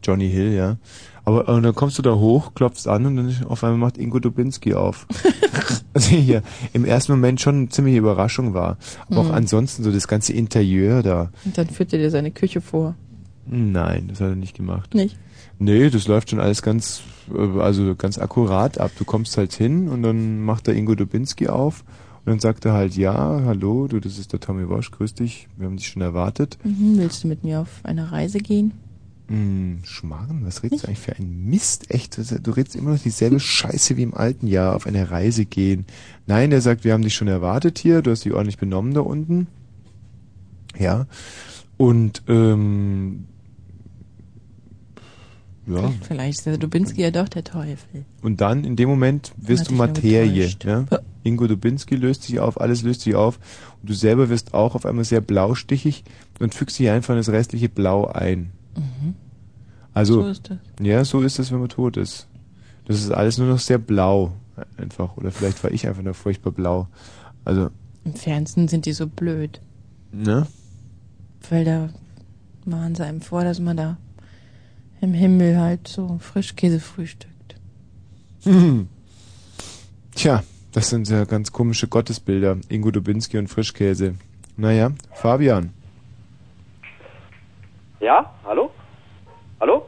Johnny Hill, ja. Aber und dann kommst du da hoch, klopfst an und dann auf einmal macht Ingo Dubinski auf. <laughs> also hier im ersten Moment schon eine ziemliche Überraschung war. Aber Mhm. auch ansonsten so das ganze Interieur da. Und dann führt er dir seine Küche vor. Nein, das hat er nicht gemacht. Nicht? Nee, das läuft schon alles ganz, äh, also ganz akkurat ab. Du kommst halt hin und dann macht der Ingo Dubinski auf und dann sagt er halt, ja, hallo, du, das ist der Tommy Walsh, grüß dich, wir haben dich schon erwartet. Mhm, willst du mit mir auf eine Reise gehen? Hm, Schmarrn, was redest du eigentlich für ein Mist? Echt, du redest immer noch dieselbe Scheiße wie im alten Jahr, auf eine Reise gehen. Nein, der sagt, wir haben dich schon erwartet hier, du hast dich ordentlich benommen da unten. Ja. Und, ähm, ja. Vielleicht ist der Dubinski ja doch der Teufel. Und dann, in dem Moment, wirst du Materie. getäuscht. Ja? Ingo Dubinski löst sich auf, alles löst sich auf. Und du selber wirst auch auf einmal sehr blaustichig und fügst dich einfach in das restliche Blau ein. Mhm. Also, So ist das. ja, so ist es, wenn man tot ist. Das ist alles nur noch sehr blau. Einfach. Oder vielleicht war ich einfach nur furchtbar blau. Also, Im Fernsehen sind die so blöd. ne? Weil da machen sie einem vor, dass man da im Himmel halt so Frischkäse frühstückt. Hm. <laughs> Tja, das sind ja ganz komische Gottesbilder. Ingo Dubinski und Frischkäse. Naja, Fabian. Ja? Hallo? Hallo?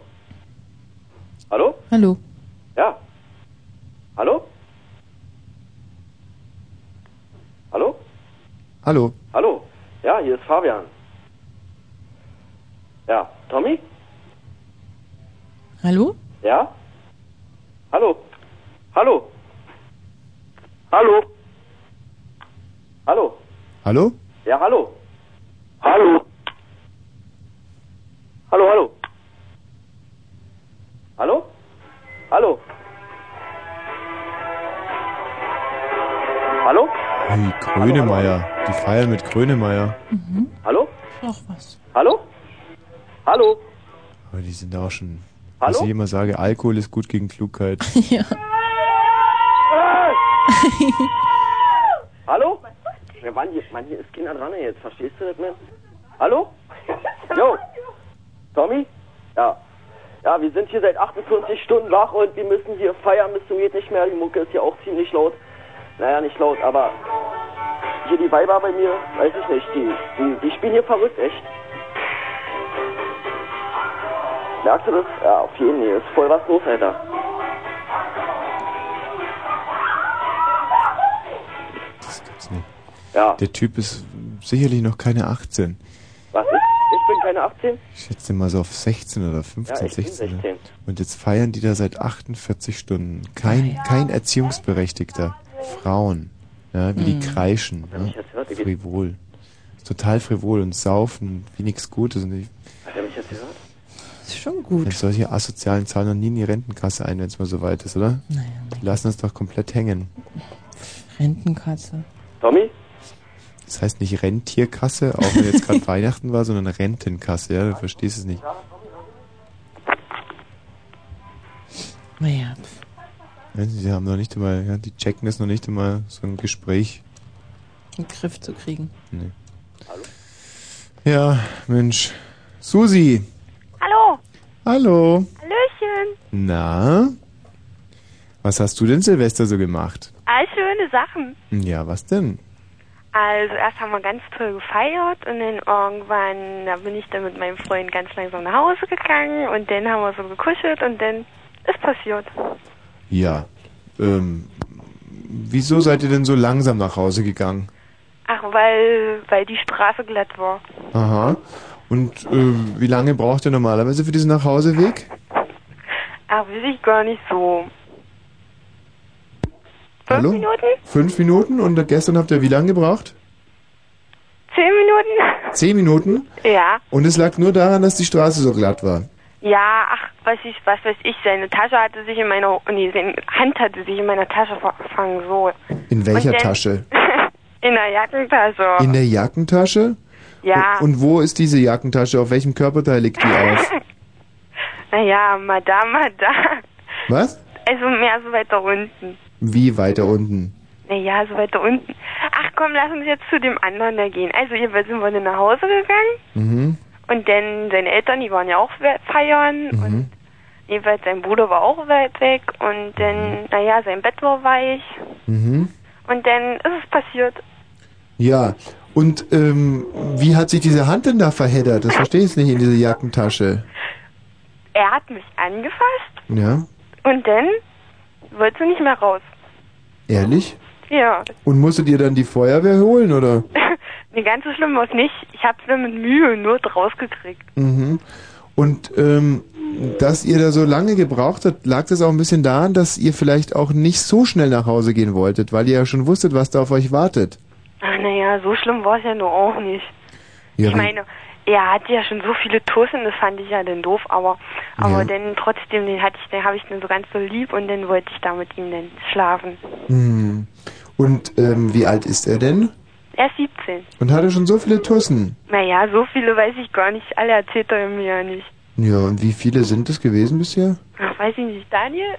Hallo? Hallo. Ja. Hallo? Hallo? Hallo. Hallo? Ja, hier ist Fabian. Ja, Tommy? Hallo? Ja? Hallo? Hallo? Hallo? Hallo? Hallo? Ja, hallo? Hallo? Hallo, hallo? Hallo? Hallo? Hallo? Hey, Grönemeyer. Die feiern mit Grönemeyer. Hallo? Noch was. Hallo? Hallo? Aber die sind auch schon. Hallo? Was ich immer sage, Alkohol ist gut gegen Klugheit. <laughs> ja. Hallo? Ja, Mann, hier, Mann, hier ist keiner dran jetzt. Verstehst du das, Mann? Hallo? <laughs> Jo. Tommy? Ja. Ja, wir sind hier seit 48 Stunden wach und wir müssen hier feiern bis zum geht nicht mehr. Die Mucke ist hier auch ziemlich laut. Naja, nicht laut, aber hier die Weiber bei mir, weiß ich nicht, die, die, die spielen hier verrückt, echt. Merkst du das? Ja, auf jeden Fall. Ist voll was los, Alter. Das gibt's nicht. Ja. Der Typ ist sicherlich noch keine 18. Was ist? Ich bin keine 18? Ich schätze mal so auf 16 oder 15, Ja, ich bin 16. 16. Und jetzt feiern die da seit 48 Stunden. Kein, kein Erziehungsberechtigter. Frauen. Ja, wie die Hm. kreischen. Ja, jetzt gehört? frivol. Total frivol und saufen wie nichts Gutes. Und ich, Hat er mich jetzt gehört? ist schon gut. Wenn solche asozialen zahlen noch nie in die Rentenkasse ein, wenn es mal so weit ist, oder? Naja. Die lassen uns doch komplett hängen. Rentenkasse. Tommy? Das heißt nicht Rentierkasse, auch wenn jetzt gerade <laughs> Weihnachten war, sondern Rentenkasse, ja? Du verstehst es nicht. Naja. Sie haben noch nicht einmal, ja, die checken das noch nicht einmal, so ein Gespräch. In den Griff zu kriegen. Nee. Ja, Mensch. Susi. Hallo. Hallo. Hallöchen. Na? Was hast du denn Silvester so gemacht? All schöne Sachen. Ja, was denn? Also erst haben wir ganz toll gefeiert und dann irgendwann, da bin ich dann mit meinem Freund ganz langsam nach Hause gegangen und dann haben wir so gekuschelt und dann ist passiert. Ja. Ähm, wieso seid ihr denn so langsam nach Hause gegangen? Ach, weil, weil die Straße glatt war. Aha. Und äh, wie lange braucht ihr normalerweise für diesen Nachhauseweg? Ach, weiß ich gar nicht so. Fünf Hallo? Minuten? Fünf Minuten? Und gestern habt ihr wie lange gebraucht? Zehn Minuten? Zehn Minuten? Ja. Und es lag nur daran, dass die Straße so glatt war. Ja, ach, was ich, was weiß ich, seine Tasche hatte sich in meiner, nee, seine Hand hatte sich in meiner Tasche verfangen, so. In welcher Und dann- Tasche? <laughs> In der Jackentasche. In der Jackentasche? ja. Und wo ist diese Jackentasche? Auf welchem Körperteil liegt die auf? <laughs> Naja, Madame, Madame. Was? Also mehr so weiter unten. Wie weiter unten? Naja, so weiter unten. Ach komm, lass uns jetzt zu dem anderen da gehen. Also jedenfalls sind wir nach Hause gegangen Mhm. und dann seine Eltern, die waren ja auch we- feiern und jedenfalls sein Bruder war auch weit weg und dann, naja, sein Bett war weich Mhm. und dann ist es passiert. Ja. Und ähm, wie hat sich diese Hand denn da verheddert? Das verstehe ich nicht in diese Jackentasche. Er hat mich angefasst Ja. und dann wollte sie nicht mehr raus. Ehrlich? Ja, Und musstet ihr dann die Feuerwehr holen, oder? <laughs> nee, ganz so schlimm war es nicht. Ich hab's nur mit Mühe Not rausgekriegt. Mhm. Und ähm, dass ihr da so lange gebraucht habt, lag das auch ein bisschen daran, dass ihr vielleicht auch nicht so schnell nach Hause gehen wolltet, weil ihr ja schon wusstet, was da auf euch wartet. Ach, naja, so schlimm war es ja nur auch nicht. Ja, ich meine, er hatte ja schon so viele Tussen, das fand ich ja dann doof, aber aber Ja. dann trotzdem, den hatte ich, den habe ich dann so ganz so lieb und dann wollte ich da mit ihm dann schlafen. Hm. Und ähm, wie alt ist er denn? Er ist 17. Und hat er schon so viele Tussen? Naja, so viele weiß ich gar nicht, alle erzählt er mir ja nicht. Ja, und wie viele sind es gewesen bisher? Ach, weiß ich nicht, Daniel?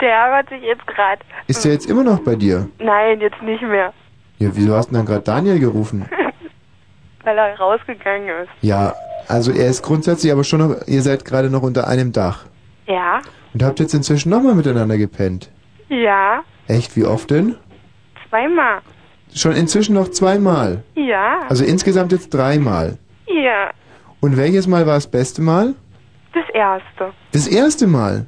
Der ärgert sich jetzt gerade. Ist er jetzt immer noch bei dir? Nein, jetzt nicht mehr, Ja, wieso hast du denn dann gerade Daniel gerufen? <laughs> weil er rausgegangen ist. Ja, also er ist grundsätzlich aber schon noch, ihr seid gerade noch unter einem Dach. Ja, Und habt jetzt inzwischen nochmal miteinander gepennt. ja, Echt, wie oft denn? zweimal. Schon inzwischen noch zweimal. Ja, Also insgesamt jetzt dreimal. ja, Und welches Mal war das beste Mal? das erste. Das erste Mal.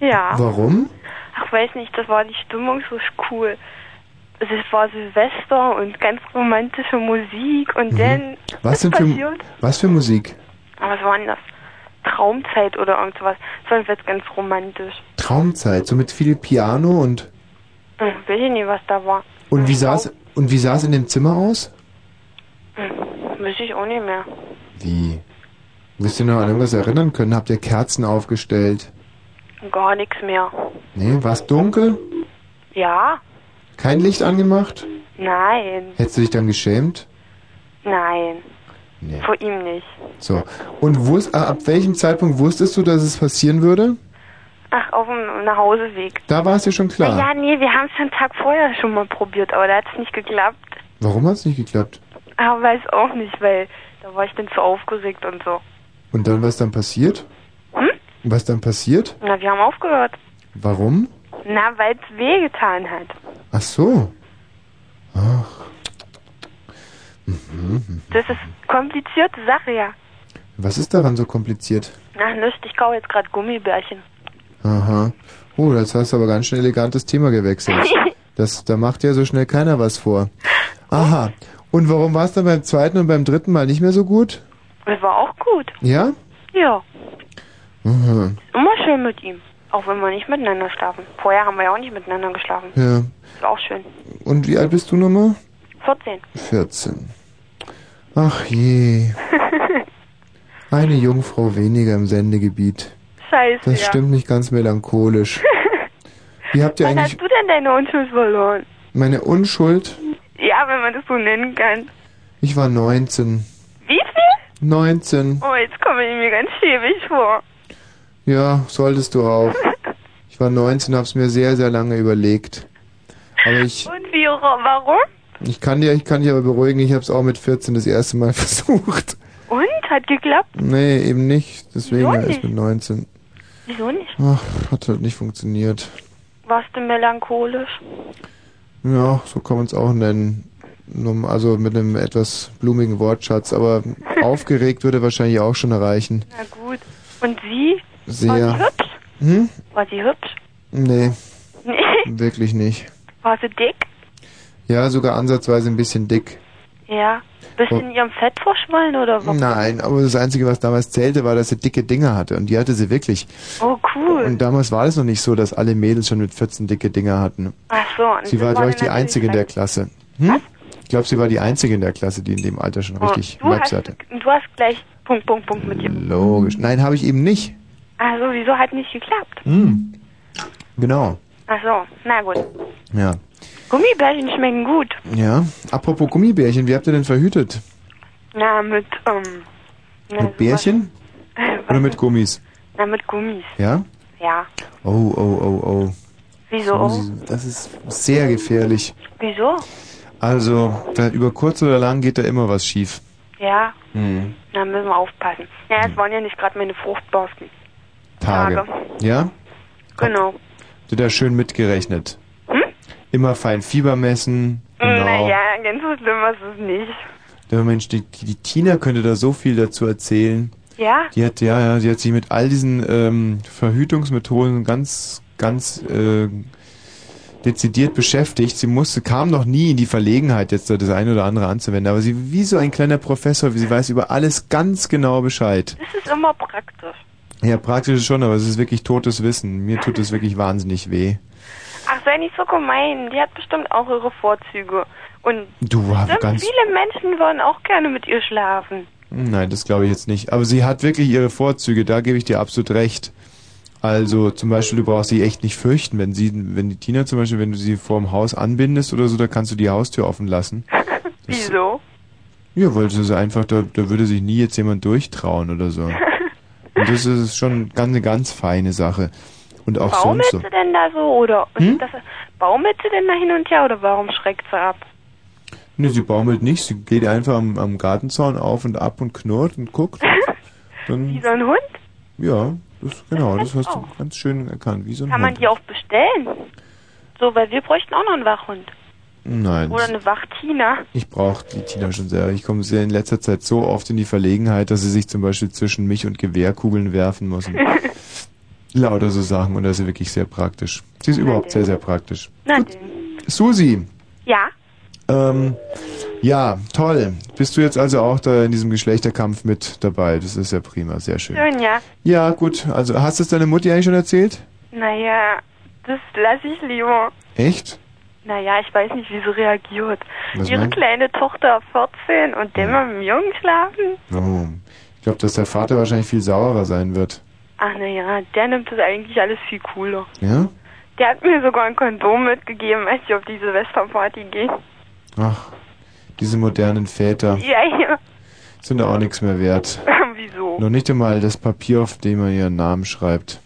Ja. Warum? Ach, weiß nicht, das war die Stimmung so cool. Es war Silvester und ganz romantische Musik und dann Mhm. Was ist denn für, was für Musik? Aber was war denn das? Traumzeit oder irgend sowas. Das war jedenfalls ganz romantisch. Traumzeit, so mit viel Piano und Hm, weiß ich nicht, was da war. und wie sah's und wie sah's in dem Zimmer aus? Hm, weiß ich auch nicht mehr. Wie? Wisst ihr noch an irgendwas erinnern können? Habt ihr Kerzen aufgestellt? Gar nichts mehr. Nee, war's dunkel? Ja? Kein Licht angemacht? Nein. Hättest du dich dann geschämt? Nein. Nee. Vor ihm nicht. So. Und wus äh, ab welchem Zeitpunkt wusstest du, dass es passieren würde? Ach, auf dem Nachhauseweg. Da war es dir schon klar. Ja, nee, wir haben es einen Tag vorher schon mal probiert, aber da hat es nicht geklappt. Warum hat's nicht geklappt? Aber weiß auch nicht, weil da war ich dann zu aufgeregt und so. Und dann was dann passiert? Hm? Was dann passiert? Na, wir haben aufgehört. Warum? Na, weil es wehgetan hat. Ach so. Ach. Mhm. Das ist komplizierte Sache, ja. Was ist daran so kompliziert? Na, nichts, ich kaufe jetzt gerade Gummibärchen. Aha. Oh, das hast du aber ganz schön elegantes Thema gewechselt. <laughs> Das, da macht ja so schnell keiner was vor. Aha. Und warum war es dann beim zweiten und beim dritten Mal nicht mehr so gut? Das war auch gut. Ja? Ja, Aha. immer schön mit ihm. Auch wenn wir nicht miteinander schlafen. Vorher haben wir ja auch nicht miteinander geschlafen. Ja. Ist auch schön. Und wie alt bist du nochmal? 14. 14. Ach je. <laughs> Eine Jungfrau weniger im Sendegebiet. Scheiße, Das ja. stimmt nicht ganz melancholisch. <laughs> Wie habt ihr Wann eigentlich hast du denn deine Unschuld verloren? meine Unschuld? Ja, wenn man das so nennen kann. Ich war 19. Wie viel? 19. Oh, jetzt komme ich mir ganz schäbig vor. Ja, solltest du auch. Ich war 19, hab's mir sehr, sehr lange überlegt. Aber ich, Und wie, warum? ich kann dir, ich kann dich aber beruhigen, ich hab's auch mit 14 das erste Mal <laughs> versucht. Und? Hat geklappt? Nee, eben nicht. Deswegen Wieso erst nicht? mit 19. Wieso nicht? Ach, hat halt nicht funktioniert. Warst du melancholisch? Ja, so kann man es auch nennen. Also mit einem etwas blumigen Wortschatz, aber <laughs> aufgeregt würde wahrscheinlich auch schon erreichen. Na gut. Und sie? War sie Sehr. hübsch? Hm? War sie hübsch? Nee, Nee. <laughs> wirklich nicht. War sie dick? Ja, sogar ansatzweise ein bisschen dick. Ja. Bist du in ihrem Fett verschwollen oder was? Nein, aber das Einzige, was damals zählte, war, dass sie dicke Dinger hatte. Und die hatte sie wirklich. Oh, cool. Und damals war es noch nicht so, dass alle Mädels schon mit 14 dicke Dinger hatten. Ach so. und Sie war, glaube ich, die Einzige in der Klasse. Hm? Ich glaube, sie war die Einzige in der Klasse, die in dem Alter schon Oh, richtig hast, hatte. du hast gleich Punkt, Punkt, Punkt mit ihr. Logisch. Nein, habe ich eben nicht. Also, wieso hat nicht geklappt? Hm. Genau. Ach so, na gut. Ja. Gummibärchen schmecken gut. Ja. Apropos Gummibärchen, wie habt ihr denn verhütet? Na, mit, ähm... Na, Mit Bärchen sowas. <laughs> oder mit Gummis? Na, mit Gummis. Ja? Ja. Oh, oh, oh, oh. Wieso? Susi, Das ist sehr gefährlich. Wieso? Also, da, über kurz oder lang geht da immer was schief. Ja, Hm. da müssen wir aufpassen. Ja, es waren ja nicht gerade meine fruchtbarsten. Tage. Tage. Ja? Genau. Du da schön mitgerechnet. Hm? Immer fein Fieber messen. Genau. Naja, ganz so schlimm ist es nicht. Der Mensch, die, die Tina könnte da so viel dazu erzählen. Ja? Die hat, ja, ja, die hat sich mit all diesen ähm, Verhütungsmethoden ganz, ganz äh, dezidiert beschäftigt. Sie musste, kam noch nie in die Verlegenheit, jetzt das eine oder andere anzuwenden. Aber sie, wie so ein kleiner Professor, sie weiß über alles ganz genau Bescheid. Das ist immer praktisch. Ja, praktisch schon, aber es ist wirklich totes Wissen. Mir tut es wirklich wahnsinnig weh. Ach, sei nicht so gemein. Die hat bestimmt auch ihre Vorzüge. Und Du, ganz, viele Menschen wollen auch gerne mit ihr schlafen. Nein, das glaube ich jetzt nicht. Aber sie hat wirklich ihre Vorzüge, da gebe ich dir absolut recht. Also zum Beispiel, du brauchst sie echt nicht fürchten, wenn sie, wenn die Tina zum Beispiel, wenn du sie vorm Haus anbindest oder so, da kannst du die Haustür offen lassen. <laughs> Wieso? Ja, weil das ist einfach, da, da würde sich nie jetzt jemand durchtrauen oder so. <laughs> Und das ist schon ganz, eine ganz feine Sache. Und auch Baumelt sonst so. sie denn da so? Oder Hm? das, baumelt sie denn da hin und her? Oder warum schreckt sie ab? Nee, sie baumelt nicht, sie geht einfach am, am Gartenzaun auf und ab und knurrt und guckt. <laughs> Dann, Wie so ein Hund? ja, das, genau, das hast du auch. ganz schön erkannt, wie so ein Kann man Hund. die auch bestellen? So, weil wir bräuchten auch noch einen Wachhund. Nein. Oder eine Wachtina. Ich brauche die Tina schon sehr. Ich komme sehr in letzter Zeit so oft in die Verlegenheit, dass sie sich zum Beispiel zwischen mich und Gewehrkugeln werfen muss. <laughs> Lauter so Sachen und das ist wirklich sehr praktisch. Sie ist überhaupt sehr, sehr praktisch. Na denn. Susi, Ja? ähm, ja, toll. Bist du jetzt also auch da in diesem Geschlechterkampf mit dabei? Das ist ja prima, sehr schön. Schön, ja. Ja, gut. Also hast du es deiner Mutti eigentlich schon erzählt? Naja, das lasse ich lieber. Echt? Naja, ich weiß nicht, wie sie reagiert. Was Ihre meinst du? kleine Tochter 14 und der mal mit dem Jungen schlafen? Oh. Ich glaube, dass der Vater wahrscheinlich viel saurer sein wird. Ach naja, der nimmt das eigentlich alles viel cooler. Ja? Der hat mir sogar ein Kondom mitgegeben, als ich auf die Silvesterparty gehe. Ach, diese modernen Väter Ja, ja. sind auch nichts mehr wert. <laughs> Wieso? Noch nicht einmal das Papier, auf dem man ihren Namen schreibt.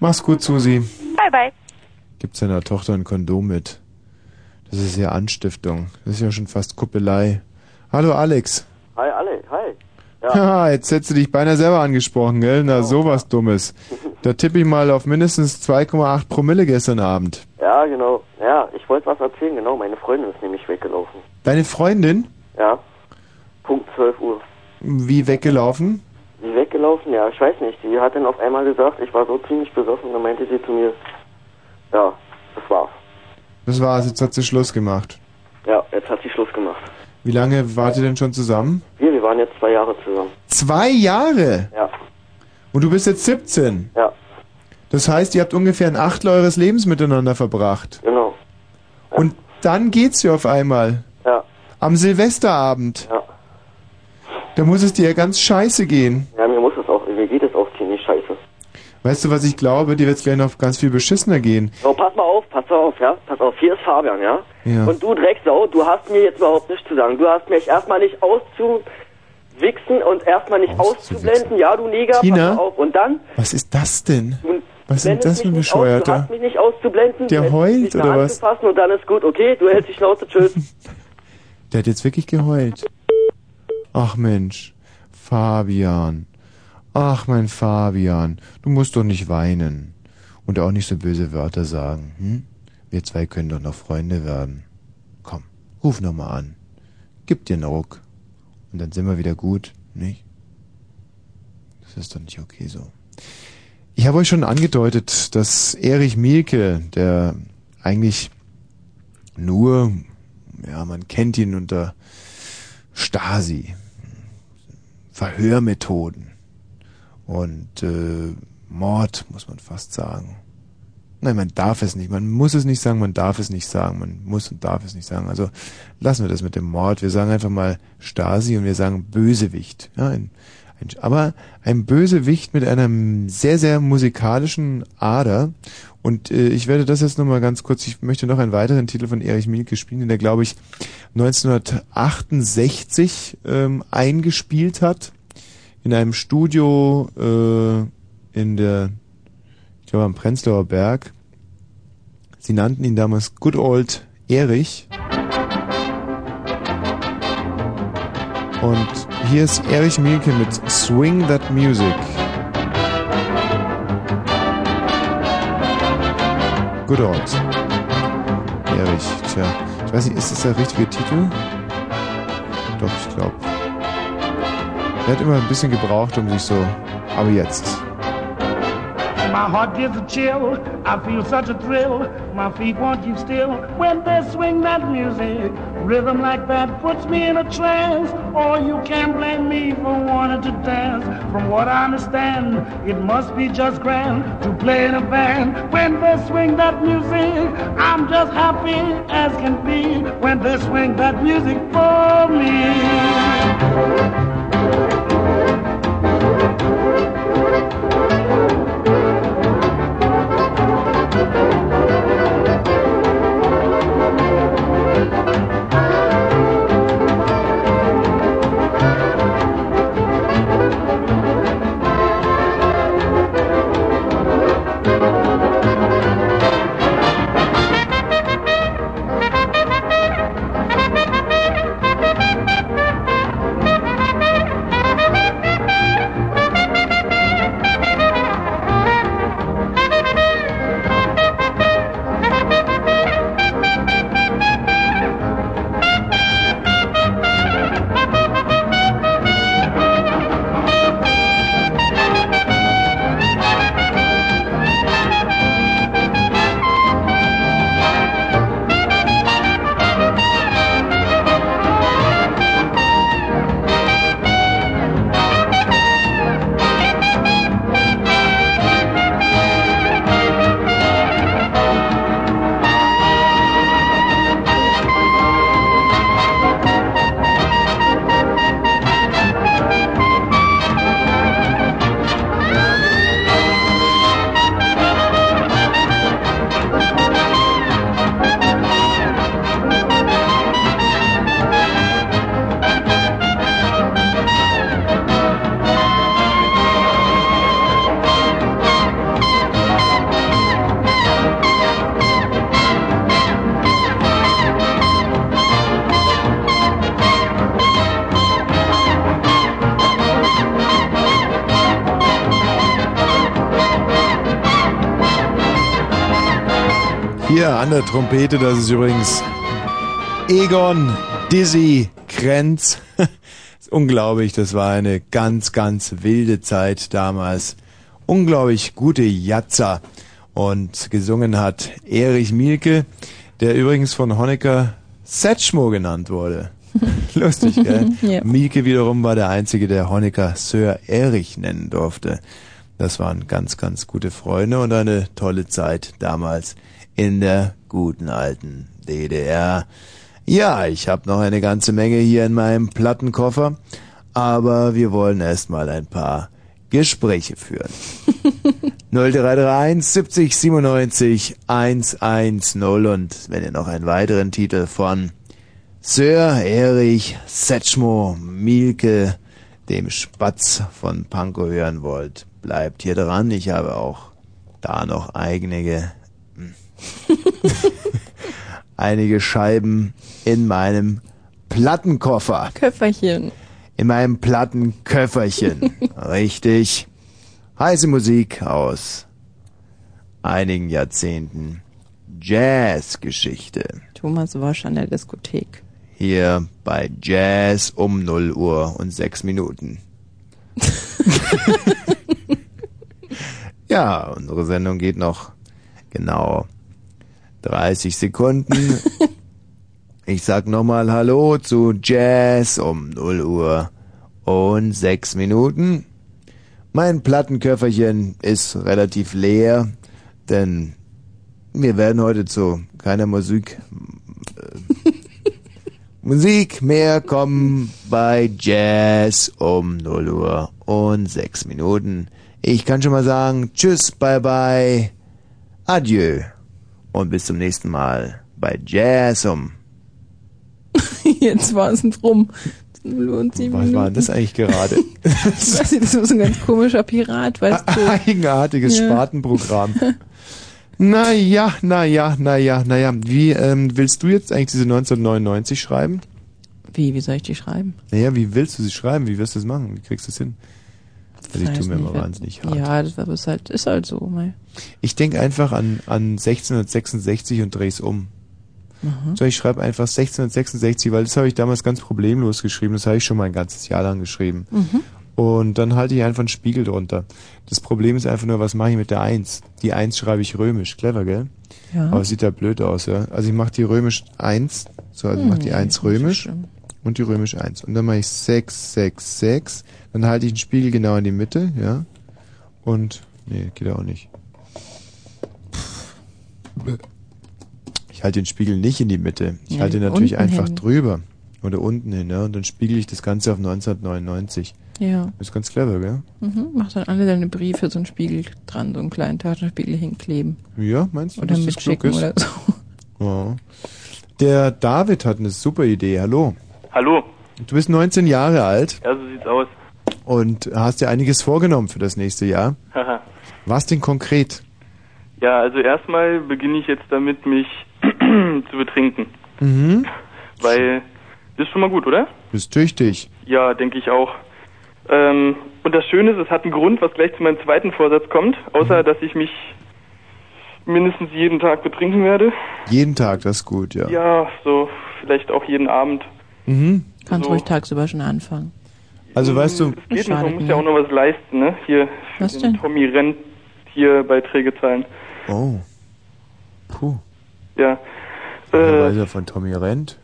Mach's gut, Susi. Bye, bye. Gibt seiner Tochter ein Kondom mit. Das ist ja Anstiftung. Das ist ja schon fast Kuppelei. Hallo, Alex. Hi, alle, hi. Ja, <laughs> jetzt hättest du dich beinahe selber angesprochen, gell? Na, sowas Dummes. Da tippe ich mal auf mindestens 2,8 Promille gestern Abend. Ja, genau. Ja, ich wollte was erzählen, genau. Meine Freundin ist nämlich weggelaufen. Deine Freundin? Ja. Punkt 12 Uhr. Wie weggelaufen? Sie weggelaufen? Ja, ich weiß nicht. Sie hat dann auf einmal gesagt, ich war so ziemlich besoffen, dann meinte sie zu mir, ja, das war's. Das war's, jetzt hat sie Schluss gemacht. Ja, jetzt hat sie Schluss gemacht. Wie lange wart ihr denn schon zusammen? Wir, wir waren jetzt zwei Jahre zusammen. Zwei Jahre? Ja. Und du bist jetzt 17? Ja. Das heißt, ihr habt ungefähr ein Achtel eures Lebens miteinander verbracht. Genau. Und dann geht's ja auf einmal. Ja. Am Silvesterabend. Ja. Da muss es dir ja ganz scheiße gehen. Ja, mir muss es auch, mir geht es auch ziemlich scheiße. Weißt du, was ich glaube? Dir wird es gleich noch ganz viel beschissener gehen. So, pass mal auf, pass mal auf, ja? Pass auf, hier ist Fabian, ja? Ja. Und du Drecksau, du hast mir jetzt überhaupt nichts zu sagen. Du hast mich erstmal nicht auszuwichsen und erstmal nicht auszublenden. Ja, du Neger, Tina? pass mal auf. Und dann, Was ist das denn? Was sind das für ein nicht aus, du Bescheuerter? hast mich nicht auszublenden. Der heult, oder was? Und dann ist gut, okay? Du hältst die Schnauze, tschüss. <laughs> <laughs> Der hat jetzt wirklich geheult. Ach Mensch, Fabian. Ach mein Fabian, du musst doch nicht weinen. Und auch nicht so böse Wörter sagen. Hm? Wir zwei können doch noch Freunde werden. Komm, ruf noch mal an. Gib dir einen Ruck. Und dann sind wir wieder gut, nicht? Das ist doch nicht okay so. Ich habe euch schon angedeutet, dass Erich Mielke, der eigentlich nur, ja, man kennt ihn unter Stasi, Verhörmethoden und äh, Mord, muss man fast sagen. Nein, man darf es nicht. Man muss es nicht sagen, man darf es nicht sagen. Man muss und darf es nicht sagen. Also lassen wir das mit dem Mord. Wir sagen einfach mal Stasi und wir sagen Bösewicht. Ja, ein, ein, aber ein Bösewicht mit einer sehr, sehr musikalischen Ader. Und äh, ich werde das jetzt nochmal ganz kurz, ich möchte noch einen weiteren Titel von Erich Mielke spielen, der glaube ich 1968 ähm, eingespielt hat in einem Studio äh, in der, ich glaube am Prenzlauer Berg. Sie nannten ihn damals Good Old Erich. Und hier ist Erich Mielke mit Swing That Music. Good Old. Erich, tja. Ich weiß nicht, ist das der richtige Titel? Doch, ich glaube. Er hat immer ein bisschen gebraucht, um sich so. Aber jetzt. My heart gives a chill. I feel such a thrill. My feet won't keep still when they swing that music. Rhythm like that puts me in a trance. Or you can't blame me for wanting to dance. From what I understand, it must be just grand to play in a band when they swing that music. I'm just happy as can be when they swing that music for me. Trompete, das ist übrigens Egon Dizzy Krenz. <laughs> ist unglaublich, das war eine ganz, ganz wilde Zeit damals. Unglaublich gute Jatzer. Und gesungen hat Erich Mielke, der übrigens von Honecker Setschmo genannt wurde. <laughs> Lustig, gell? <laughs> Ja. Mielke wiederum war der Einzige, der Honecker Sir Erich nennen durfte. Das waren ganz, ganz gute Freunde und eine tolle Zeit damals in der guten alten DDR. Ja, ich habe noch eine ganze Menge hier in meinem Plattenkoffer, aber wir wollen erstmal ein paar Gespräche führen. 0331 70 97 110 und wenn ihr noch einen weiteren Titel von Sir Erich Setschmo Mielke, dem Spatz von Pankow hören wollt, bleibt hier dran. Ich habe auch da noch einige, <laughs> einige Scheiben in meinem Plattenkoffer. Köfferchen. In meinem Plattenköfferchen. <laughs> Richtig. Heiße Musik aus einigen Jahrzehnten. Jazzgeschichte. Thomas war schon in der Diskothek. Hier bei Jazz um 0 Uhr und 6 Minuten. <laughs> ja, unsere Sendung geht noch genau 30 Sekunden. <laughs> Ich sag nochmal Hallo zu Jazz um 0 Uhr und 6 Minuten. Mein Plattenköfferchen ist relativ leer, denn wir werden heute zu keiner Musik äh, <laughs> Musik mehr kommen bei Jazz um 0 Uhr und 6 Minuten. Ich kann schon mal sagen, tschüss, bye bye, adieu und bis zum nächsten Mal bei Jazz um. <laughs> Jetzt war es rum. 0 Uhr und 7 Was war denn das eigentlich gerade? Ich weiß nicht, das war so ein ganz komischer Pirat, weißt <laughs> du. Eigenartiges Ja. Spartenprogramm. <laughs> Naja, naja, naja, naja. Wie ähm, willst du jetzt eigentlich diese 1999 schreiben? Wie, wie soll ich die schreiben? Naja, wie willst du sie schreiben? Wie wirst du das machen? Wie kriegst du es hin? Also ich tue mir immer wahnsinnig hart. Ja, das ist halt, ist halt so. Mei. Ich denke einfach an, an 1666 und dreh's um. Mhm. So, ich schreibe einfach 1666, weil das habe ich damals ganz problemlos geschrieben. Das habe ich schon mal ein ganzes Jahr lang geschrieben. Mhm. Und dann halte ich einfach einen Spiegel drunter. Das Problem ist einfach nur, was mache ich mit der 1? Die 1 schreibe ich römisch. Clever, gell? Ja. Aber es sieht da blöd aus, ja? Also ich mache die römisch 1, so, also ich mache die Hm, 1 nicht so römisch schlimm. Und die römisch 1. Und dann mache ich 6, 6, 6. Dann halte ich den Spiegel genau in die Mitte, ja? Und, nee, geht auch nicht. Ich halte den Spiegel nicht in die Mitte. Ich Ja, halte ihn natürlich einfach hin. drüber. Oder unten hin, ja? Und dann spiegel ich das Ganze auf 1999. Ja. Ist ganz clever, gell? Mhm. Mach dann alle deine Briefe so einen Spiegel dran, so einen kleinen Taschenspiegel hinkleben. Ja, meinst du, Oder dass das klug mitschicken ist? oder so. Ja. Der David hat eine super Idee. Hallo. Hallo. Du bist 19 Jahre alt Ja, so sieht's aus. und hast dir einiges vorgenommen für das nächste Jahr. Haha. Was denn konkret? ja, also erstmal beginne ich jetzt damit, mich <clears throat> zu betrinken. Mhm. Weil, das ist schon mal gut, oder? Bist tüchtig. Ja, denke ich auch. Ähm, und das Schöne ist, es hat einen Grund, was gleich zu meinem zweiten Vorsatz kommt, außer Mhm. dass ich mich mindestens jeden Tag betrinken werde. Jeden Tag, das ist gut, ja. Ja, so vielleicht auch jeden Abend. Mhm. Kannst So. ruhig tagsüber schon anfangen. Also weißt du, Es geht nicht, man muss ja auch noch was leisten, ne? Hier für Was den denn? Tommy Rent hier Beiträge zahlen. oh. Puh. Ja. Äh, weiß er von Tommy Rent?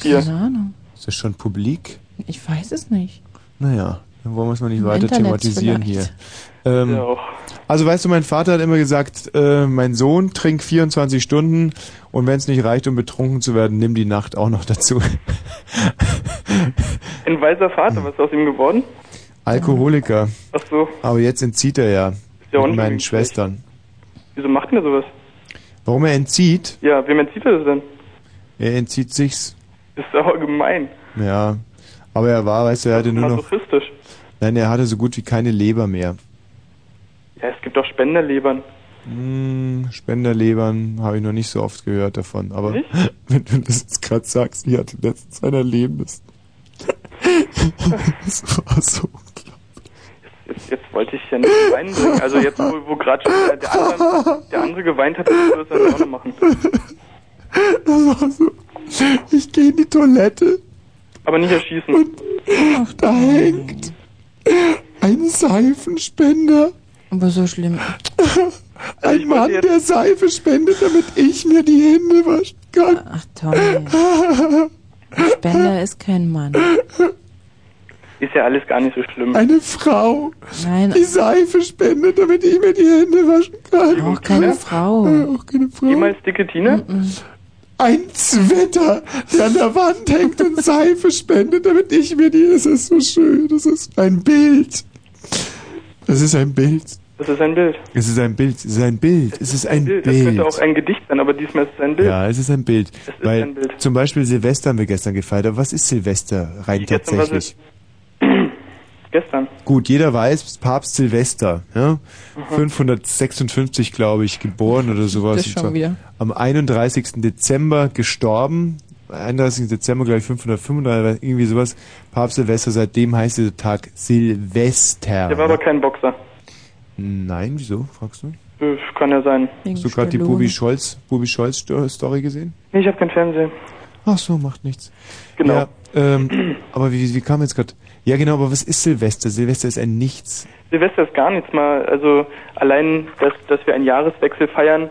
hier. Keine Ahnung. Ist das schon publik? Ich weiß es nicht. Naja, dann wollen wir es mal nicht Im weiter Internet thematisieren vielleicht. hier. Ähm, Ja. Also weißt du, mein Vater hat immer gesagt, äh, mein Sohn trinkt 24 Stunden und wenn es nicht reicht, um betrunken zu werden, nimm die Nacht auch noch dazu. <laughs> Ein weiser Vater, was ist aus ihm geworden? Alkoholiker. Ach so, Aber jetzt entzieht er ja. ja auch mit meinen Schwestern. wieso macht denn er sowas? Warum er entzieht? Ja, wem entzieht er das denn? Er entzieht sich's. Ist aber gemein. Ja. Aber er war, weißt du, er hatte nur noch. Nein, er hatte so gut wie keine Leber mehr. Ja, es gibt auch Spenderlebern. Hm, Spenderlebern habe ich noch nicht so oft gehört davon. Aber Nicht? <laughs> wenn du das jetzt gerade sagst, wie er letztens sein Erlebnis. <laughs> das war so. Jetzt, jetzt wollte ich ja nicht weinen bringen. Also jetzt, wo, wo gerade schon der, der, andere, der andere geweint hat, würde ich das dann auch noch machen. Das war so. Ich gehe in die Toilette. Aber nicht erschießen. Ach, da hängt ein Seifenspender. Aber so schlimm. <laughs> Ein Mann, der Seife spendet, damit ich mir die Hände waschen kann. Ach, Tommy. Spender ist kein Mann. Ist ja alles gar nicht so schlimm. Eine Frau, Nein, die Seife spendet, damit ich mir die Hände waschen kann. auch keine Frau. Äh, Auch keine Frau. Jemals dicke Tina? ein Zwitter, der an der Wand hängt und Seife spendet, damit ich mir die, das ist so schön, das ist ein Bild. Das ist ein Bild. Das ist ein Bild. Es ist ein Bild, es ist ein Bild, es ist ein Bild. Das Bild. könnte auch ein Gedicht sein, aber diesmal ist es ein Bild. Ja, es ist ein Bild. ist Weil ein Bild. zum Beispiel Silvester haben wir gestern gefeiert. Aber was ist Silvester rein war tatsächlich? <clears throat> Gestern. Gut, jeder weiß, Papst Silvester, ja? Mhm. 556, glaube ich, geboren oder sowas. Das schon wieder. Am 31. Dezember gestorben. 31. Dezember, glaube ich, 535, irgendwie sowas. Papst Silvester, seitdem heißt dieser Tag Silvester. Der war aber kein Boxer. Nein, wieso, fragst du? Äh, Kann ja sein. Hast du gerade die Bubi Scholz, Bubi Scholz Sto- Story gesehen? Nee, ich habe kein Fernsehen. Ach so, macht nichts. Genau. Ja, ähm, <clears throat> aber wie, wie kam jetzt gerade? Ja, genau, aber was ist Silvester? Silvester ist ein Nichts. Silvester ist gar nichts mal. Also allein, dass, dass wir einen Jahreswechsel feiern,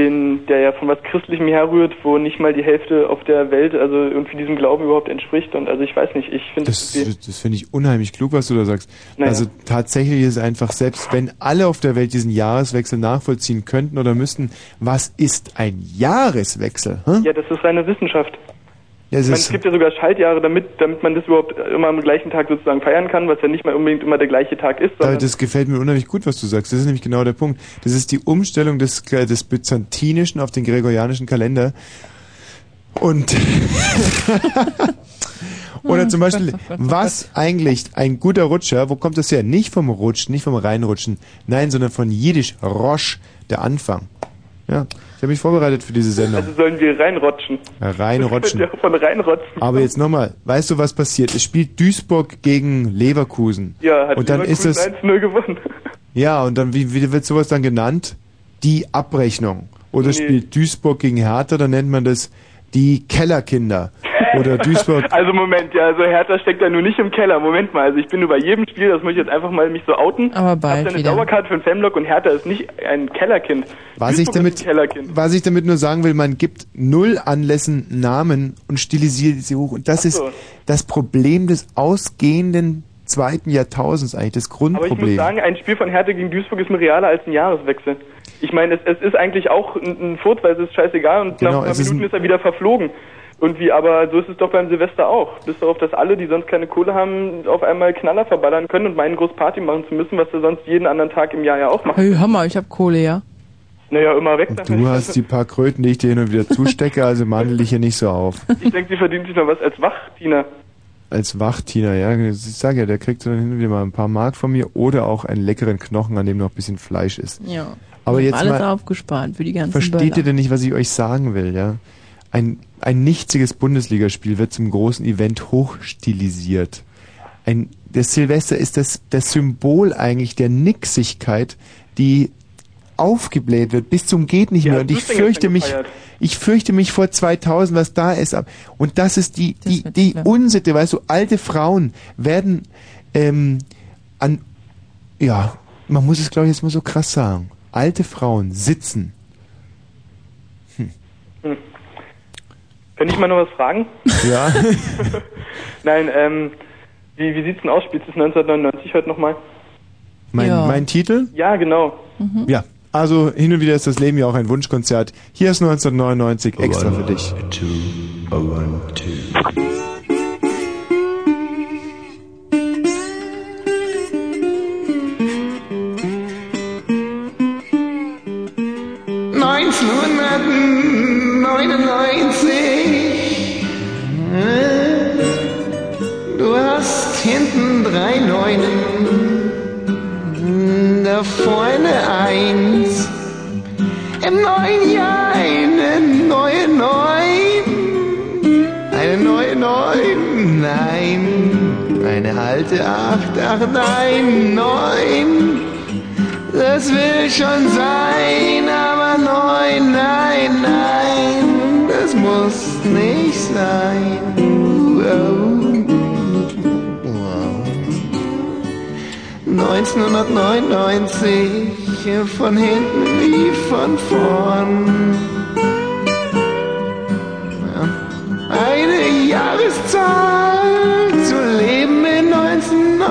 den, der ja von was Christlichem herrührt, wo nicht mal die Hälfte auf der Welt also irgendwie diesem Glauben überhaupt entspricht. Und also ich weiß nicht, ich finde Das, das finde ich unheimlich klug, was du da sagst. Naja. Also tatsächlich ist es einfach, selbst wenn alle auf der Welt diesen Jahreswechsel nachvollziehen könnten oder müssten, was ist ein Jahreswechsel? Hm? Ja, das ist reine Wissenschaft. Ja, meine, es gibt ja sogar Schaltjahre, damit, damit man das überhaupt immer am gleichen Tag sozusagen feiern kann, was ja nicht mal unbedingt immer der gleiche Tag ist, Aber das gefällt mir unheimlich gut, was du sagst. Das ist nämlich genau der Punkt. Das ist die Umstellung des, des byzantinischen auf den gregorianischen Kalender. Und <laughs> oder zum Beispiel, was eigentlich ein guter Rutscher, wo kommt das her? Nicht vom Rutschen, nicht vom Reinrutschen, nein, sondern von Jiddisch, Rosch, der Anfang. Ja, ich habe mich vorbereitet für diese Sendung. also sollen wir reinrotschen. Ja, Reinrutschen. Ja, von reinrotzen. Aber jetzt nochmal, weißt du, was passiert? Es spielt Duisburg gegen Leverkusen. Ja, hat und dann ist Leverkusen es 1-0 gewonnen. ja, und dann, wie, wie wird sowas dann genannt? Die Abrechnung. Oder Nee. spielt Duisburg gegen Hertha, dann nennt man das die Kellerkinder. Oder Duisburg. <laughs> Also Moment, ja, also Hertha steckt ja nur nicht im Keller. Moment mal, also ich bin nur bei jedem Spiel, das muss ich jetzt einfach mal mich so outen. Aber bald Hab dann eine wieder. Dauerkarte für den Fanblock und Hertha ist nicht ein Kellerkind. Was ich, Duisburg damit, ist ein Kellerkind. was ich damit nur sagen will, man gibt null Anlässen Namen und stilisiert sie hoch. Und das so. ist das Problem des ausgehenden zweiten Jahrtausends eigentlich, das Aber ich muss Grundproblem. sagen, ein Spiel von Hertha gegen Duisburg ist mir realer als ein Jahreswechsel. Ich meine, es, es ist eigentlich auch ein, ein Furz, weil es ist scheißegal und Genau, nach ein paar ist Minuten ist er wieder verflogen. Irgendwie, aber so ist es doch beim Silvester auch. Bis darauf, dass alle, die sonst keine Kohle haben, auf einmal Knaller verballern können und meinen, groß Party machen zu müssen, was sie sonst jeden anderen Tag im Jahr ja auch machen. Hey, Hammer, ich hab Kohle, ja. Naja, immer weg damit. Du hast die paar Kröten, die ich dir hin und wieder zustecke, also mandel dich hier nicht so auf. Ich denke, sie verdient sich noch was als Wachtiener. Als Wachtiner, ja. Ich sag ja, der kriegt dann hin und wieder mal ein paar Mark von mir oder auch einen leckeren Knochen, an dem noch ein bisschen Fleisch ist. Ja. Aber jetzt alles mal, aufgespart für die ganzen versteht ihr Böller. denn nicht, was ich euch sagen will, ja? Ein, ein nichtiges Bundesligaspiel wird zum großen Event hochstilisiert. Ein, der Silvester ist das, das Symbol eigentlich der Nixigkeit, die aufgebläht wird bis zum geht nicht Ja, mehr. Und ich fürchte mich, gefeiert. ich fürchte mich vor 2000, was da ist. Und das ist die, die, die Unsitte, weißt du, alte Frauen werden ähm, an, ja, man muss es glaube ich jetzt mal so krass sagen. Alte Frauen sitzen. Hm. Könnte ich mal noch was fragen? Ja. <laughs> Nein, ähm, wie, wie sieht's denn aus? Spielst du es 1999 heute nochmal? Mein, Ja. mein Titel? Ja, genau. Ja. Also hin und wieder ist das Leben ja auch ein Wunschkonzert. Hier ist 1999 extra für dich. Du hast hinten drei Neunen, da vorne eins. Im neuen Jahr eine neue Neun. Eine neue Neun, nein. Eine alte Acht, ach nein, Neun. Das will schon sein, aber neun, nein, nein, das muss nicht sein. Wow. 1999, von hinten wie von vorn. Ja. Eine Jahreszahl zu leben in 1999 oder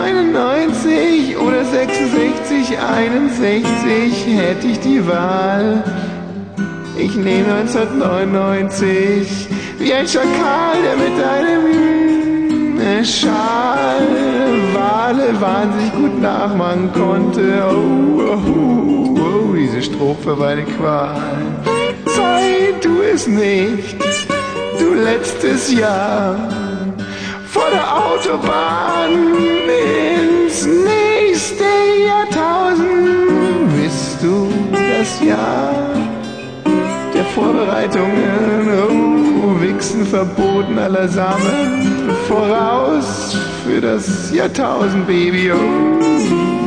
66, 61 hätte ich die Wahl. Ich nehme 1999 wie ein Schakal, der mit einem Schal Wale wahnsinnig gut nachmachen konnte. Oh, oh, oh, oh, diese Strophe war eine Qual. Sei du es nicht, du letztes Jahr vor der Autobahn ins nächste Jahrtausend. Bist du das Jahr der Vorbereitungen, oh, Wichsen verboten aller Samen, voraus für das Jahrtausend, Baby, oh,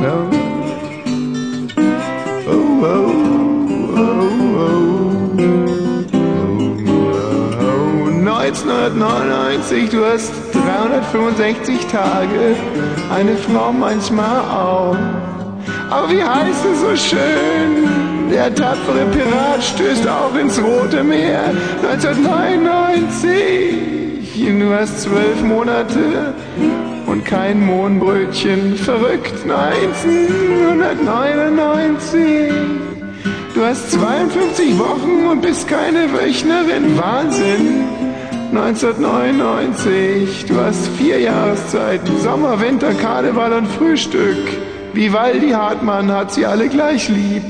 oh, oh, 1999, du hast 365 Tage, eine Frau manchmal auch. Aber wie heißt es so schön? Der tapfere Pirat stößt auch ins Rote Meer. 1999, du hast zwölf Monate und kein Mohnbrötchen. Verrückt, 1999. Du hast 52 Wochen und bist keine Wöchnerin. Wahnsinn. 1999, du hast vier Jahreszeiten, Sommer, Winter, Karneval und Frühstück. Vivaldi Hartmann hat sie alle gleich lieb.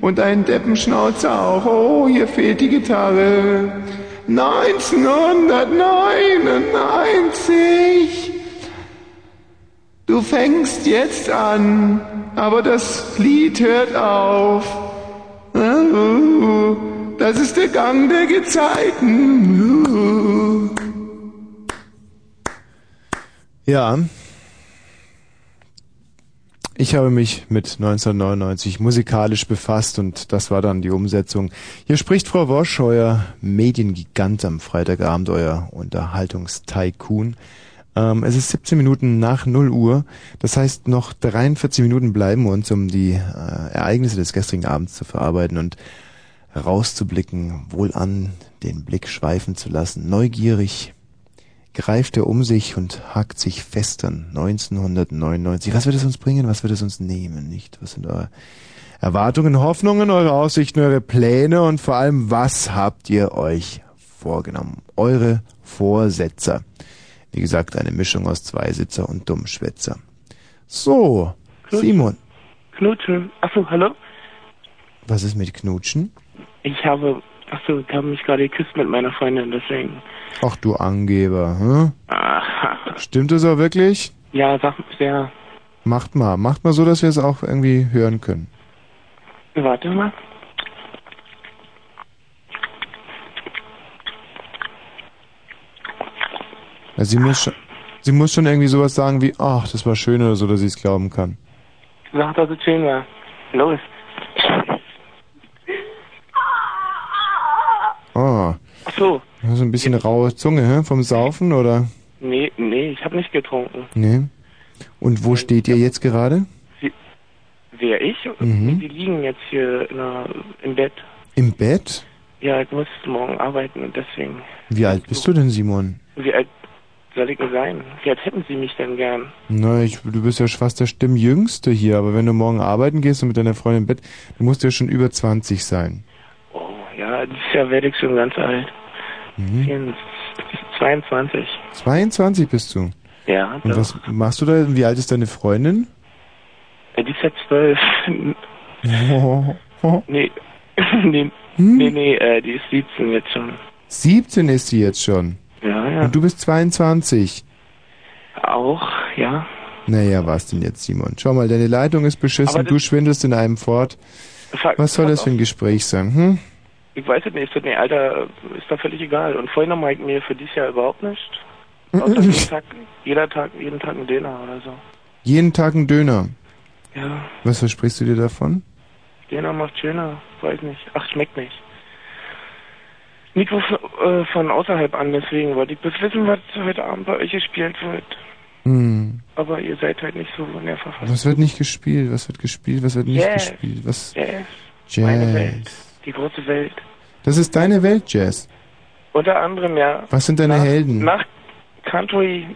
Und ein Deppenschnauzer auch. Oh, hier fehlt die Gitarre. 1999. Du fängst jetzt an, aber das Lied hört auf. Das ist der Gang der Gezeiten. Ja. Ich habe mich mit 1999 musikalisch befasst und das war dann die Umsetzung. Hier spricht Frau Wosch, euer Mediengigant am Freitagabend, euer Unterhaltungstycoon. Ähm, es ist 17 Minuten nach 0 Uhr. Das heißt, noch 43 Minuten bleiben uns, um die äh, Ereignisse des gestrigen Abends zu verarbeiten und rauszublicken, wohl an den Blick schweifen zu lassen. Neugierig greift er um sich und hakt sich fest an 1999. Was wird es uns bringen? Was wird es uns nehmen? Nicht? Was sind eure Erwartungen, Hoffnungen, eure Aussichten, eure Pläne und vor allem, was habt ihr euch vorgenommen? Eure Vorsätze. Wie gesagt, eine Mischung aus Zweisitzer und Dummschwätzer. So, Simon. Knutschen. Achso, hallo? Was ist mit Knutschen? Ich habe, achso, ich habe mich gerade geküsst mit meiner Freundin, deswegen. Ach du Angeber, hm? Stimmt es auch wirklich? ja, sag, ja, Macht mal, macht mal so, dass wir es auch irgendwie hören können. warte mal. Ja, sie muss schon, sie muss schon irgendwie sowas sagen wie, ach, das war schön oder so, dass sie es glauben kann. Sag, dass es schön war. Los. Oh. Ach so. So ein bisschen raue Zunge, hä? Vom Saufen oder? Nee, nee, ich habe nicht getrunken. Nee. Und wo steht ihr jetzt gerade? Wer, ich? Mhm. Die liegen jetzt hier in der, im Bett. Im Bett? Ja, ich muss morgen arbeiten und deswegen. Wie alt bist du denn, Simon? Wie alt soll ich denn sein? Wie alt hätten Sie mich denn gern? Na, ich, du bist ja fast der Stimmjüngste hier, aber wenn du morgen arbeiten gehst und mit deiner Freundin im Bett, dann musst du ja schon über 20 sein. Oh, ja, dieses Jahr werde ich schon ganz alt. Mhm. 24, 22. 22 bist du. Ja, Und doch. was machst du da? Wie alt ist deine Freundin? Ja, die ist jetzt zwölf. Oh. <laughs> nee, <laughs> nee, Hm? nee, nee, äh, die ist 17 jetzt schon. 17 ist sie jetzt schon. Ja, ja. Und du bist 22. Auch, ja. Naja, was denn jetzt, Simon? Schau mal, deine Leitung ist beschissen, du schwindelst in einem fort. Was soll das für ein. Gespräch sein, hm? Ich weiß es nicht, ist mir, Alter, ist da völlig egal. Und vorhin noch ich mir für dieses Jahr überhaupt nicht. Außer jeden Tag, jeder Tag, jeden Tag ein Döner oder so. Jeden Tag ein Döner. Ja, Was versprichst du dir davon? Döner macht schöner, weiß nicht. Ach, schmeckt nicht. Ruft äh, von außerhalb an, deswegen wollte ich bloß wissen, was heute Abend bei euch gespielt wird. Hm. Aber ihr seid halt nicht so in der Verfassung. Was wird nicht gespielt? Was wird gespielt? Was wird nicht Jazz. gespielt? Was? Jazz. Meine Welt. Die große Welt. Das ist deine Welt, Jazz. Unter anderem, ja. Was sind deine nach, Helden? Nach Country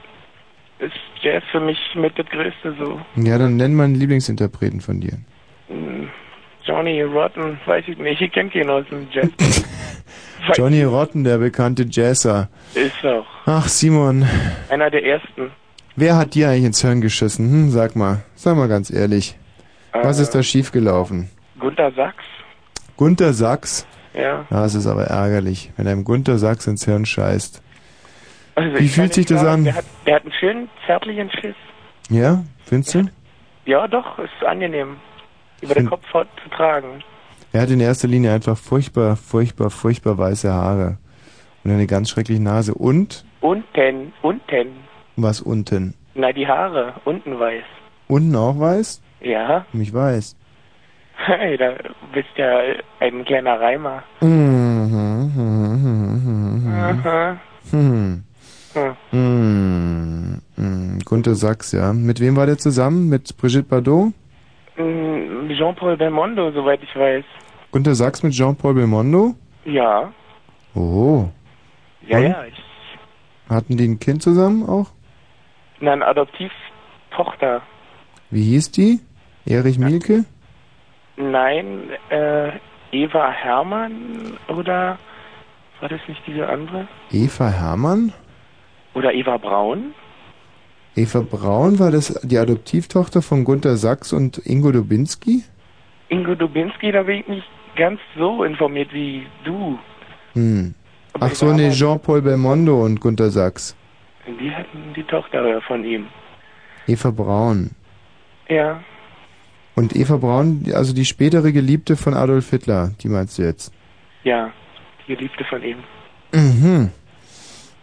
ist Jazz für mich mit das Größte so. Ja, dann nenn mal einen Lieblingsinterpreten von dir. Hm, Johnny Rotten, weiß ich nicht, ich kenne keinen aus dem Jazz. <laughs> Johnny Rotten, der bekannte Jazzer. Ist doch Ach, Simon, einer der ersten. wer hat dir eigentlich ins Hirn geschissen? Hm, sag mal, sag mal ganz ehrlich. Was Äh. ist da schiefgelaufen? Gunther Sachs, Gunter Sachs? ja. Ja, es ist aber ärgerlich, wenn einem Gunter Sachs ins Hirn scheißt. Also Wie fühlt sich das sagen, an? Der hat, der hat einen schönen, zärtlichen Schiss. Ja, findest du? Ja, doch, ist angenehm. Über der Find- Kopfhaut zu tragen. Er hat in erster Linie einfach furchtbar, furchtbar, furchtbar weiße Haare. Und eine ganz schreckliche Nase. Und Unten, unten. was unten? Na, die Haare, unten weiß. Unten auch weiß? Ja, Mich weiß. Hey, da bist ja ein kleiner Reimer. Mhm, mhm, mhm, mhm. Hm. Mhm. Mhm. Gunter Sachs, ja. Mit wem war der zusammen? Mit Brigitte Bardot? Mm, Jean-Paul Belmondo, soweit ich weiß. Gunter Sachs mit Jean-Paul Belmondo? Ja, Oh. ja, Und? ja. Ich, Hatten die ein Kind zusammen auch? na, eine Adoptivtochter. Wie hieß die? Erich Mielke? Nein, äh, Eva Hermann oder war das nicht diese andere? Eva Hermann? Oder Eva Braun? Eva Braun war das die Adoptivtochter von Gunter Sachs und Ingo Dubinski? Ingo Dubinski, da bin ich nicht ganz so informiert wie du. Hm. Ach so, nee, Jean-Paul Belmondo und Gunter Sachs. Die hatten die Tochter von ihm. Eva Braun. Ja, Und Eva Braun, also die spätere Geliebte von Adolf Hitler, die meinst du jetzt? ja, die Geliebte von ihm. Mhm.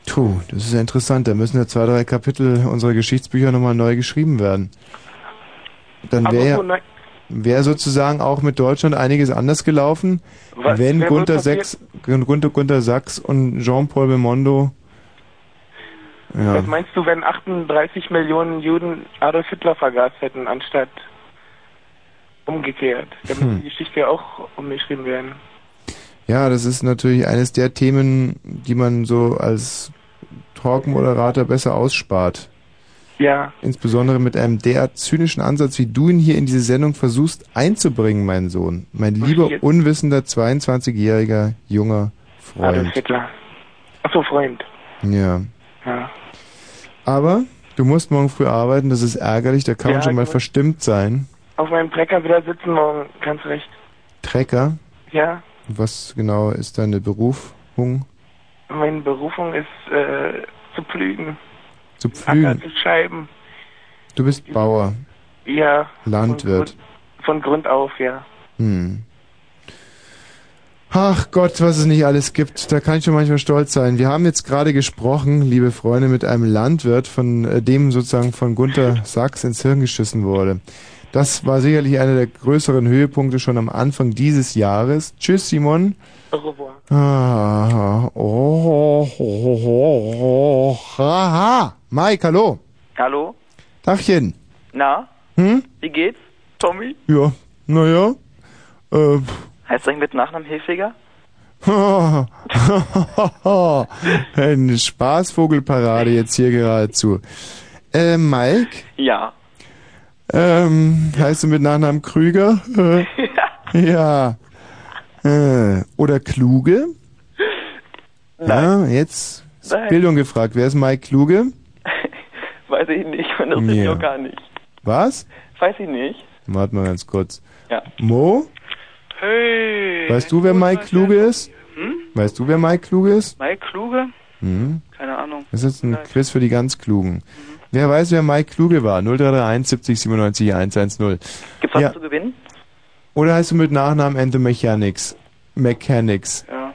Puh, das ist ja interessant. Da müssen ja zwei, drei Kapitel unserer Geschichtsbücher nochmal neu geschrieben werden. Dann wäre neu- wäre sozusagen auch mit Deutschland einiges anders gelaufen, Was wenn Gunter? Sachs, Gunter, Gunter Sachs und Jean-Paul Belmondo ja, Was meinst du, wenn 38 Millionen Juden Adolf Hitler vergast hätten, anstatt umgekehrt? Dann Hm. müsste die Geschichte auch umgeschrieben werden. ja, das ist natürlich eines der Themen, die man so als Talkmoderator besser ausspart. Ja, Insbesondere mit einem derart zynischen Ansatz, wie du ihn hier in diese Sendung versuchst einzubringen, mein Sohn. Mein lieber, jetzt? unwissender, 22-jähriger, junger Adolf Freund. Hitler. Achso, Freund. Ja. Ja. Aber du musst morgen früh arbeiten, das ist ärgerlich, da kann man Ja, schon mal verstimmt sein. Auf meinem Trecker wieder sitzen morgen, ganz recht. Trecker, Ja, was genau ist deine Berufung? meine Berufung ist äh, zu pflügen. Zu Acker pflügen. zu scheiben. Du bist Bauer, Ja. Landwirt. Von Grund auf, ja. Hm. Ach Gott, was es nicht alles gibt. Da kann ich schon manchmal stolz sein. Wir haben jetzt gerade gesprochen, liebe Freunde, mit einem Landwirt, von äh, dem sozusagen von Gunther Sachs ins Hirn geschissen wurde. Das war sicherlich einer der größeren Höhepunkte schon am Anfang dieses Jahres. Tschüss, Simon. Au revoir. Ah, oh, oh, oh, oh, haha. Mike, hallo. Hallo? Dachchen. Na? Hm? Wie geht's, Tommy? Ja, naja. Äh, Heißt du eigentlich mit Nachnamen Hilfiger? <laughs> Eine Spaßvogelparade jetzt hier geradezu. Äh, Mike, Ja. Ähm, heißt du mit Nachnamen Krüger? Äh, <laughs> ja. Äh, oder Kluge? Ja, jetzt ist Nein. Bildung gefragt. Wer ist Mike Kluge? <laughs> Weiß ich nicht, man mich Ja. auch gar nicht. Was? Weiß ich nicht. Warte mal ganz kurz. Ja. Mo? Hey. Weißt du, wer Mike Kluge ist? Hm? Weißt du, wer Mike Kluge ist? Mike Kluge? Hm? Keine Ahnung. Das ist jetzt ein Quiz für die ganz Klugen. Wer weiß, wer Mike Kluge war? 0331 70 97 110. Gibt's was Ja. zu gewinnen? Oder heißt du mit Nachnamen Ente Mechanics? Mechanics. Ja.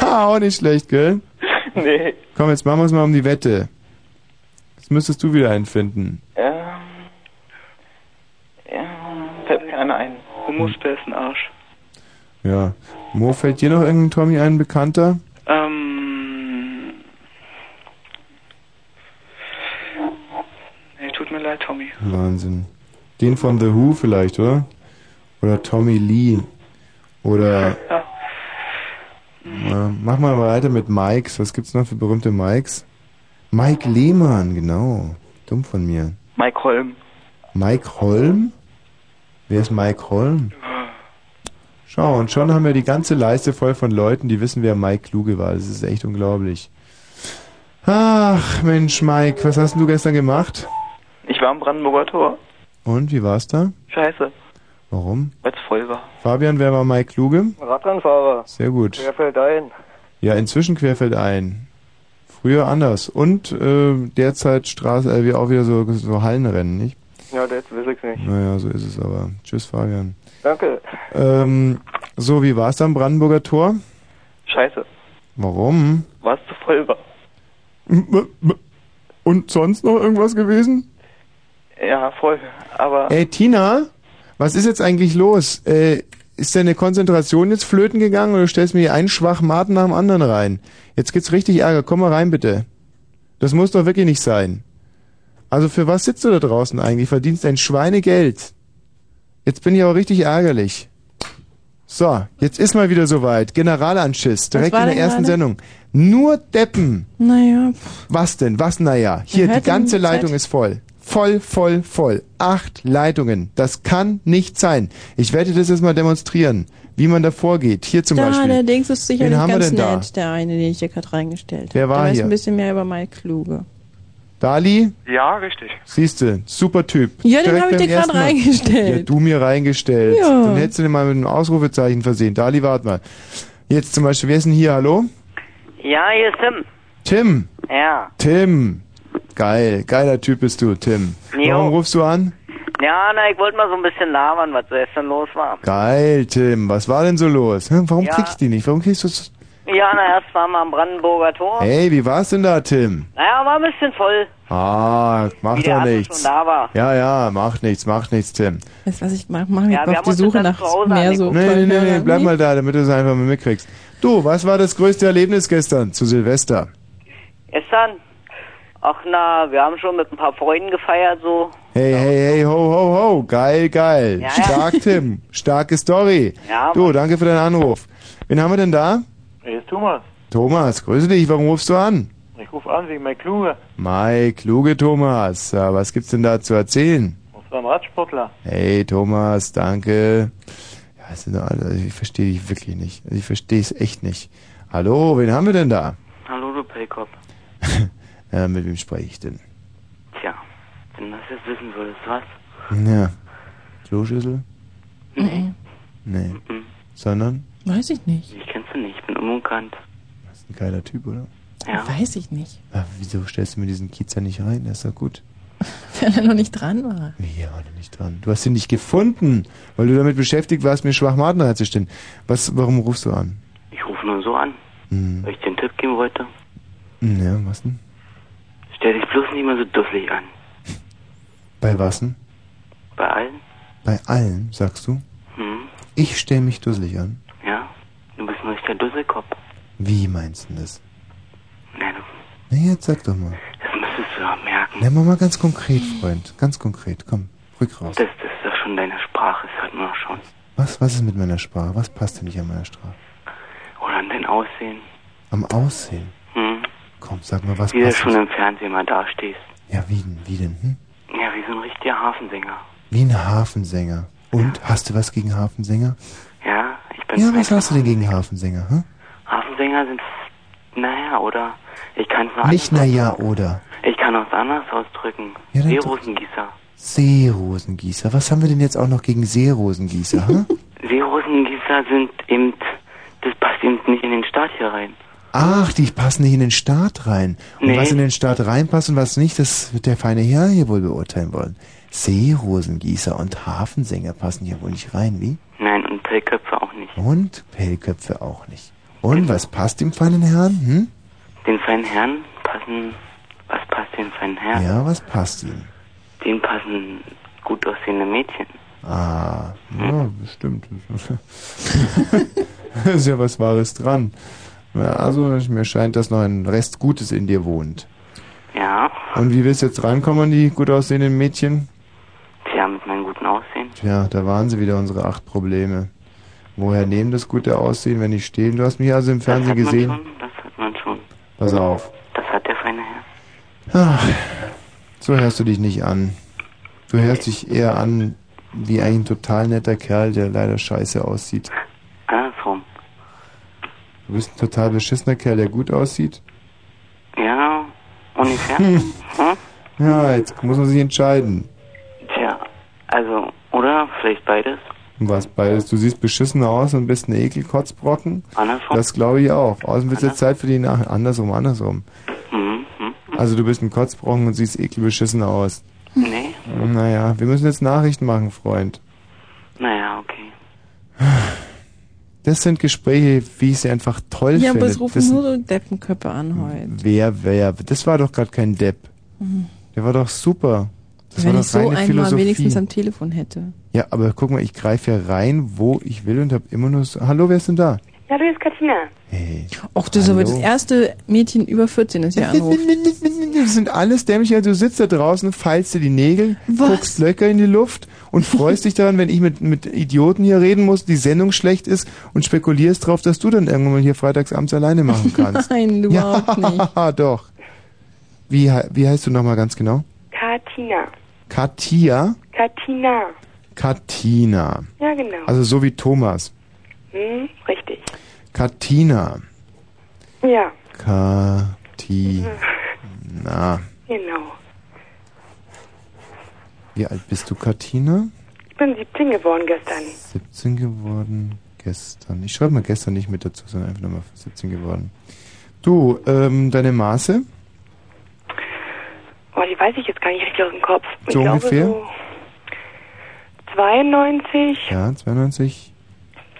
Ha, <laughs> auch nicht schlecht, gell? <laughs> nee. Komm, jetzt machen wir es mal um die Wette. Jetzt müsstest du wieder einen finden. Ähm. Ja. Fällt mir keiner ein. Hummus, der ist ein Arsch. Ja. Mo, fällt dir noch irgendein Tommy ein, Bekannter? Ähm. Nee, tut mir leid, Tommy. Wahnsinn. Den von The Who vielleicht, oder? Oder Tommy Lee. Oder... Ja. <laughs> Ja, mach mal weiter mit Mikes. Was gibt's noch für berühmte Mikes? Mike Lehmann, genau. Dumm von mir. Mike Holm. Mike Holm? Wer ist Mike Holm? Schau, und schon haben wir die ganze Leiste voll von Leuten, die wissen, wer Mike Kluge war. Das ist echt unglaublich. Ach, Mensch, Mike, was hast du gestern gemacht? Ich war am Brandenburger Tor. Und, wie war's da? Scheiße, Warum? weil's voll war. Fabian, wer war Mike Kluge? Radrennfahrer. Sehr gut. Fällt ein? Ja, inzwischen querfeld ein. Früher anders. Und äh, derzeit Straße, äh, wie auch wieder so, so Hallenrennen, nicht? Ja, jetzt weiß ich's nicht. Naja, so ist es aber. Tschüss, Fabian. Danke. Ähm, so, wie war's da am Brandenburger Tor? Scheiße, Warum? war's zu voll war. Und sonst noch irgendwas gewesen? Ja, voll. Aber Ey, Tina, was ist jetzt eigentlich los? Äh, ist deine Konzentration jetzt flöten gegangen oder du stellst mir hier einen Schwachmaten nach dem anderen rein? Jetzt gibt's richtig Ärger. Komm mal rein, bitte. Das muss doch wirklich nicht sein. Also für was sitzt du da draußen eigentlich? Verdienst ein Schweinegeld. Jetzt bin ich aber richtig ärgerlich. So, jetzt ist mal wieder soweit. Generalanschiss, direkt in der ersten gerade? Sendung. Nur Deppen. Naja, Was denn? Was naja? Hier, die ganze Leitung Zeit- ist voll. Voll, voll, voll. Acht Leitungen. Das kann nicht sein. Ich werde das jetzt mal demonstrieren, wie man da vorgeht. Hier zum da, Beispiel. der Dings ist sicherlich Wen haben wir ganz denn da? nett, der eine, den ich hier gerade reingestellt Wer habe. war der weiß hier? ein bisschen mehr über Mike Kluge. Dali? Ja, richtig. Siehste, super Typ. Ja, den Direkt hab ich dir Mal. reingestellt. Ja, du mir reingestellt. Ja. Dann hättest du den mal mit einem Ausrufezeichen versehen. Dali, warte mal. Jetzt zum Beispiel, wer ist denn hier? Hallo? Ja, hier ist Tim. Tim. Ja. Tim. Geil. Geiler Typ bist du, Tim. Jo. Warum rufst du an? Ja, na, ich wollte mal so ein bisschen labern, was so gestern los war. Geil, Tim. Was war denn so los? Hm, Warum Ja. krieg ich die nicht? Warum kriegst du es? Ja, na, erst waren wir am Brandenburger Tor. Hey, wie war's denn da, Tim? Naja, war ein bisschen voll. Ah, macht Wie der doch andere nichts. schon da war. Ja, ja, macht nichts, macht nichts, Tim. Weißt du, was ich mache? Mach mich Ja, mal auf haben die uns Suche das nach zu Hause mehr so Nee, nee, nee, nee, bleib mal da, damit du es einfach mal mitkriegst. Du, was war das größte Erlebnis gestern zu Silvester? Gestern? Ach na, wir haben schon mit ein paar Freunden gefeiert, so. Hey, hey, hey, ho, ho, ho, geil, geil. Ja, ja. Stark, Tim. Starke Story. Ja, Du, danke für deinen Anruf. Wen haben wir denn da? Hier ist Thomas. Thomas, grüße dich. Warum rufst du an? Ich rufe an wegen meiner Kluge. Mai, kluge Thomas. Ja, was gibt's denn da zu erzählen? Und zwar ein Radsportler. Hey Thomas, danke. Ja, es sind doch alle, also ich verstehe dich wirklich nicht. Also ich verstehe es echt nicht. Hallo, wen haben wir denn da? Hallo, du Pelkop. <laughs> Ja, mit wem spreche ich denn? Tja, wenn du das jetzt wissen würdest, was? Ja. Kloschüssel? Nee. Nee. Sondern? Weiß ich nicht. Ich kennst du nicht, ich bin unbekannt. Das ist ein geiler Typ, oder? Ja. Weiß ich nicht. Ah, wieso stellst du mir diesen Kiezer nicht rein? Der ist doch gut. <laughs> Wenn er noch nicht dran war. Ja, war noch nicht dran. Du hast ihn nicht gefunden, weil du damit beschäftigt warst, mir Schwachmaten reinzustellen. Was, warum rufst du an? Ich rufe nur so an, Hm. weil ich dir einen Tipp geben wollte. Hm, Ja, was denn? Stell dich bloß nicht mehr so dusselig an. Bei was denn? Bei allen? Bei allen, sagst du? Hm? Ich stell mich dusselig an. Ja? Du bist ein richtiger Dusselkopf. Wie meinst du das? Nein, Na, jetzt sag doch mal. das müsstest du doch merken. Na, mach mal ganz konkret, Freund. Ganz konkret. Komm, ruhig raus. Das, das ist doch schon deine Sprache, ist halt nur noch schon. Was, was ist mit meiner Sprache? Was passt denn nicht an meiner Sprache? Oder an dein Aussehen. Am Aussehen. Komm, sag mal, was Wie du schon im Fernsehen mal dastehst. Ja, wie denn? Wie denn? Hm? Ja, wie so ein richtiger Hafensänger. Wie ein Hafensänger. Und, hast du was gegen Hafensänger? Ja, ich bin Ja, was hast du denn gegen Hafensänger? Hm? Hafensänger sind, naja, oder ich kann es Nicht na ja oder. Ich kann es anders ausdrücken. Ja, dann Seerosengießer. Seerosengießer. Was haben wir denn jetzt auch noch gegen Seerosengießer? Hm? <laughs> Seerosengießer sind eben, das passt eben nicht in den Staat hier rein. Ach, die passen nicht in den Staat rein. Und Nee. was in den Staat reinpasst und was nicht, das wird der feine Herr hier wohl beurteilen wollen. Seerosengießer und Hafensänger passen hier wohl nicht rein, wie? Nein, und Pellköpfe auch nicht. Und Pellköpfe auch nicht. Und was passt dem feinen Herrn? Hm? Den feinen Herren passen, was passt den feinen Herren? Ja, was passt ihm? Den passen gut aussehende Mädchen. Ah, ja, bestimmt. da <laughs> ist ja was Wahres dran. Ja, also, mir scheint, dass noch ein Rest Gutes in dir wohnt. Ja, Und wie willst du jetzt rankommen an die gut aussehenden Mädchen? tja, mit meinem guten Aussehen. Tja, da waren sie wieder, unsere acht Probleme. Woher nehmen das gute Aussehen, wenn ich stehen? Du hast mich also im Fernsehen das hat gesehen. Man schon, das hat man schon. Pass auf. Das hat der feine Herr. Ach, so hörst du dich nicht an. Du hörst dich eher an wie ein total netter Kerl, der leider scheiße aussieht. Du bist ein total beschissener Kerl, der gut aussieht. Ja, ungefähr. <laughs> Hm. Hm? Ja, jetzt muss man sich entscheiden. Tja, also, oder? Vielleicht beides. Was beides? Du siehst beschissener aus und bist ein Ekelkotzbrocken. Andersrum. Das glaube ich auch. Außerdem wird es jetzt Zeit für die Nach Andersrum, andersrum. Mhm. mhm. Also du bist ein Kotzbrocken und siehst ekelbeschissen aus. Nee. Naja, wir müssen jetzt Nachrichten machen, Freund. Naja, okay. Das sind Gespräche, wie ich sie einfach toll Ja, finde. aber es rufen das, nur so Deppenköpfe an heute. wer, wer, das war doch gerade kein Depp. Mhm. Der war doch super. Das Wenn war ich doch so reine einmal Philosophie. wenigstens am Telefon hätte. Ja, aber guck mal, ich greife ja rein, wo ich will und habe immer nur so, Hallo, wer ist denn da? Ja, du bist Katina. Och, das ist aber Hallo. das erste Mädchen über 14, das hier anruft. Das sind alles dämliche, du sitzt da draußen, feilst dir die Nägel, guckst Löcher in die Luft und freust dich daran, wenn ich mit, mit Idioten hier reden muss, die Sendung schlecht ist und spekulierst drauf, dass du dann irgendwann mal hier freitagsabends alleine machen <laughs> kannst. Nein, du ja, überhaupt nicht. <laughs> doch. Wie, wie heißt du nochmal ganz genau? Katina. Katia? Katina. Katina. Ja, genau. Also so wie Thomas. Hm, richtig. Katina. Ja, Katina. genau. Wie alt bist du, Katina? Ich bin 17 geworden gestern. 17 geworden gestern. Ich schreibe mal gestern nicht mit dazu, sondern einfach nochmal 17 geworden. Du, ähm, deine Maße? Oh, die weiß ich jetzt gar nicht richtig aus dem Kopf. Ich So glaube ungefähr? so 92, Ja, 92.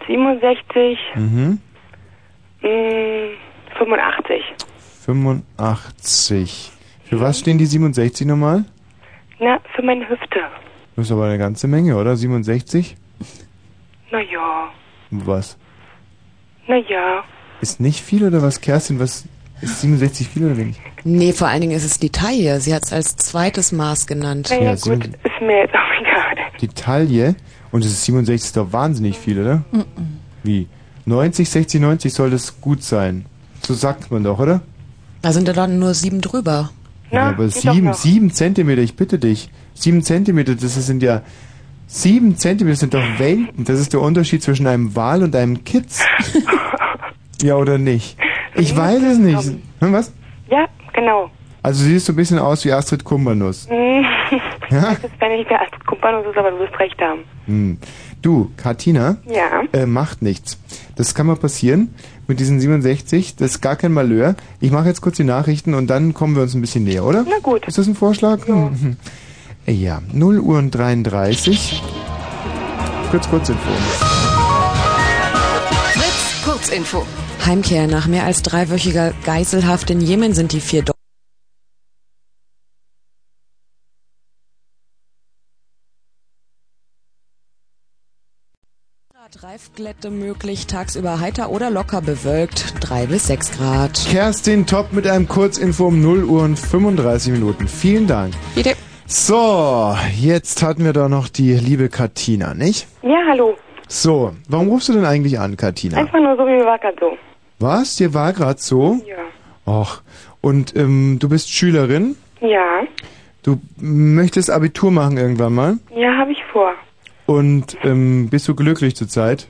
67, Mhm. mh, 85. 85. Für was stehen die 67 nochmal? Na, für meine Hüfte. Das ist aber eine ganze Menge, oder? 67? Naja, Was? naja. Ist nicht viel oder was? Kerstin, was ist 67 viel oder wenig? Nee, vor allen Dingen ist es die Taille. Sie hat es als zweites Maß genannt. Naja, Ja, gut, sieben- ist mir jetzt <laughs> auch egal. Die Taille. Und es ist 67 ist doch wahnsinnig viel, oder? Mhm. Wie? 90, 60, 90 soll das gut sein. So sagt man doch, oder? Da sind ja dann nur sieben drüber. Ja, aber sieben, sieben Zentimeter, ich bitte dich. Sieben Zentimeter, das sind ja sieben Zentimeter sind doch Welten. Das ist der Unterschied zwischen einem Wal und einem Kitz. <laughs> ja oder nicht? Ich weiß es nicht. Hm, was? Ja, genau. Also siehst du ein bisschen aus wie Astrid Kumbanus. <laughs> Ja? Das ist, wenn ich der Astrid Kumpanus ist, aber du wirst recht haben. Hm. Du, Katina, Ja. äh, macht nichts. Das kann mal passieren mit diesen 67. Das ist gar kein Malheur. Ich mache jetzt kurz die Nachrichten und dann kommen wir uns ein bisschen näher, oder? Na gut. Ist das ein Vorschlag? Mhm. Ja, <laughs> 0 Uhr und 33. Kurz, kurz Info. Fritz, Kurzinfo. Heimkehr. Nach mehr als dreiwöchiger Geiselhaft in Jemen sind die vier Do Reifglätte möglich, tagsüber heiter oder locker bewölkt, 3 bis 6 Grad. Kerstin Top mit einem Kurzinfo um 0 Uhr und 35 Minuten. Vielen Dank. Bitte. So, jetzt hatten wir da noch die liebe Katina, nicht? Ja, hallo. So, warum rufst du denn eigentlich an, Katina? Einfach nur so, wie mir war gerade so. Was? Dir war gerade so? Ja. Och. Und ähm, du bist Schülerin? Ja, Du möchtest Abitur machen irgendwann mal? ja, habe ich vor. Und ähm, bist du glücklich zurzeit?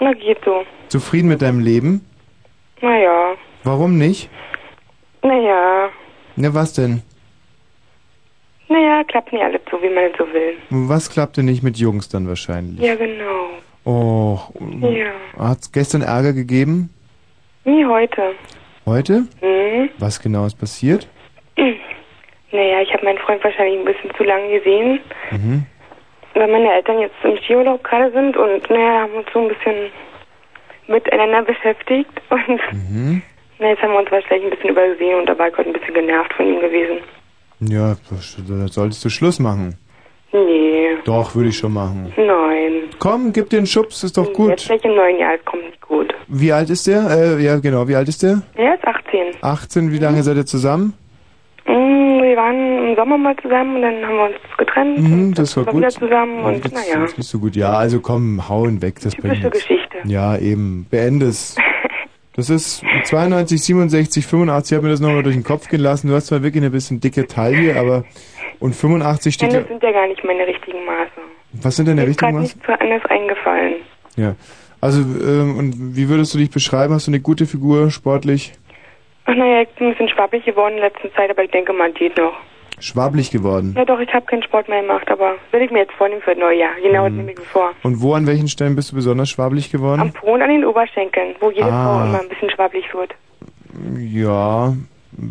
Na, geht so. Zufrieden mit deinem Leben? Naja, Warum nicht? naja, Na, was denn? naja, klappt nicht alles so, wie man es so will. Was klappt denn nicht mit Jungs dann wahrscheinlich? Ja, genau. Oh, Ja. hat's gestern Ärger gegeben? Nie heute. Heute? Hm? Was genau ist passiert? <clears throat> Naja, ich habe meinen Freund wahrscheinlich ein bisschen zu lange gesehen, Mhm. Weil meine Eltern jetzt im Skiurlaub gerade sind und naja, haben uns so ein bisschen miteinander beschäftigt und Mhm. <laughs> na, jetzt haben wir uns wahrscheinlich ein bisschen übersehen und da war ich heute ein bisschen genervt von ihm gewesen. Ja, da solltest du Schluss machen. Nee, Doch, würde ich schon machen. nein. Komm, gib dir einen Schubs, ist doch Jetzt gut. vielleicht im neuen Jahr, es kommt nicht gut. Wie alt ist der? Äh, ja, genau, wie alt ist der? Er ist 18. 18, wie lange seid ihr zusammen? Mm, wir waren im Sommer mal zusammen und dann haben wir uns getrennt. Mhm, das war gut. wieder zusammen und das naja. ist nicht so gut. Ja, also komm, hauen weg, das Typische. Geschichte. Ja, eben, beende es. Das ist 92, 67, 85, ich habe mir das nochmal durch den Kopf gehen lassen. Du hast zwar wirklich eine bisschen dicke Taille, aber und 85 steht Nein, das sind ja gar nicht meine richtigen Maße. Was sind deine Mir ist gerade nichts eingefallen. Ja. Also, ähm, und wie würdest du dich beschreiben? Hast du eine gute Figur, sportlich? Ach naja, ich bin ein bisschen schwabbelig geworden in letzter Zeit, aber ich denke, man geht noch. Schwablich geworden. Ja doch, ich habe keinen Sport mehr gemacht, aber will ich mir jetzt vornehmen für das neue Jahr. Genau, das Mhm. nehme ich mir vor. Und wo, an welchen Stellen bist du besonders schwablich geworden? Am Po und an den Oberschenkeln, wo jede Ah. Frau immer ein bisschen schwabbelig wird. Ja,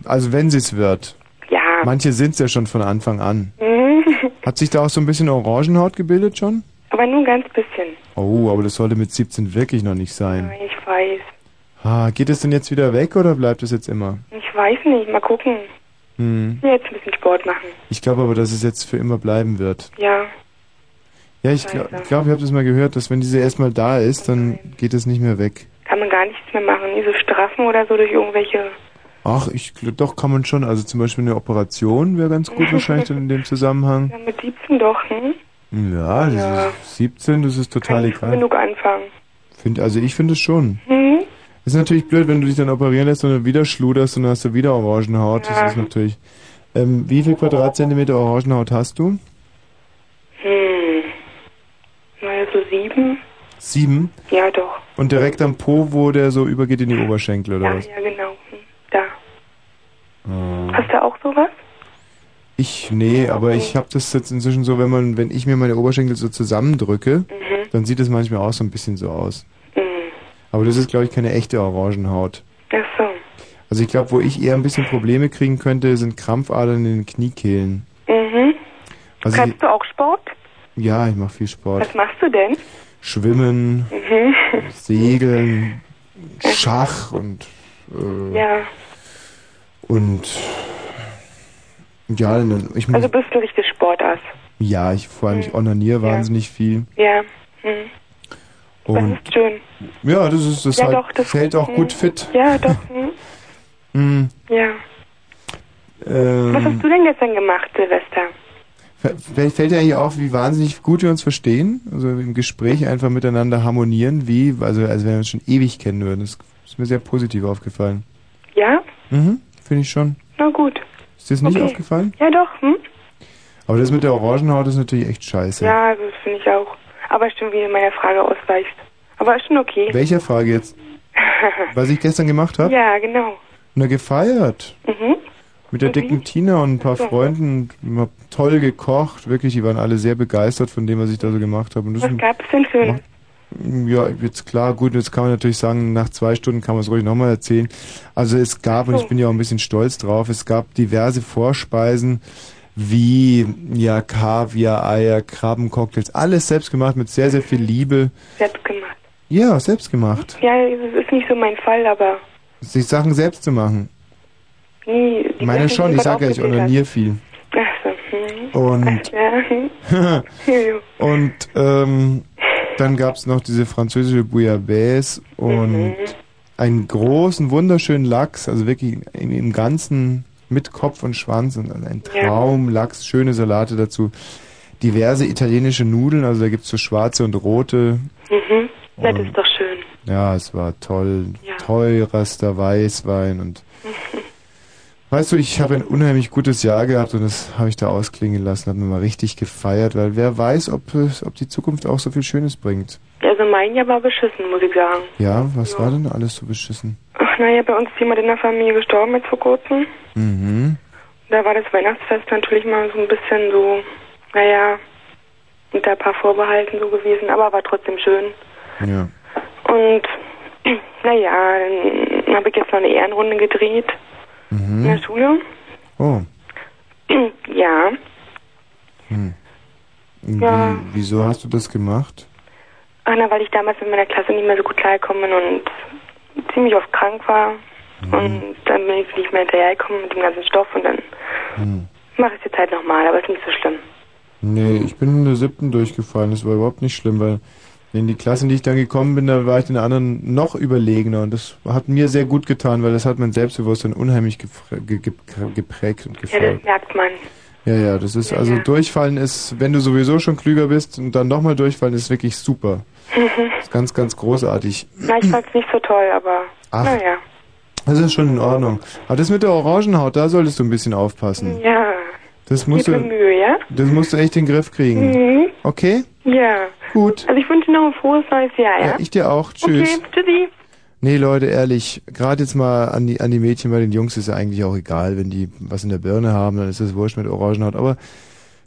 also wenn sie es wird. Ja. Manche sind es ja schon von Anfang an. Mhm. <laughs> Hat sich da auch so ein bisschen Orangenhaut gebildet schon? aber nur ein ganz bisschen. Oh, aber das sollte mit 17 wirklich noch nicht sein. Ich weiß. Ah, geht es denn jetzt wieder weg oder bleibt es jetzt immer? Ich weiß nicht, mal gucken. Hm. Ich jetzt ein bisschen Sport machen. Ich glaube aber, dass es jetzt für immer bleiben wird. Ja. Ja, ich glaube, ich, glaub, ich habe das mal gehört, dass wenn diese erstmal da ist, dann geht es nicht mehr weg. Kann man gar nichts mehr machen. Nie so straffen oder so durch irgendwelche. Ach, ich doch kann man schon. Also zum Beispiel eine Operation wäre ganz gut <laughs> wahrscheinlich dann in dem Zusammenhang. Ja, mit 17 doch, hm? Ja, das Ja. ist 17, das ist total egal. Genug anfangen. Find, also ich finde es schon. Hm? Ist natürlich blöd, wenn du dich dann operieren lässt und dann wieder schluderst und dann hast du wieder Orangenhaut. Ja. Das ist natürlich. Ähm, wie viel Quadratzentimeter Orangenhaut hast du? Hm. Naja, so sieben? Sieben. Ja, doch. Und direkt am Po, wo der so übergeht in die Oberschenkel oder Ja, was? ja, genau. Da. Ah. Hast du auch sowas? Ich, nee, aber ich habe das jetzt inzwischen so, wenn man, wenn ich mir meine Oberschenkel so zusammendrücke, dann sieht es manchmal auch so ein bisschen so aus. Mhm. Aber das ist, glaube ich, keine echte Orangenhaut. Ach so. Also ich glaube, wo ich eher ein bisschen Probleme kriegen könnte, sind Krampfadern in den Kniekehlen. Mhm. Also Kannst du auch Sport? ich, ja, ich mache viel Sport. Was machst du denn? Schwimmen, Mhm. Segeln, Schach und äh, Ja. und ja, ich Also bist du richtig Sportass. ja, ich vor allem ich onaniere wahnsinnig viel Ja. Hm. Und Das ist schön. ja, das ist das ja, halt doch, das fällt auch gut fit. Ja, doch. Hm. <laughs> Hm, Ja. ähm, Was hast du denn gestern gemacht, Silvester? Vielleicht fällt dir eigentlich auf, wie wahnsinnig gut wir uns verstehen, also im Gespräch einfach miteinander harmonieren, wie, also als wenn wir uns schon ewig kennen würden. Das ist mir sehr positiv aufgefallen. Ja? Mhm, finde ich schon. Na gut. Ist dir das nicht Okay. aufgefallen? Ja, doch. Hm? Aber das mit der Orangenhaut ist natürlich echt scheiße. Ja, das finde ich auch. Aber stimmt, wie meiner Frage ausweichst. Aber ist schon okay. Welcher Frage jetzt? <laughs> Was ich gestern gemacht habe? ja, genau. Na, gefeiert. Mhm. Mit der dicken Tina und ein paar So. Freunden. Ich hab toll gekocht. Wirklich, die waren alle sehr begeistert von dem, was ich da so gemacht habe. Und das Was gab's denn Schönes? Ja, jetzt klar, gut, jetzt kann man natürlich sagen, nach zwei Stunden kann man es ruhig nochmal erzählen. Also es gab, und ich bin ja auch ein bisschen stolz drauf, es gab diverse Vorspeisen wie ja Kaviar, Eier, Krabbencocktails, alles selbst gemacht mit sehr, sehr viel Liebe. Selbst gemacht. Ja, selbst gemacht. Ja, das ist nicht so mein Fall, aber Sich Sachen selbst zu machen. nie. die Ich meine Sachen, schon, ich sage ja, ich onaniere viel. Ach so. Hm. Und, Ja. <laughs> und ähm, dann gab's noch diese französische Bouillabaisse und Mhm. einen großen, wunderschönen Lachs, also wirklich im, im Ganzen mit Kopf und Schwanz und ein. Traum, Lachs, schöne Salate dazu. Diverse italienische Nudeln, also da gibt's so schwarze und rote. Mhm. Das Und- ist doch schön. Ja, es war toll. Ja. Teurester Weißwein und <laughs> Weißt du, ich habe ein unheimlich gutes Jahr gehabt und das habe ich da ausklingen lassen, habe mir mal richtig gefeiert, weil wer weiß, ob, ob die Zukunft auch so viel Schönes bringt. Also mein Jahr war beschissen, muss ich sagen. Ja, was war denn alles so beschissen? Ach naja, bei uns ist jemand in der Familie gestorben jetzt vor kurzem. Mhm. Da war das Weihnachtsfest natürlich mal so ein bisschen so, naja, unter ein paar Vorbehalten so gewesen, aber war trotzdem schön. Ja. Und <clears throat> naja, dann habe ich jetzt noch eine Ehrenrunde gedreht in der Mhm. Schule. Oh. <clears throat> ja, Hm. Wie, Ja. Wieso hast du das gemacht? ach na, weil ich damals mit meiner Klasse nicht mehr so gut klargekommen bin und ziemlich oft krank war. Mhm. Und dann bin ich nicht mehr hinterhergekommen mit dem ganzen Stoff und dann Hm. mache ich es jetzt halt nochmal, aber ist nicht so schlimm. Nee, ich bin in der siebten durchgefallen. Das war überhaupt nicht schlimm, weil in die Klasse, in die ich dann gekommen bin, da war ich den anderen noch überlegener. Und das hat mir sehr gut getan, weil das hat mein Selbstbewusstsein unheimlich geprägt und Ja, gefördert. das merkt man. Ja, ja, das ist, also durchfallen ist, wenn du sowieso schon klüger bist und dann nochmal durchfallen, ist wirklich super. Mhm. Das ist ganz, ganz großartig. Na, ich fand's nicht so toll, aber Ach. naja. Das ist schon in Ordnung. Aber das mit der Orangenhaut, da solltest du ein bisschen aufpassen. Ja. Das musst du, Mühe, ja? das musst du echt in den Griff kriegen. Mhm. Okay? Ja. Gut. Also ich wünsche dir noch ein frohes neues Jahr, ja? Ja, ich dir auch. Tschüss. Okay, tschüssi. Nee, Leute, ehrlich, gerade jetzt mal an die, an die Mädchen, bei den Jungs ist ja eigentlich auch egal, wenn die was in der Birne haben, dann ist das wurscht mit Orangenhaut, aber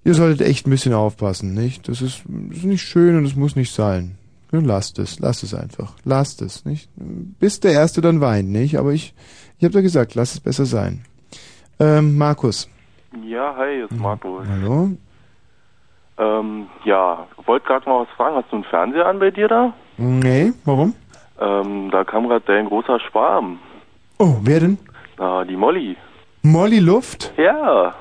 ihr solltet echt ein bisschen aufpassen, nicht? Das ist, das ist nicht schön und es muss nicht sein. Nun lasst es, lasst es einfach. Lasst es, nicht? Bis der Erste dann weint, nicht? Aber ich, ich habe da gesagt, lasst es besser sein. Ähm, Markus. Ja, hi, hier ist Marco. Hallo? Ähm, ja, wollte gerade mal was fragen. Hast du einen Fernseher an bei dir da? Nee, warum? Ähm, da kam gerade dein großer Schwarm. Oh, wer denn? Na, die Molly. Molly Luft? Ja.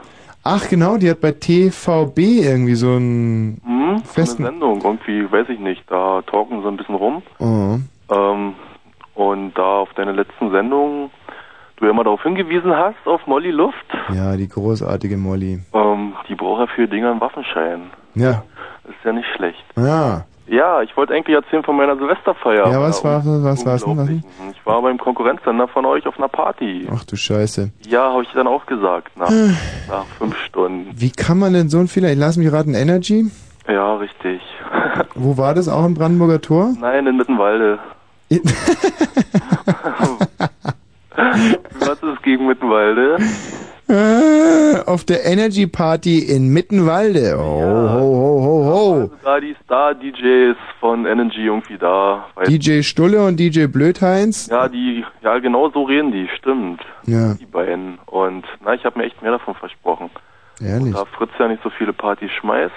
Ach genau, die hat bei TVB irgendwie so einen Hm? Festen... eine Sendung, irgendwie, weiß ich nicht. Da talken sie ein bisschen rum. Oh. Ähm, und da auf deine letzten Sendung du ja immer darauf hingewiesen hast, auf Molly Luft. Ja, die großartige Molly. Ähm, die braucht ja für Dinge einen Waffenschein. Ja. Ist ja nicht schlecht. Ja. Ja, ich wollte eigentlich erzählen von meiner Silvesterfeier. Ja, was war, was war's denn? Was? Ich war beim Konkurrenzsender von euch auf einer Party. Ach du Scheiße. Ja, habe ich dann auch gesagt, nach, Hm. nach fünf Stunden. Wie kann man denn so ein Fehler... Lass mich raten, Energy? Ja, richtig. <laughs> Wo war das? Auch im Brandenburger Tor? Nein, in Mittenwalde. <laughs> Was ist gegen Mittenwalde? <laughs> Auf der Energy Party in Mittenwalde. Oh, ho, ho, ho, ho. Also da die Star-DJs von Energy irgendwie da. DJ Stulle und DJ Blödheinz? Ja, die, ja, genau so reden die, stimmt. Ja. Die beiden. Und, na, ich habe mir echt mehr davon versprochen. Ehrlich? Da Fritz ja nicht so viele Partys schmeißt,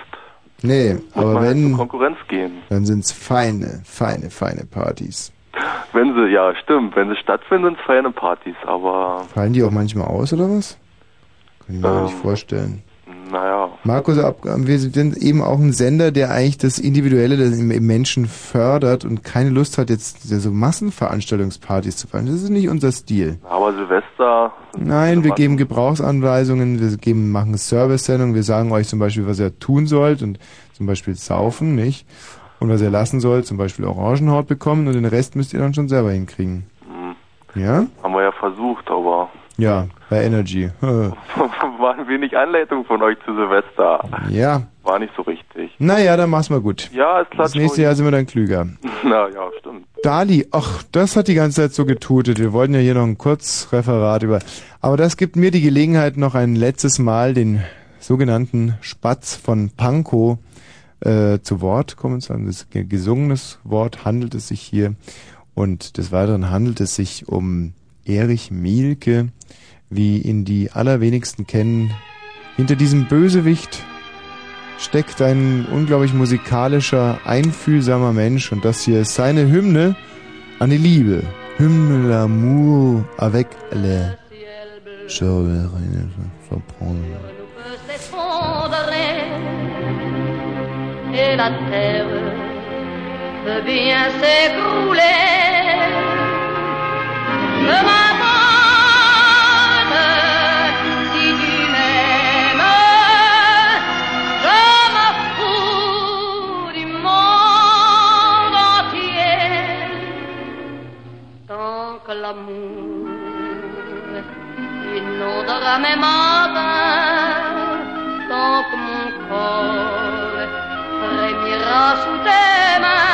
Nee, aber man halt wenn, Konkurrenz gehen. dann sind's feine, feine, feine Partys. Wenn sie, ja, stimmt, wenn sie stattfinden, sind es feine Partys, aber, Fallen die auch manchmal aus, oder was? Kann ich mir gar nicht Ähm. vorstellen. naja. Markus, wir sind eben auch ein Sender, der eigentlich das Individuelle das im, Menschen fördert und keine Lust hat, jetzt so Massenveranstaltungspartys zu feiern. Das ist nicht unser Stil. Aber Silvester, Nein, wir geben Gebrauchsanweisungen, wir geben, machen Service-Sendungen, wir sagen euch zum Beispiel, was ihr tun sollt und zum Beispiel saufen, nicht? Und was ihr lassen sollt, zum Beispiel Orangenhaut bekommen und den Rest müsst ihr dann schon selber hinkriegen. hm, Ja? haben wir ja Ja, bei Energy. war ein wenig Anleitung von euch zu Silvester. ja. War nicht so richtig. Naja, dann mach's mal gut. Ja, ist klar. Das nächste Jahr sind wir dann klüger. <laughs> Na ja, stimmt. Dali, ach, das hat die ganze Zeit so getutet. Wir wollten ja hier noch ein Kurzreferat über. Aber das gibt mir die Gelegenheit, noch ein letztes Mal den sogenannten Spatz von Pankow äh, zu Wort kommen zu lassen. Das ge- gesungenes Wort handelt es sich hier. Und des Weiteren handelt es sich um Erich Mielke, wie ihn die allerwenigsten kennen. Hinter diesem Bösewicht steckt ein unglaublich musikalischer, einfühlsamer Mensch und das hier ist seine Hymne an die Liebe. Hymne l'amour avec s'effondrer et la terre peut bien s'écrouler. l'amour. Il n'audra même en vain tant que mon corps frémira sous tes mains.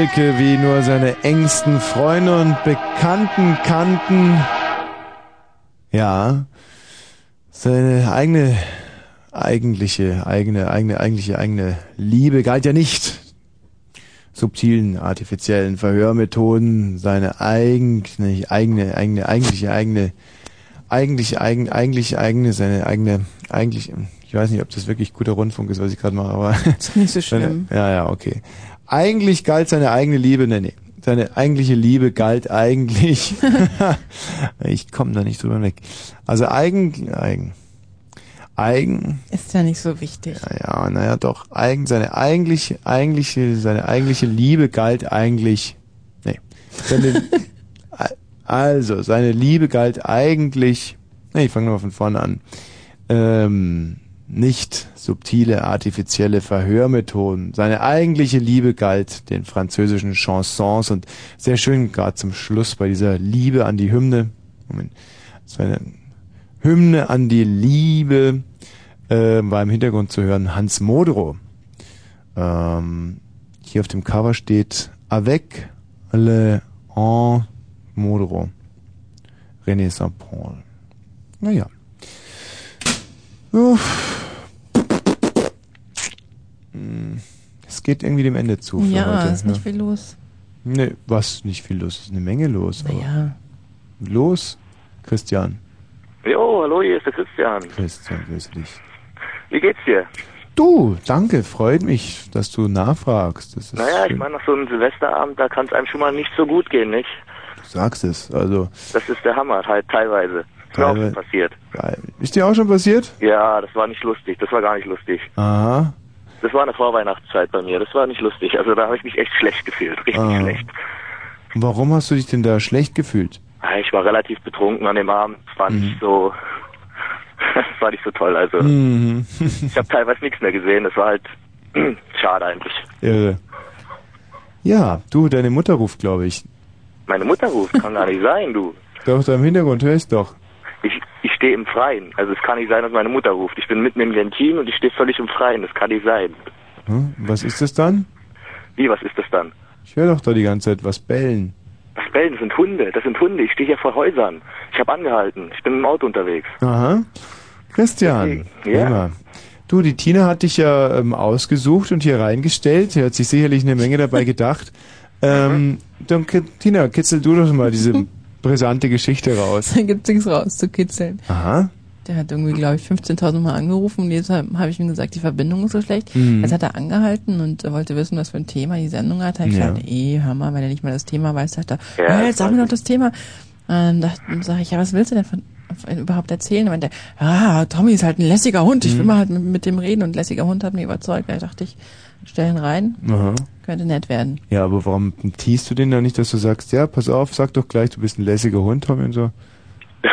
Mielke, wie nur seine engsten Freunde und Bekannten kannten. Ja, seine eigene, eigentliche, eigene, eigene, eigentliche, eigene Liebe galt ja nicht subtilen, artifiziellen Verhörmethoden, seine eigene, eigene, eigene, eigentliche, eigene, eigentlich, eigen, eigentlich eigene, seine eigene, eigentlich, ich weiß nicht, ob das wirklich guter Rundfunk ist, was ich gerade mache, aber. Ist nicht so <laughs> schlimm. Ja, ja, okay. Eigentlich galt seine eigene Liebe, nee, nee. Seine eigentliche Liebe galt eigentlich. <laughs> <laughs> ich komme da nicht drüber weg. Also eigen, eigen, eigen, Ist ja nicht so wichtig. ja, naja, doch, eigen, seine eigentliche, eigentliche, seine eigentliche Liebe galt eigentlich, nee, seine, <laughs> also, seine Liebe galt eigentlich, nee, ich fange nochmal von vorne an, ähm, nicht subtile, artifizielle Verhörmethoden. Seine eigentliche Liebe galt den französischen Chansons und sehr schön gerade zum Schluss bei dieser Liebe an die Hymne. Moment, das war eine Hymne an die Liebe äh, war im Hintergrund zu hören Hans Modrow. Ähm, hier auf dem Cover steht Avec le en Modrow. René Saint-Paul. Naja. Uff. Es geht irgendwie dem Ende zu. Für Ja, heute, ist nicht ne? viel los. Nee, was nicht viel los, ist eine Menge los. aber- Naja. Los, Christian. Jo, hallo, hier ist der Christian. Christian, grüße dich. Wie geht's dir? Du, danke, freut mich, dass du nachfragst. Das ist Naja, ich schön. meine, nach so einem Silvesterabend, da kann es einem schon mal nicht so gut gehen, nicht? Du sagst es, also. Das ist der Hammer, halt teilweise. Ist mir auch schon passiert. Geil. Ist dir auch schon passiert? Ja, das war nicht lustig, das war gar nicht lustig. Aha. Das war eine Vorweihnachtszeit bei mir, das war nicht lustig. Also da habe ich mich echt schlecht gefühlt, richtig Ah. schlecht. Warum hast du dich denn da schlecht gefühlt? Ja, Ich war relativ betrunken an dem Abend, es war nicht so, <laughs> es war nicht so toll. Also Mhm. ich habe teilweise nichts mehr gesehen, das war halt <clears throat> schade eigentlich. Irre. Ja, du, deine Mutter ruft, glaube ich. Meine Mutter ruft, kann gar nicht sein, du. Doch, da im Hintergrund hörst doch. Ich, ich stehe im Freien. Also es kann nicht sein, dass meine Mutter ruft. Ich bin mitten im Ventin und ich stehe völlig im Freien. Das kann nicht sein. Hm? Was ist das dann? Wie, was ist das dann? Ich höre doch da die ganze Zeit was bellen. Das Bellen, das sind Hunde. Das sind Hunde. Ich stehe hier vor Häusern. Ich habe angehalten. Ich bin im Auto unterwegs. Aha. Christian. Ja. Immer. Du, die Tina hat dich ja ähm, ausgesucht und hier reingestellt. Sie hat sich sicherlich eine Menge dabei gedacht. <laughs> Ähm, dann, Tina, kitzel du doch mal diese <laughs> brisante Geschichte raus. <laughs> Da gibt's nichts rauszukitzeln. Aha. Der hat irgendwie, glaube ich, 15.000 Mal angerufen und jetzt habe ich ihm gesagt, die Verbindung ist so schlecht. Mhm. Jetzt hat er angehalten und er wollte wissen, was für ein Thema die Sendung hat. Da hab ich Ja. gesagt, eh, hör mal, wenn er nicht mal das Thema weiß, sagt er, Ja, jetzt sag mir doch das Thema. Ähm, da sage ich, ja, was willst du denn von, von, überhaupt erzählen? Und er, ja, Tommy ist halt ein lässiger Hund. Ich will Mhm. mal halt mit, mit dem reden und lässiger Hund hat mich überzeugt. Da dachte ich, stell ihn rein, Aha. könnte nett werden. Ja, aber warum teast du den dann nicht, dass du sagst, ja, pass auf, sag doch gleich, du bist ein lässiger Hund, Tommy und so? <laughs>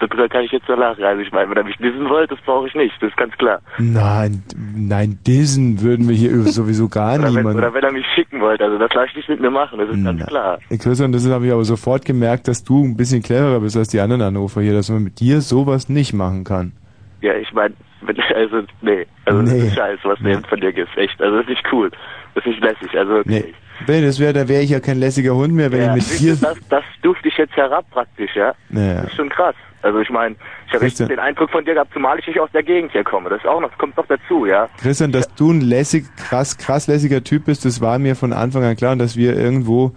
Darüber kann ich jetzt so lachen. Also ich meine, wenn er mich wissen wollte, das brauche ich nicht. Das ist ganz klar. Nein, nein, diesen würden wir hier <laughs> sowieso gar Oder wenn, niemanden. oder wenn er mich schicken wollte. Also das lasse ich nicht mit mir machen. Das ist ganz klar. Christian, das habe ich aber sofort gemerkt, dass du ein bisschen cleverer bist als die anderen Anrufer hier, dass man mit dir sowas nicht machen kann. Ja, ich meine, <laughs> also nee. Also das Nee. ist scheiße, was du jetzt von dir gibst. Echt. Also das ist nicht cool. Das ist nicht lässig. Also Nee. Nee, das wäre, da wäre ich ja kein lässiger Hund mehr, wenn ja, ich mit dir. das, das stuft dich jetzt herab praktisch, ja. Naja. Das ist schon krass. Also ich meine, ich habe echt den Eindruck von dir gehabt, zumal ich nicht aus der Gegend hier komme. Das ist auch noch, kommt noch dazu, ja. Christian, dass du ein lässig, krass, krass lässiger Typ bist, das war mir von Anfang an klar und dass wir irgendwo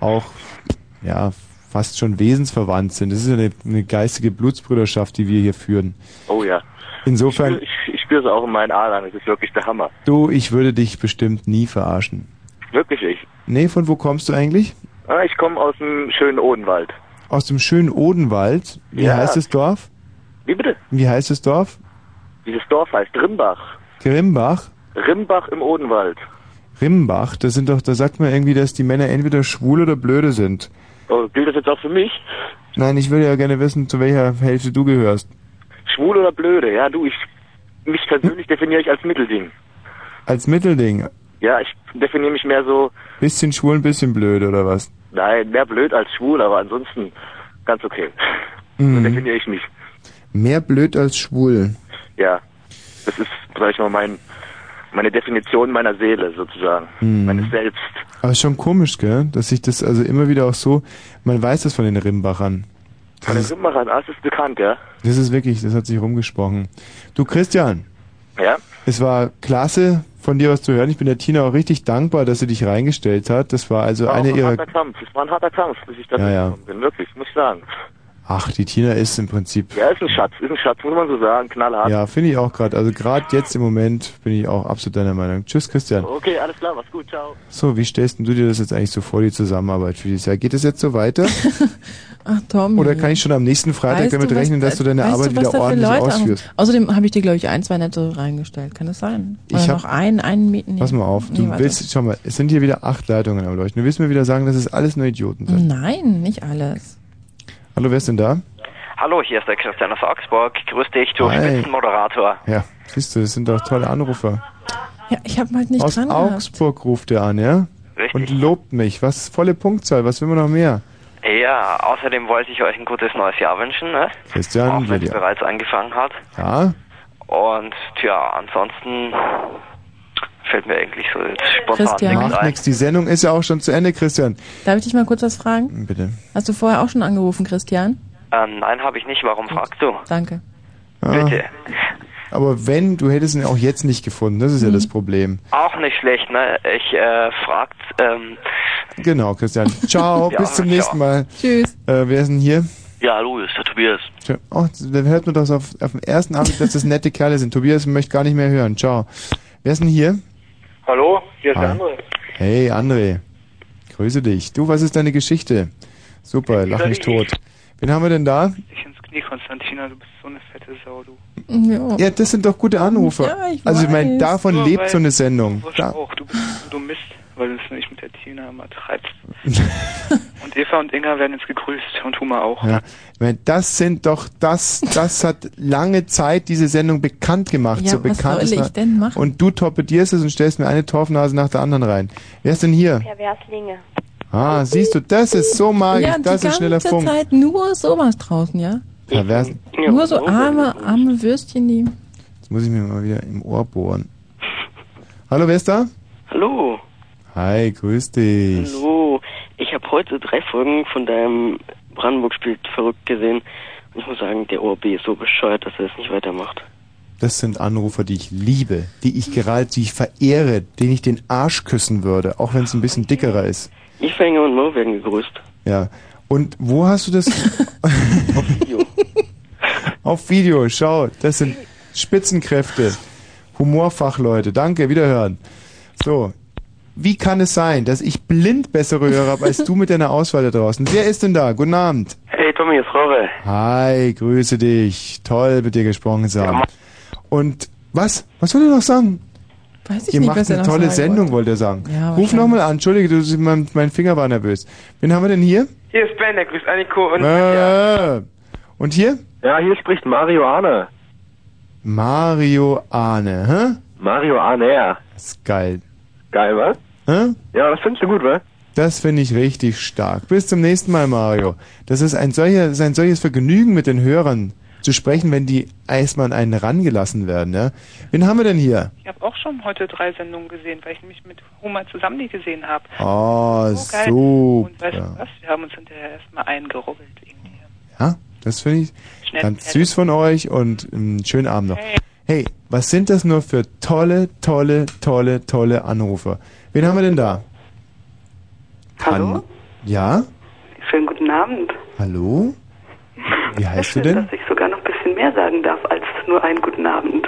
auch, ja, fast schon wesensverwandt sind. Das ist ja eine, eine geistige Blutsbrüderschaft, die wir hier führen. Oh ja. Insofern, Ich, ich spüre es auch in meinen Adern. Das ist wirklich der Hammer. du, ich würde dich bestimmt nie verarschen. Wirklich ich. Nee, von wo kommst du eigentlich? Ah, ich komme aus dem schönen Odenwald. Aus dem schönen Odenwald. Wie Ja. heißt das Dorf? Wie bitte? Wie heißt das Dorf? Dieses Dorf heißt Rimbach. Grimbach. Rimbach im Odenwald. Rimbach, das sind doch, da sagt man irgendwie, dass die Männer entweder schwul oder blöde sind. Oh, gilt das jetzt auch für mich? Nein, ich würde ja gerne wissen, zu welcher Hälfte du gehörst. Schwul oder blöde? Ja, du, ich mich persönlich definiere ich als Mittelding. Als Mittelding. Ja, ich definiere mich mehr so, Bisschen schwul, ein bisschen blöd, oder was? nein, mehr blöd als schwul, aber ansonsten ganz okay. So Mhm. definiere ich mich. Mehr blöd als schwul. Ja. Das ist, sag ich mal, mein, meine Definition meiner Seele sozusagen. Mhm. Meines Selbst. Aber ist schon komisch, gell? Dass sich das also immer wieder auch so, man weiß das von den Rimbachern. Von den Rimbachern, ah, das ist bekannt, ja? Das ist wirklich, das hat sich rumgesprochen. Du Christian, Ja? es war klasse von dir was zu hören. Ich bin der Tina auch richtig dankbar, dass sie dich reingestellt hat. Das war also War eine ein ihrer harter Kampf. Es war ein harter Kampf, bis ich da Ja, ja. bin. Wirklich, muss ich sagen. Ach, die Tina ist im Prinzip. Ja, ist ein Schatz, ist ein Schatz, muss man so sagen, knallhart. Ja, finde ich auch gerade. Also gerade jetzt im Moment bin ich auch absolut deiner Meinung. Tschüss, Christian. Okay, alles klar, mach's gut, ciao. So, wie stellst du dir das jetzt eigentlich so vor, die Zusammenarbeit für dieses Jahr? Geht es jetzt so weiter? <laughs> Ach, Tommy. Oder kann ich schon am nächsten Freitag Weißt damit du, was- rechnen, dass du deine Arbeit du, wieder ordentlich Leute ausführst? anrufen? Außerdem habe ich dir, glaube ich, ein, zwei nette reingestellt. Kann das sein? Oder Ich hab- noch ein, einen Mieten. Pass mal auf, du Nee, willst, schau mal, es sind hier wieder acht Leitungen am Leuchten. Du willst mir wieder sagen, dass es alles nur Idioten sind. Nein, nicht alles. Hallo, wer ist denn da? Hallo, hier ist der Christian aus Augsburg. Grüß dich, du Hi. Spitzenmoderator. Ja, siehst du, das sind doch tolle Anrufer. Ja, ich habe halt nicht Aus dran gehabt. Augsburg ruft er an, ja? Richtig. Und lobt mich. Was volle Punktzahl, was will man noch mehr? Ja, außerdem wollte ich euch ein gutes neues Jahr wünschen, ne? Christian, Auch wenn es bereits angefangen hat. Ja? Und tja, ansonsten fällt mir eigentlich so jetzt spontan Christian. nichts Macht ein. nichts, die Sendung ist ja auch schon zu Ende, Christian. Darf ich dich mal kurz was fragen? Bitte. Hast du vorher auch schon angerufen, Christian? Ähm, nein, habe ich nicht. Warum fragst du? Danke. Ah, Bitte. aber wenn, du hättest ihn auch jetzt nicht gefunden, das ist ja Mhm. das Problem. Auch nicht schlecht, ne? Ich äh, fragt, ähm, Genau, Christian. Ciao, <laughs> Ja, bis zum ciao. nächsten Mal. Tschüss. Äh, wer ist denn hier? ja, hallo, ist der Tobias. Oh, da hört man doch auf, auf dem ersten Abend, dass das nette Kerle sind. Tobias möchte gar nicht mehr hören. Ciao. Wer ist denn hier? Hallo, hier ist Hi. der andere. Hey, André. Grüße dich. Du, was ist deine Geschichte? Super, lach mich tot. Wen haben wir denn da? Ich ins Knie, Konstantina, du bist so eine fette Sau, du. Ja. Ja, das sind doch gute Anrufer. Ja, ich also ich meine, davon Nur lebt so eine Sendung. Du Da, auch, du bist du Mist, weil du es nicht mit der Tina immer treibst. <laughs> und Eva und Inga werden jetzt gegrüßt und Huma auch. ja, das sind doch, das, das hat lange Zeit diese Sendung bekannt gemacht. Ja, so was bekannt soll ist- ich denn machen? Und du torpedierst es und stellst mir eine Torfnase nach der anderen rein. Wer ist denn hier? Perverslinge. Ah, siehst du, das ist so magisch, ja, das die ist schneller ganze Funk. Zeit nur sowas draußen, ja? Pervers. nur so arme, arme Würstchen, die... Jetzt muss ich mir mal wieder im Ohr bohren. Hallo, wer ist da? Hallo. Hi, grüß dich. Hallo. Ich habe heute drei Folgen von deinem Brandenburg spielt verrückt gesehen. Und ich muss sagen, der ORB ist so bescheuert, dass er es nicht weitermacht. Das sind Anrufer, die ich liebe, die ich gerade, die ich verehre, denen ich den Arsch küssen würde, auch wenn es ein bisschen dickerer ist. Ifänger und Mo werden gegrüßt. Ja. Und wo hast du das? <laughs> Auf Video. Auf Video, schau, das sind Spitzenkräfte, Humorfachleute. Danke, wiederhören. So. Wie kann es sein, dass ich blind bessere Hörer habe als du mit deiner Auswahl da draußen? Wer ist denn da? Guten Abend. Hey Tommy, ist Rore. Hi, grüße dich. Toll, mit dir gesprochen zu haben. Und was? Was soll er noch sagen? Weiß ich Ihr nicht, macht was eine tolle Sendung, wollte er sagen. Ja, Ruf nochmal an. Entschuldige, du, mein, mein Finger war nervös. Wen haben wir denn hier? Hier ist Ben, der grüßt Anniko und... Äh, Und hier? Ja, hier spricht Mario Arne. Mario Ahne, hä? Mario Arne, ja. Das ist geil. Geil, was? Hä? Ja, das findest du gut, wa? Das finde ich richtig stark. Bis zum nächsten Mal, Mario. Das ist ein, solcher, das ist ein solches Vergnügen, mit den Hörern zu sprechen, wenn die erstmal an einen rangelassen werden. Ja? Wen haben wir denn hier? Ich habe auch schon heute drei Sendungen gesehen, weil ich nämlich mit Huma zusammen die gesehen habe. Oh, So geil. super. Und weißt du was? Wir haben uns hinterher erstmal eingerubbelt. Ja, das finde ich Schnell ganz süß von euch und einen schönen Abend noch. Hey. Hey, was sind das nur für tolle, tolle, tolle, tolle Anrufer? Wen haben wir denn da? Hallo? Ja? Schönen guten Abend. Hallo? Wie <laughs> heißt du Schön, denn? dass ich sogar noch ein bisschen mehr sagen darf als nur einen guten Abend.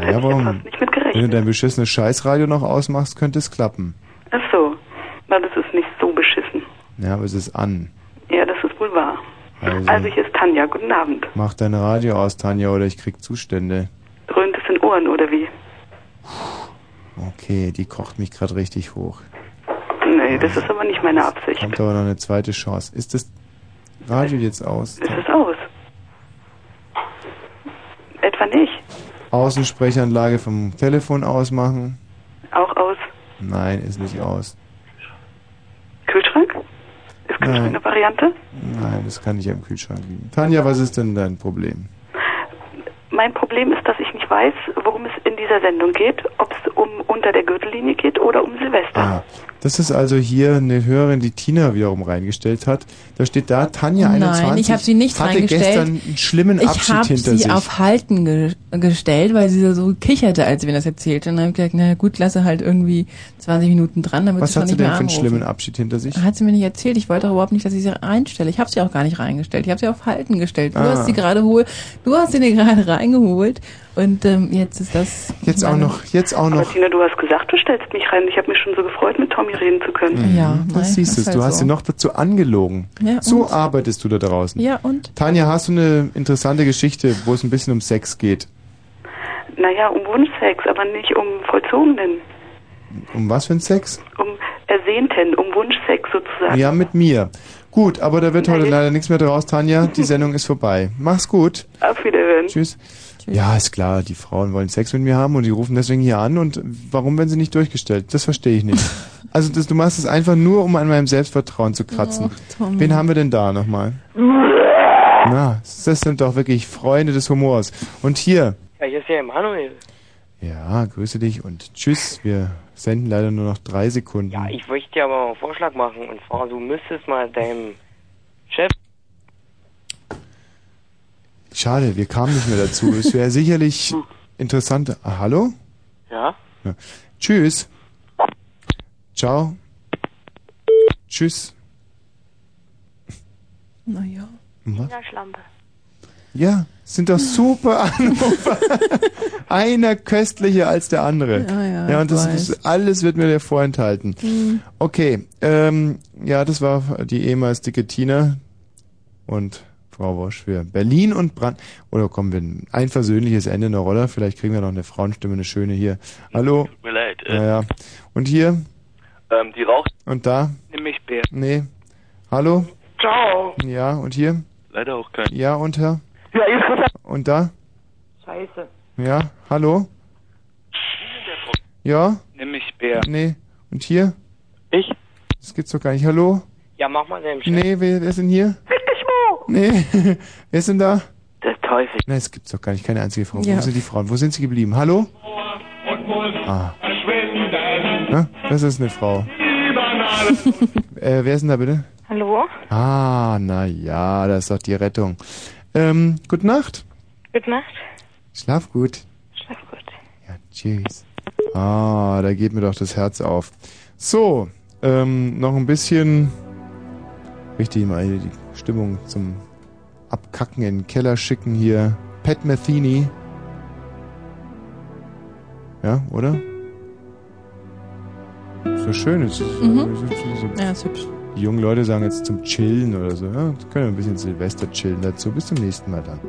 Naja, warum? Nicht mit gerechnet. Wenn du dein beschissenes Scheißradio noch ausmachst, könnte es klappen. Ach so. Na, das ist nicht so beschissen. Ja, aber es ist an. Ja, das ist wohl wahr. Also, Also hier ist Tanja. Guten Abend. mach dein Radio aus, Tanja, oder ich krieg Zustände. Dröhnt es in Ohren oder wie? Okay, die kocht mich gerade richtig hoch. Nee, das ist aber nicht meine Absicht. Kommt aber noch eine zweite Chance. Ist das Radio jetzt aus? Es ist aus. Etwa nicht. Außensprechanlage vom Telefon ausmachen? Auch aus. Nein, ist nicht aus. Kühlschrank? Ist Kühlschrank Nein, eine Variante? nein, das kann nicht am Kühlschrank liegen. Tanja, was ist denn dein Problem? Mein Problem ist, dass ich nicht weiß, worum es in dieser Sendung geht. Ob es um unter der Gürtellinie geht oder um Silvester. Ah, das ist also hier eine Hörerin, die Tina wiederum reingestellt hat. Da steht da, Tanja 21 Nein, ich habe sie nicht hatte reingestellt. gestern einen schlimmen ich Abschied habe hinter sie sich. auf Halten ge gestellt, weil sie so kicherte, als sie mir das erzählte. Und dann habe ich gesagt, na gut, lasse halt irgendwie 20 Minuten dran, damit Was sie hat sie nicht denn mehr für einen anrufen. schlimmen Abschied hinter sich? Hat sie mir nicht erzählt. Ich wollte auch überhaupt nicht, dass ich sie reinstelle. Ich habe sie auch gar nicht reingestellt. Ich habe sie auf Halten gestellt. Du Ah. hast sie gerade hol, du hast sie dir gerade reingeholt und ähm, jetzt ist das. Jetzt auch noch, jetzt auch Aber noch. Tina, du hast gesagt, du stellst mich rein. Ich habe mich schon so gefreut, mit Tommy reden zu können. Ja, Mhm, nein, das siehst du. halt Du hast so. sie noch dazu angelogen. Ja, so und? arbeitest du da draußen. Ja und? Tanja, hast du eine interessante Geschichte, wo es ein bisschen um Sex geht? Naja, um Wunschsex, aber nicht um vollzogenen. Um was für ein Sex? Um ersehnten, um Wunschsex sozusagen. Ja, mit mir. Gut, aber da wird heute leider nichts mehr draus, Tanja. Die <laughs> Sendung ist vorbei. Mach's gut. Auf Wiederhören. Tschüss. Ja, ist klar, die Frauen wollen Sex mit mir haben und die rufen deswegen hier an. Und warum werden sie nicht durchgestellt? Das verstehe ich nicht. <laughs> Also das, du machst es einfach nur, um an meinem Selbstvertrauen zu kratzen. Ach. Wen haben wir denn da nochmal? <laughs> Na, das sind doch wirklich Freunde des Humors. Und hier, Ja, hier ist ja Emanuel. ja, grüße dich und tschüss. Wir senden leider nur noch drei Sekunden. Ja, ich möchte dir aber mal einen Vorschlag machen. Und zwar, du müsstest mal deinem Chef. Schade, wir kamen nicht mehr dazu. Es wäre sicherlich interessant. Ah, hallo? Ja? Ja. Tschüss. Ciao. Tschüss. Naja. Was? Schlampe. Ja, sind doch super <laughs> Anrufer. Einer köstlicher als der andere. Ja, ja, ja und das, das alles wird mir ja vorenthalten. Hm. Okay, ähm, ja, das war die ehemals dicke Tina und Frau Wosch für Berlin und Brand. Oder kommen wir ein versöhnliches Ende in der Rolle. Vielleicht kriegen wir noch eine Frauenstimme, eine schöne hier. Hallo. Tut mir leid. Äh, Ja, ja. Und hier ähm, die raucht und da? nämlich Bär. Nee. Hallo? Ciao. Ja, und hier? Leider auch kein. Ja, und Herr? Ja, kommt Und da? Scheiße. Ja, hallo? Ja? Nämlich Bär. Nee. Und hier? Ich? Das gibt's doch gar nicht. Hallo? Ja, mach mal deinem Chef. Nee, wer, wer ist denn hier? Nee. <laughs> wer ist denn da? Der Teufel. Nein, es gibt's doch gar nicht. Keine einzige Frau. Ja. Wo sind die Frauen? Wo sind sie geblieben? Hallo? Ah. Na, das ist eine Frau. <laughs> äh, wer ist denn da bitte? Hallo? Ah, na ja, das ist doch die Rettung. Ähm, gute Nacht. Gute Nacht. Schlaf gut. Schlaf gut. Ja, tschüss. Ah, da geht mir doch das Herz auf. So, ähm, noch ein bisschen richtig mal hier die Stimmung zum Abkacken in den Keller schicken hier. Pat Metheny. Ja, oder? Ist doch schön. Ist, Mhm. ist, ist, ist, Ja, ist hübsch. Die jungen Leute sagen jetzt zum Chillen oder so. Ja, können wir ein bisschen Silvester chillen dazu. Bis zum nächsten Mal dann.